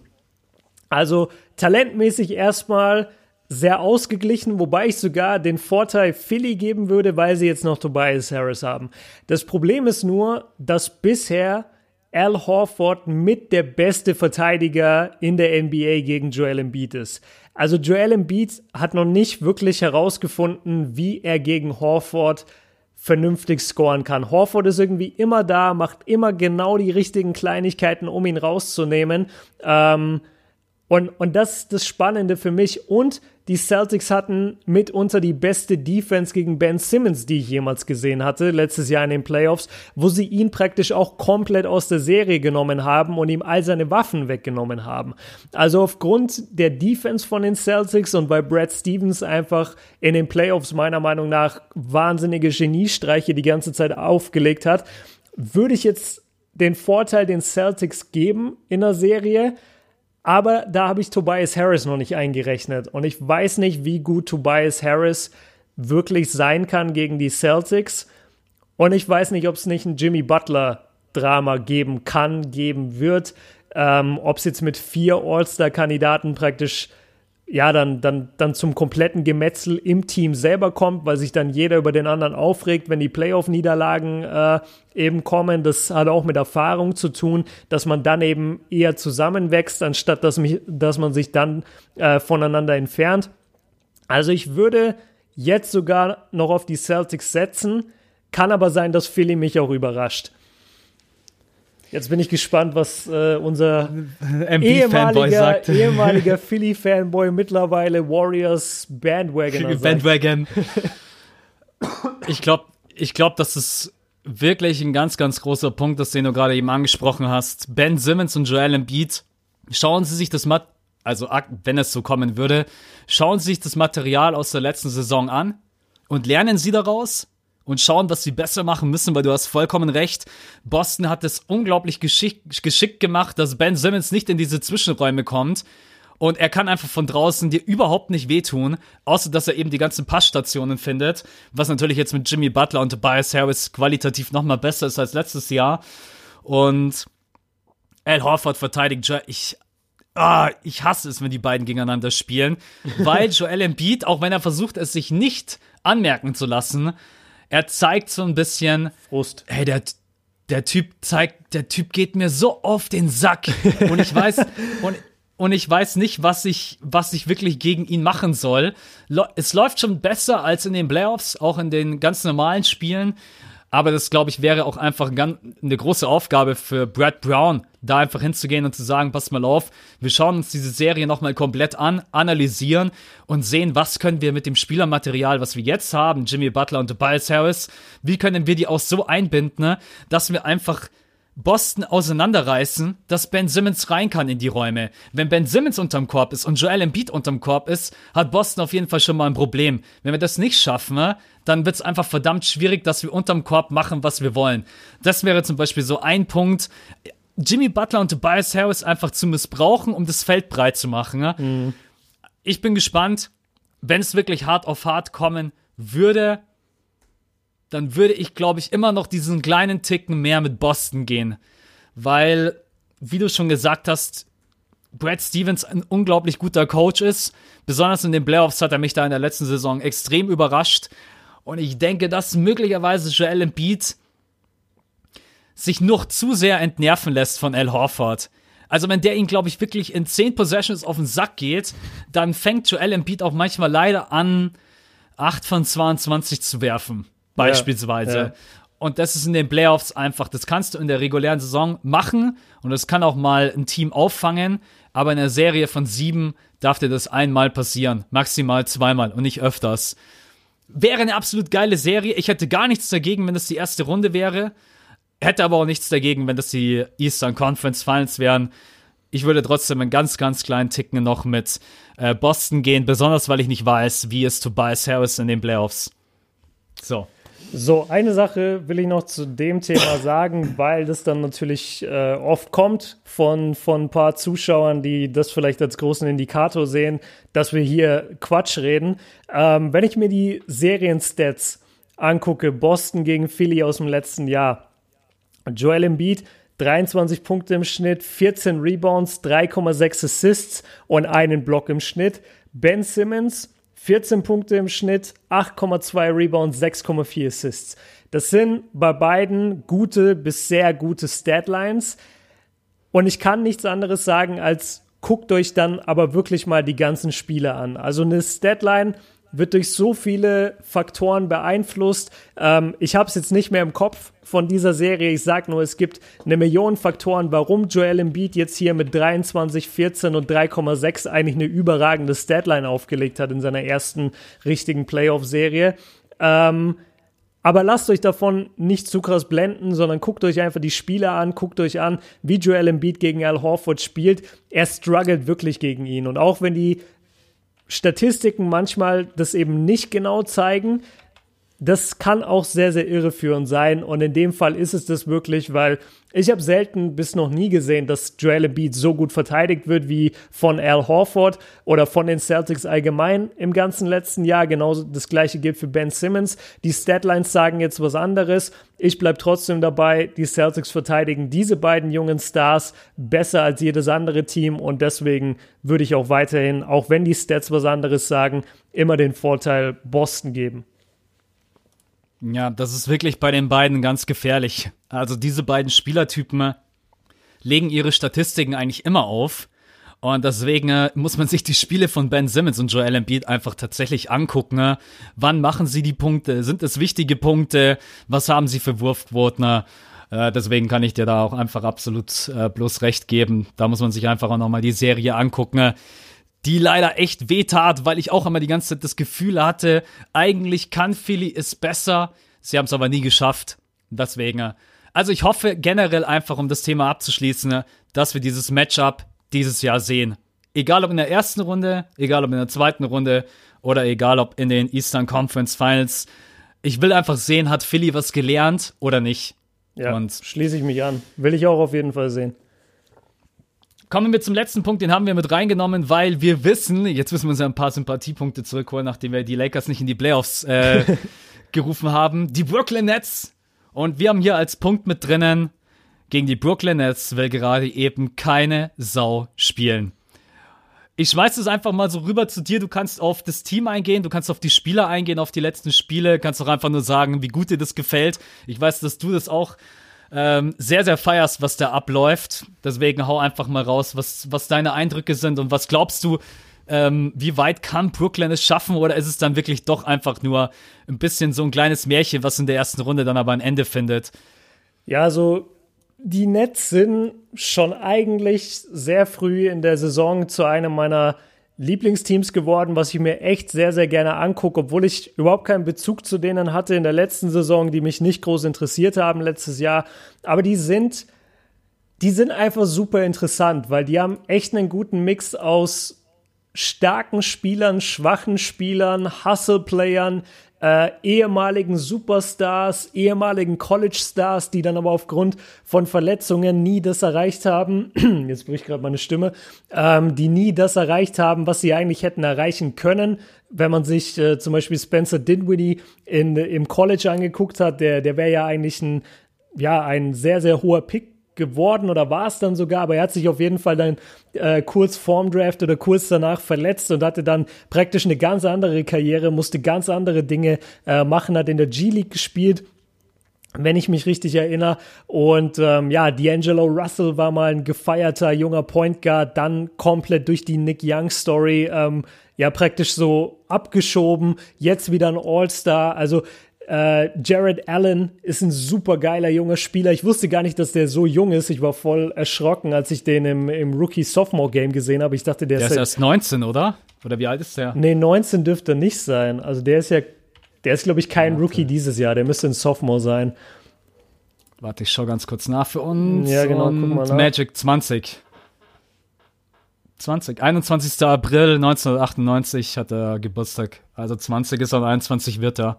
Also talentmäßig erstmal sehr ausgeglichen, wobei ich sogar den Vorteil Philly geben würde, weil sie jetzt noch Tobias Harris haben. Das Problem ist nur, dass bisher Al Horford mit der beste Verteidiger in der NBA gegen Joel Embiid ist. Also Joel Embiid hat noch nicht wirklich herausgefunden, wie er gegen Horford vernünftig scoren kann. Horford ist irgendwie immer da, macht immer genau die richtigen Kleinigkeiten, um ihn rauszunehmen. Ähm, und, und das ist das Spannende für mich. Und die Celtics hatten mitunter die beste Defense gegen Ben Simmons, die ich jemals gesehen hatte, letztes Jahr in den Playoffs, wo sie ihn praktisch auch komplett aus der Serie genommen haben und ihm all seine Waffen weggenommen haben. Also aufgrund der Defense von den Celtics und weil Brad Stevens einfach in den Playoffs meiner Meinung nach wahnsinnige Geniestreiche die ganze Zeit aufgelegt hat, würde ich jetzt den Vorteil den Celtics geben in der Serie. Aber da habe ich Tobias Harris noch nicht eingerechnet. Und ich weiß nicht, wie gut Tobias Harris wirklich sein kann gegen die Celtics. Und ich weiß nicht, ob es nicht ein Jimmy Butler-Drama geben kann, geben wird. Ähm, ob es jetzt mit vier All-Star-Kandidaten praktisch ja, dann, dann, dann zum kompletten Gemetzel im Team selber kommt, weil sich dann jeder über den anderen aufregt, wenn die Playoff-Niederlagen äh, eben kommen. Das hat auch mit Erfahrung zu tun, dass man dann eben eher zusammenwächst, anstatt dass, mich, dass man sich dann äh, voneinander entfernt. Also ich würde jetzt sogar noch auf die Celtics setzen, kann aber sein, dass Philly mich auch überrascht. Jetzt bin ich gespannt, was äh, unser ehemaliger, ehemaliger Philly-Fanboy, mittlerweile Warriors Bandwagoner Bandwagon. ich glaube, ich glaub, das ist wirklich ein ganz, ganz großer Punkt, das den du gerade eben angesprochen hast. Ben Simmons und Joel Embiid, schauen Sie sich das Mat also wenn es so kommen würde, schauen Sie sich das Material aus der letzten Saison an und lernen Sie daraus und schauen, was sie besser machen müssen, weil du hast vollkommen recht. Boston hat es unglaublich geschick, geschickt gemacht, dass Ben Simmons nicht in diese Zwischenräume kommt. Und er kann einfach von draußen dir überhaupt nicht wehtun, außer dass er eben die ganzen Passstationen findet, was natürlich jetzt mit Jimmy Butler und Tobias Harris qualitativ nochmal besser ist als letztes Jahr. Und Al Horford verteidigt, ich, ah, ich hasse es, wenn die beiden gegeneinander spielen, weil Joel Embiid, auch wenn er versucht, es sich nicht anmerken zu lassen, er zeigt so ein bisschen. Frust. Hey, der, der Typ zeigt, der Typ geht mir so auf den Sack. Und ich weiß, und, und ich weiß nicht, was ich, was ich wirklich gegen ihn machen soll. Es läuft schon besser als in den Playoffs, auch in den ganz normalen Spielen. Aber das, glaube ich, wäre auch einfach eine große Aufgabe für Brad Brown, da einfach hinzugehen und zu sagen, pass mal auf, wir schauen uns diese Serie nochmal komplett an, analysieren und sehen, was können wir mit dem Spielermaterial, was wir jetzt haben, Jimmy Butler und Tobias Harris, wie können wir die auch so einbinden, ne, dass wir einfach Boston auseinanderreißen, dass Ben Simmons rein kann in die Räume. Wenn Ben Simmons unterm Korb ist und Joel Embiid unterm Korb ist, hat Boston auf jeden Fall schon mal ein Problem. Wenn wir das nicht schaffen, ne, dann wird es einfach verdammt schwierig, dass wir unterm Korb machen, was wir wollen. Das wäre zum Beispiel so ein Punkt. Jimmy Butler und Tobias Harris einfach zu missbrauchen, um das Feld breit zu machen. Ne? Mhm. Ich bin gespannt, wenn es wirklich hart auf hart kommen würde, dann würde ich, glaube ich, immer noch diesen kleinen Ticken mehr mit Boston gehen. Weil, wie du schon gesagt hast, Brad Stevens ein unglaublich guter Coach ist. Besonders in den Playoffs hat er mich da in der letzten Saison extrem überrascht. Und ich denke, dass möglicherweise Joel Embiid sich noch zu sehr entnerven lässt von Al Horford. Also wenn der ihn, glaube ich, wirklich in 10 Possessions auf den Sack geht, dann fängt Joel Embiid auch manchmal leider an, 8 von 22 zu werfen beispielsweise. Ja, Und das ist in den Playoffs einfach, das kannst du in der regulären Saison machen und das kann auch mal ein Team auffangen, aber in einer Serie von sieben darf dir das einmal passieren, maximal zweimal und nicht öfters. Wäre eine absolut geile Serie. Ich hätte gar nichts dagegen, wenn das die erste Runde wäre. Hätte aber auch nichts dagegen, wenn das die Eastern Conference Finals wären. Ich würde trotzdem einen ganz, ganz kleinen Ticken noch mit äh, Boston gehen, besonders weil ich nicht weiß, wie ist Tobias Harris in den Playoffs. So. So, eine Sache will ich noch zu dem Thema sagen, weil das dann natürlich äh, oft kommt von, von ein paar Zuschauern, die das vielleicht als großen Indikator sehen, dass wir hier Quatsch reden. Ähm, wenn ich mir die Serienstats angucke, Boston gegen Philly aus dem letzten Jahr, Joel Embiid 23 Punkte im Schnitt, 14 Rebounds, 3,6 Assists und einen Block im Schnitt. Ben Simmons 14 Punkte im Schnitt, 8,2 Rebounds, 6,4 Assists. Das sind bei beiden gute bis sehr gute Statlines. Und ich kann nichts anderes sagen, als guckt euch dann aber wirklich mal die ganzen Spiele an. Also eine Statline wird durch so viele Faktoren beeinflusst. Ähm, ich habe es jetzt nicht mehr im Kopf von dieser Serie. Ich sage nur, es gibt eine Million Faktoren, warum Joel Embiid jetzt hier mit 23, 14 und 3,6 eigentlich eine überragende Statline aufgelegt hat in seiner ersten richtigen Playoff-Serie. Ähm, aber lasst euch davon nicht zu krass blenden, sondern guckt euch einfach die Spiele an, guckt euch an, wie Joel Embiid gegen Al Horford spielt. Er struggelt wirklich gegen ihn. Und auch wenn die Statistiken manchmal das eben nicht genau zeigen, das kann auch sehr, sehr irreführend sein. Und in dem Fall ist es das wirklich, weil ich habe selten bis noch nie gesehen, dass Joel Embiid so gut verteidigt wird wie von Al Horford oder von den Celtics allgemein im ganzen letzten Jahr. Genauso das gleiche gilt für Ben Simmons. Die Statlines sagen jetzt was anderes. Ich bleibe trotzdem dabei. Die Celtics verteidigen diese beiden jungen Stars besser als jedes andere Team und deswegen würde ich auch weiterhin, auch wenn die Stats was anderes sagen, immer den Vorteil Boston geben. Ja, das ist wirklich bei den beiden ganz gefährlich. Also diese beiden Spielertypen legen ihre Statistiken eigentlich immer auf. Und deswegen äh, muss man sich die Spiele von Ben Simmons und Joel Embiid einfach tatsächlich angucken. Wann machen sie die Punkte? Sind es wichtige Punkte? Was haben sie für Wurfquoten? Äh, deswegen kann ich dir da auch einfach absolut äh, bloß recht geben. Da muss man sich einfach auch nochmal die Serie angucken die leider echt wehtat, weil ich auch immer die ganze Zeit das Gefühl hatte, eigentlich kann Philly es besser. Sie haben es aber nie geschafft. Deswegen. Also ich hoffe generell einfach, um das Thema abzuschließen, dass wir dieses Matchup dieses Jahr sehen. Egal ob in der ersten Runde, egal ob in der zweiten Runde oder egal ob in den Eastern Conference Finals. Ich will einfach sehen, hat Philly was gelernt oder nicht. Ja, Und schließe ich mich an. Will ich auch auf jeden Fall sehen. Kommen wir zum letzten Punkt, den haben wir mit reingenommen, weil wir wissen, jetzt müssen wir uns ja ein paar Sympathiepunkte zurückholen, nachdem wir die Lakers nicht in die Playoffs äh, gerufen haben. Die Brooklyn Nets. Und wir haben hier als Punkt mit drinnen, gegen die Brooklyn Nets will gerade eben keine Sau spielen. Ich schmeiß es einfach mal so rüber zu dir. Du kannst auf das Team eingehen, du kannst auf die Spieler eingehen, auf die letzten Spiele, kannst auch einfach nur sagen, wie gut dir das gefällt. Ich weiß, dass du das auch ähm, sehr, sehr feierst, was da abläuft. Deswegen hau einfach mal raus, was, was deine Eindrücke sind und was glaubst du, ähm, wie weit kann Brooklyn es schaffen oder ist es dann wirklich doch einfach nur ein bisschen so ein kleines Märchen, was in der ersten Runde dann aber ein Ende findet? Ja, so die Nets sind schon eigentlich sehr früh in der Saison zu einem meiner Lieblingsteams geworden, was ich mir echt sehr, sehr gerne angucke, obwohl ich überhaupt keinen Bezug zu denen hatte in der letzten Saison, die mich nicht groß interessiert haben letztes Jahr. Aber die sind, die sind einfach super interessant, weil die haben echt einen guten Mix aus starken Spielern, schwachen Spielern, Hustle-Playern, äh, ehemaligen Superstars, ehemaligen College-Stars, die dann aber aufgrund von Verletzungen nie das erreicht haben, jetzt bricht gerade meine Stimme, ähm, die nie das erreicht haben, was sie eigentlich hätten erreichen können. Wenn man sich äh, zum Beispiel Spencer Dinwiddie in, im College angeguckt hat, der, der wäre ja eigentlich ein, ja, ein sehr, sehr hoher Pick geworden oder war es dann sogar, aber er hat sich auf jeden Fall dann äh, kurz vorm Draft oder kurz danach verletzt und hatte dann praktisch eine ganz andere Karriere, musste ganz andere Dinge äh, machen, hat in der G-League gespielt wenn ich mich richtig erinnere. Und ähm, ja, D'Angelo Russell war mal ein gefeierter junger Point Guard, dann komplett durch die Nick Young Story ähm, ja praktisch so abgeschoben, jetzt wieder ein All-Star. Also äh, Jared Allen ist ein super geiler junger Spieler. Ich wusste gar nicht, dass der so jung ist. Ich war voll erschrocken, als ich den im, im Rookie-Sophomore-Game gesehen habe. Ich dachte, der, der ist, ist erst 19, oder? Oder wie alt ist der? Nee, 19 dürfte nicht sein. Also der ist ja, der ist, glaube ich, kein Warte. Rookie dieses Jahr. Der müsste ein Sophomore sein. Warte, ich schau ganz kurz nach für uns. Ja, genau, guck mal nach. Magic 20. 20. 21. April 1998 hat er Geburtstag. Also 20 ist er und 21 wird er.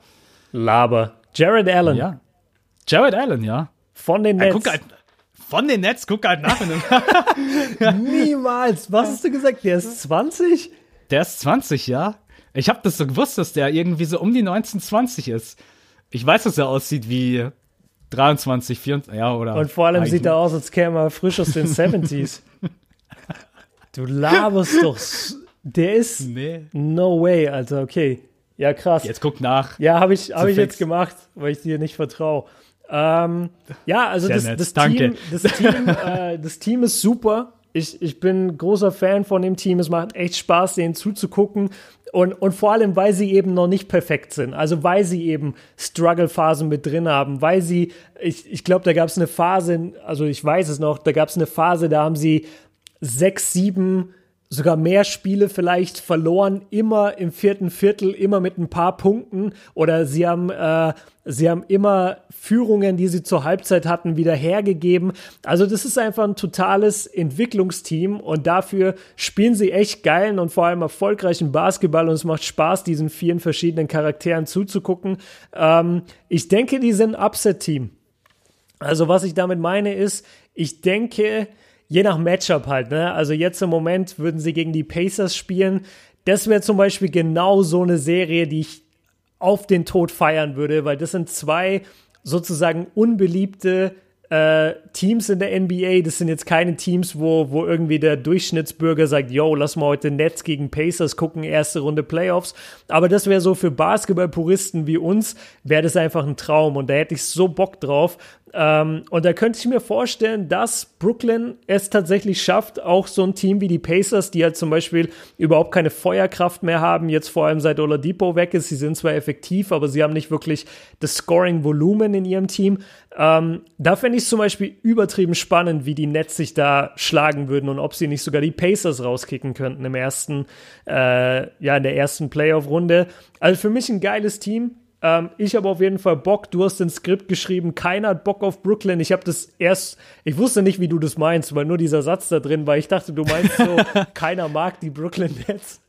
Laber. Jared Allen. Ja. Jared Allen, ja. Von den Nets. Ja, halt, von den Nets, guck halt nach. Niemals. Was hast du gesagt? Der ist 20? Der ist 20, ja. Ich habe das so gewusst, dass der irgendwie so um die 19, 20 ist. Ich weiß, dass er aussieht wie 23, 24, ja, oder. Und vor allem sieht er aus, als käme er frisch aus den 70s. du laberst doch. Der ist. Nee. No way, Alter, okay. Ja, krass. Jetzt guck nach. Ja, habe ich, hab ich jetzt gemacht, weil ich dir nicht vertraue. Ähm, ja, also das, das, Team, das, Team, äh, das Team ist super. Ich, ich bin großer Fan von dem Team. Es macht echt Spaß, denen zuzugucken. Und, und vor allem, weil sie eben noch nicht perfekt sind. Also weil sie eben Struggle-Phasen mit drin haben. Weil sie, ich, ich glaube, da gab es eine Phase, also ich weiß es noch, da gab es eine Phase, da haben sie sechs, sieben sogar mehr Spiele vielleicht verloren, immer im vierten Viertel, immer mit ein paar Punkten oder sie haben, äh, sie haben immer Führungen, die sie zur Halbzeit hatten, wieder hergegeben. Also das ist einfach ein totales Entwicklungsteam und dafür spielen sie echt geilen und vor allem erfolgreichen Basketball und es macht Spaß, diesen vielen verschiedenen Charakteren zuzugucken. Ähm, ich denke, die sind ein Upset-Team. Also was ich damit meine ist, ich denke, je nach Matchup halt, ne? Also jetzt im Moment würden sie gegen die Pacers spielen. Das wäre zum Beispiel genau so eine Serie, die ich auf den Tod feiern würde, weil das sind zwei sozusagen unbeliebte äh, Teams in der NBA. Das sind jetzt keine Teams, wo, wo irgendwie der Durchschnittsbürger sagt, yo, lass mal heute Nets gegen Pacers gucken, erste Runde Playoffs. Aber das wäre so für Basketballpuristen wie uns, wäre das einfach ein Traum. Und da hätte ich so Bock drauf. Ähm, und da könnte ich mir vorstellen, dass Brooklyn es tatsächlich schafft, auch so ein Team wie die Pacers, die halt zum Beispiel überhaupt keine Feuerkraft mehr haben, jetzt vor allem seit Oladipo weg ist. Sie sind zwar effektiv, aber sie haben nicht wirklich das Scoring-Volumen in ihrem Team. Ähm, da fände ich es zum Beispiel übertrieben spannend, wie die Nets sich da schlagen würden und ob sie nicht sogar die Pacers rauskicken könnten im ersten, äh, ja, in der ersten Playoff-Runde. Also für mich ein geiles Team. Ähm, ich habe auf jeden Fall Bock. Du hast ein Skript geschrieben. Keiner hat Bock auf Brooklyn. Ich habe das erst, ich wusste nicht, wie du das meinst, weil nur dieser Satz da drin war. Ich dachte, du meinst so, keiner mag die Brooklyn Nets.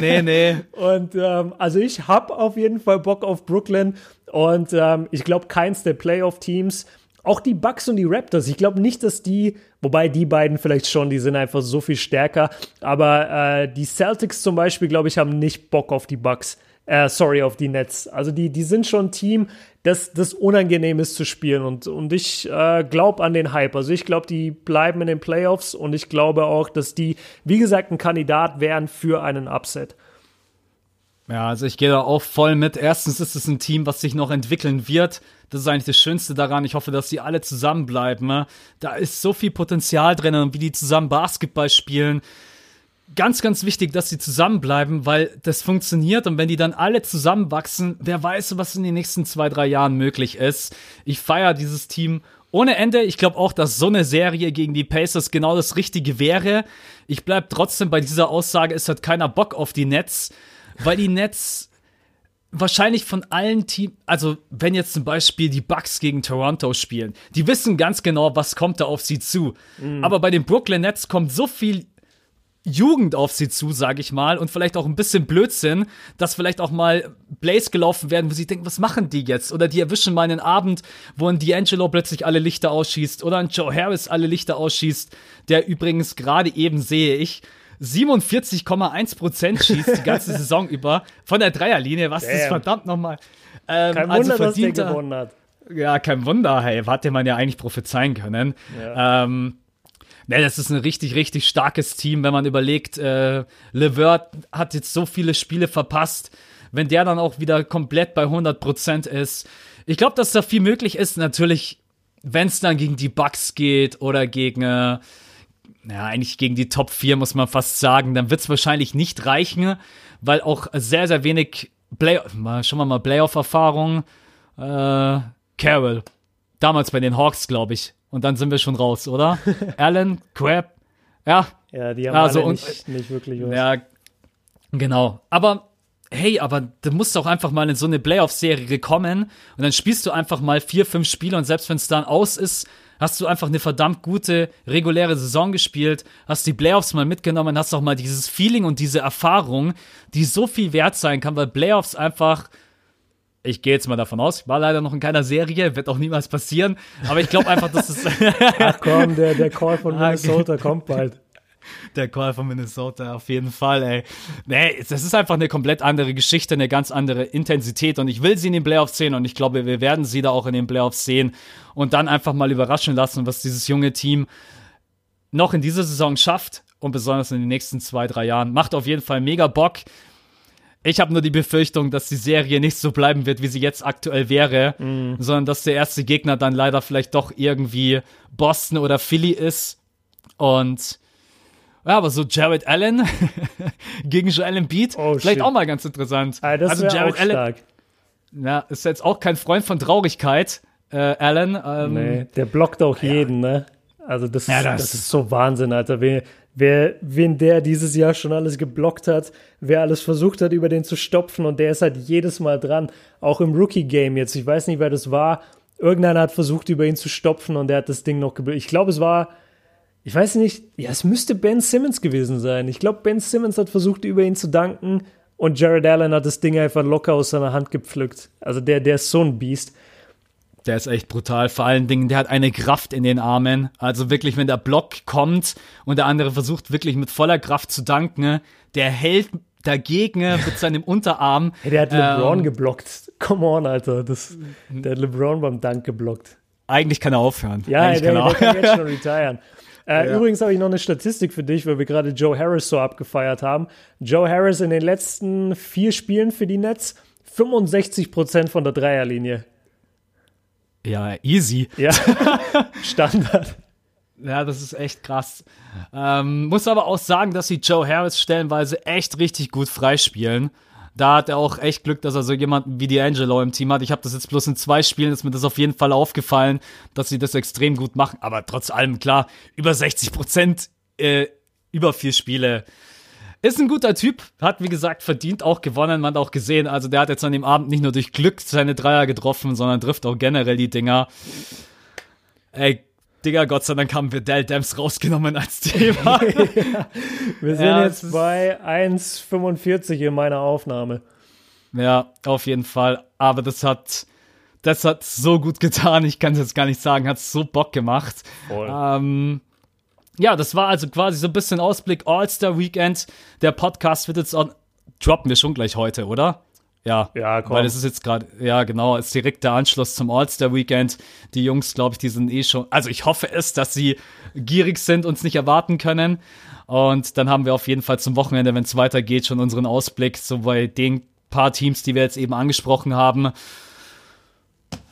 Nee, nee. Und ähm, also ich habe auf jeden Fall Bock auf Brooklyn. Und ähm, ich glaube, keins der Playoff-Teams, auch die Bucks und die Raptors, ich glaube nicht, dass die, wobei die beiden vielleicht schon, die sind einfach so viel stärker. Aber äh, die Celtics zum Beispiel, glaube ich, haben nicht Bock auf die Bucks. Äh, sorry, auf die Nets. Also die, die sind schon ein Team, das, das unangenehm ist zu spielen. Und, und ich äh, glaube an den Hype. Also ich glaube, die bleiben in den Playoffs und ich glaube auch, dass die, wie gesagt, ein Kandidat wären für einen Upset. Ja, also ich gehe da auch voll mit. Erstens ist es ein Team, was sich noch entwickeln wird. Das ist eigentlich das Schönste daran. Ich hoffe, dass sie alle zusammenbleiben. Ne? Da ist so viel Potenzial drin und wie die zusammen Basketball spielen ganz, ganz wichtig, dass sie zusammenbleiben, weil das funktioniert und wenn die dann alle zusammenwachsen, wer weiß, was in den nächsten zwei, drei Jahren möglich ist. Ich feiere dieses Team ohne Ende. Ich glaube auch, dass so eine Serie gegen die Pacers genau das Richtige wäre. Ich bleib trotzdem bei dieser Aussage, es hat keiner Bock auf die Nets, weil die Nets wahrscheinlich von allen Teams, also wenn jetzt zum Beispiel die Bucks gegen Toronto spielen, die wissen ganz genau, was kommt da auf sie zu. Mhm. Aber bei den Brooklyn Nets kommt so viel Jugend auf sie zu, sage ich mal, und vielleicht auch ein bisschen Blödsinn, dass vielleicht auch mal Blaze gelaufen werden, wo sie denken, was machen die jetzt? Oder die erwischen mal einen Abend, wo ein D'Angelo plötzlich alle Lichter ausschießt oder ein Joe Harris alle Lichter ausschießt, der übrigens gerade eben sehe ich 47,1% schießt die ganze Saison über von der Dreierlinie. Was Damn. ist verdammt nochmal? Ähm, kein Wunder, also dass der gewonnen hat. Ja, kein Wunder, hey, hätte man ja eigentlich prophezeien können. Ja. Ähm, Ne, das ist ein richtig, richtig starkes Team, wenn man überlegt, äh, Levert hat jetzt so viele Spiele verpasst. Wenn der dann auch wieder komplett bei 100% ist. Ich glaube, dass da viel möglich ist. Natürlich, wenn es dann gegen die Bucks geht oder gegen, äh, ja, eigentlich gegen die Top 4, muss man fast sagen, dann wird es wahrscheinlich nicht reichen, weil auch sehr, sehr wenig Play mal, schon mal Playoff-Erfahrung. Äh, Carroll. Damals bei den Hawks, glaube ich und dann sind wir schon raus, oder? Allen, Crab, ja. Ja, die haben also, alle nicht, und, nicht wirklich was. Ja, genau. Aber hey, aber du musst auch einfach mal in so eine Playoff-Serie kommen und dann spielst du einfach mal vier, fünf Spiele und selbst wenn es dann aus ist, hast du einfach eine verdammt gute reguläre Saison gespielt, hast die Playoffs mal mitgenommen, hast auch mal dieses Feeling und diese Erfahrung, die so viel wert sein kann, weil Playoffs einfach ich gehe jetzt mal davon aus, war leider noch in keiner Serie, wird auch niemals passieren, aber ich glaube einfach, dass es. Ach komm, der, der Call von ah, Minnesota kommt bald. Der Call von Minnesota, auf jeden Fall, ey. Nee, das ist einfach eine komplett andere Geschichte, eine ganz andere Intensität und ich will sie in den Playoffs sehen und ich glaube, wir werden sie da auch in den Playoffs sehen und dann einfach mal überraschen lassen, was dieses junge Team noch in dieser Saison schafft und besonders in den nächsten zwei, drei Jahren. Macht auf jeden Fall mega Bock. Ich habe nur die Befürchtung, dass die Serie nicht so bleiben wird, wie sie jetzt aktuell wäre, mm. sondern dass der erste Gegner dann leider vielleicht doch irgendwie Boston oder Philly ist. Und ja, aber so Jared Allen gegen Joel Embiid, oh, vielleicht shit. auch mal ganz interessant. Ah, das also Jared Allen, stark. ja, ist jetzt auch kein Freund von Traurigkeit, äh, Allen. Ähm, nee, der blockt auch ja. jeden, ne? Also das, ja, das, das, ist so Wahnsinn, Alter. wer, wen der dieses Jahr schon alles geblockt hat, wer alles versucht hat, über den zu stopfen und der ist halt jedes Mal dran. Auch im Rookie-Game jetzt. Ich weiß nicht, wer das war. Irgendeiner hat versucht, über ihn zu stopfen und der hat das Ding noch geblockt. Ich glaube, es war, ich weiß nicht, ja, es müsste Ben Simmons gewesen sein. Ich glaube, Ben Simmons hat versucht, über ihn zu danken und Jared Allen hat das Ding einfach locker aus seiner Hand gepflückt. Also der, der ist so ein Biest. Der ist echt brutal. Vor allen Dingen, der hat eine Kraft in den Armen. Also wirklich, wenn der Block kommt und der andere versucht wirklich mit voller Kraft zu danken, der hält dagegen mit seinem Unterarm. Hey, der hat LeBron ähm, geblockt. Come on, Alter. Das, der hat LeBron beim Dank geblockt. Eigentlich kann er aufhören. Ja, Eigentlich der, kann er der kann jetzt schon retiren. Äh, ja. Übrigens habe ich noch eine Statistik für dich, weil wir gerade Joe Harris so abgefeiert haben. Joe Harris in den letzten vier Spielen für die Nets 65% von der Dreierlinie. Ja, easy. Ja, Standard. Ja, das ist echt krass. Ähm, muss aber auch sagen, dass sie Joe Harris stellenweise echt richtig gut freispielen. Da hat er auch echt Glück, dass er so jemanden wie D'Angelo im Team hat. Ich habe das jetzt bloß in zwei Spielen, ist mir das auf jeden Fall aufgefallen, dass sie das extrem gut machen. Aber trotz allem, klar, über 60 Prozent, äh, über vier Spiele. Ist ein guter Typ, hat wie gesagt verdient auch gewonnen, man hat auch gesehen. Also der hat jetzt an dem Abend nicht nur durch Glück seine Dreier getroffen, sondern trifft auch generell die Dinger. Ey, Digga, Gott sei Dank haben wir Dell Dams rausgenommen als Thema. ja, wir sind ja, jetzt bei 1,45 in meiner Aufnahme. Ja, auf jeden Fall. Aber das hat, das hat so gut getan. Ich kann es jetzt gar nicht sagen. Hat so Bock gemacht. Voll. Ähm, ja, das war also quasi so ein bisschen Ausblick All-Star Weekend. Der Podcast wird jetzt auch, droppen wir schon gleich heute, oder? Ja, ja komm. weil es ist jetzt gerade, ja genau, ist direkt der Anschluss zum All-Star-Weekend. Die Jungs, glaube ich, die sind eh schon, also ich hoffe es, dass sie gierig sind, uns nicht erwarten können. Und dann haben wir auf jeden Fall zum Wochenende, wenn es weitergeht, schon unseren Ausblick, so bei den paar Teams, die wir jetzt eben angesprochen haben.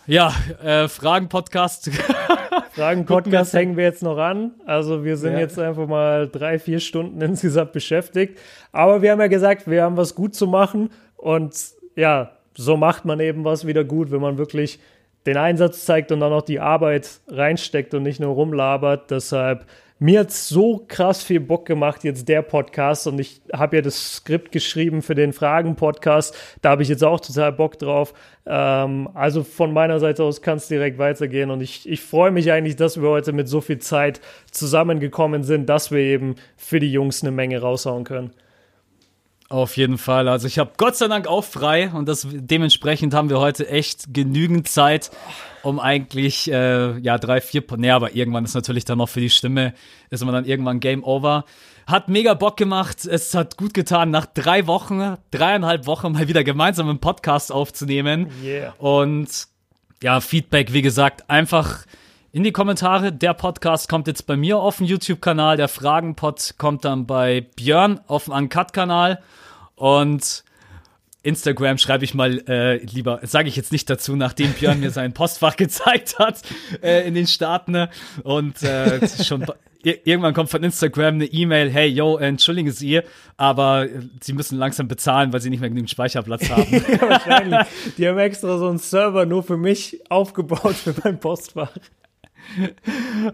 Ja, äh, Fragen-Podcast. Fragen-Podcast hängen wir jetzt noch an. Also wir sind ja. jetzt einfach mal drei, vier Stunden insgesamt beschäftigt. Aber wir haben ja gesagt, wir haben was gut zu machen und ja, so macht man eben was wieder gut, wenn man wirklich den Einsatz zeigt und dann auch die Arbeit reinsteckt und nicht nur rumlabert. Deshalb, mir hat so krass viel Bock gemacht, jetzt der Podcast. Und ich habe ja das Skript geschrieben für den Fragen-Podcast. Da habe ich jetzt auch total Bock drauf. Ähm, also von meiner Seite aus kann es direkt weitergehen. Und ich, ich freue mich eigentlich, dass wir heute mit so viel Zeit zusammengekommen sind, dass wir eben für die Jungs eine Menge raushauen können. Auf jeden Fall. Also ich habe Gott sei Dank auch frei und das dementsprechend haben wir heute echt genügend Zeit, um eigentlich äh, ja drei, vier. Nee, aber irgendwann ist natürlich dann noch für die Stimme ist man dann irgendwann Game Over. Hat mega Bock gemacht. Es hat gut getan, nach drei Wochen, dreieinhalb Wochen mal wieder gemeinsam einen Podcast aufzunehmen. Yeah. Und ja, Feedback, wie gesagt, einfach in die Kommentare. Der Podcast kommt jetzt bei mir auf dem YouTube-Kanal. Der Fragenpod kommt dann bei Björn auf dem Uncut-Kanal. Und Instagram schreibe ich mal äh, lieber, sage ich jetzt nicht dazu, nachdem Björn mir sein Postfach gezeigt hat äh, in den Staaten. Und äh, schon irgendwann kommt von Instagram eine E-Mail, hey, yo, entschuldigen Sie, aber Sie müssen langsam bezahlen, weil Sie nicht mehr genügend Speicherplatz haben. ja, wahrscheinlich. Die haben extra so einen Server nur für mich aufgebaut für mein Postfach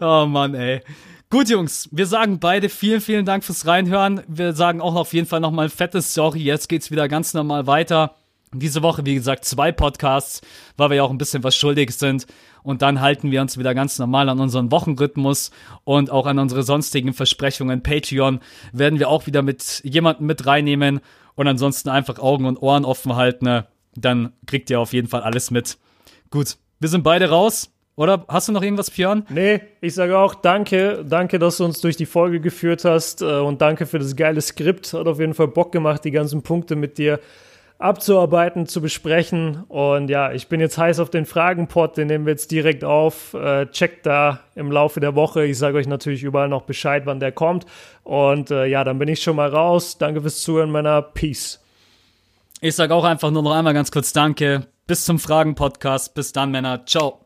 oh Mann, ey. Gut, Jungs, wir sagen beide vielen, vielen Dank fürs Reinhören. Wir sagen auch auf jeden Fall nochmal ein fettes Sorry. Jetzt geht's wieder ganz normal weiter. Diese Woche, wie gesagt, zwei Podcasts, weil wir ja auch ein bisschen was schuldig sind. Und dann halten wir uns wieder ganz normal an unseren Wochenrhythmus und auch an unsere sonstigen Versprechungen. Patreon werden wir auch wieder mit jemandem mit reinnehmen und ansonsten einfach Augen und Ohren offen halten. Dann kriegt ihr auf jeden Fall alles mit. Gut, wir sind beide raus. Oder hast du noch irgendwas, Björn? Nee, ich sage auch danke. Danke, dass du uns durch die Folge geführt hast äh, und danke für das geile Skript. Hat auf jeden Fall Bock gemacht, die ganzen Punkte mit dir abzuarbeiten, zu besprechen. Und ja, ich bin jetzt heiß auf den Fragenpot, den nehmen wir jetzt direkt auf. Äh, checkt da im Laufe der Woche. Ich sage euch natürlich überall noch Bescheid, wann der kommt. Und äh, ja, dann bin ich schon mal raus. Danke fürs Zuhören, Männer. Peace. Ich sage auch einfach nur noch einmal ganz kurz Danke. Bis zum Fragen-Podcast. Bis dann, Männer. Ciao.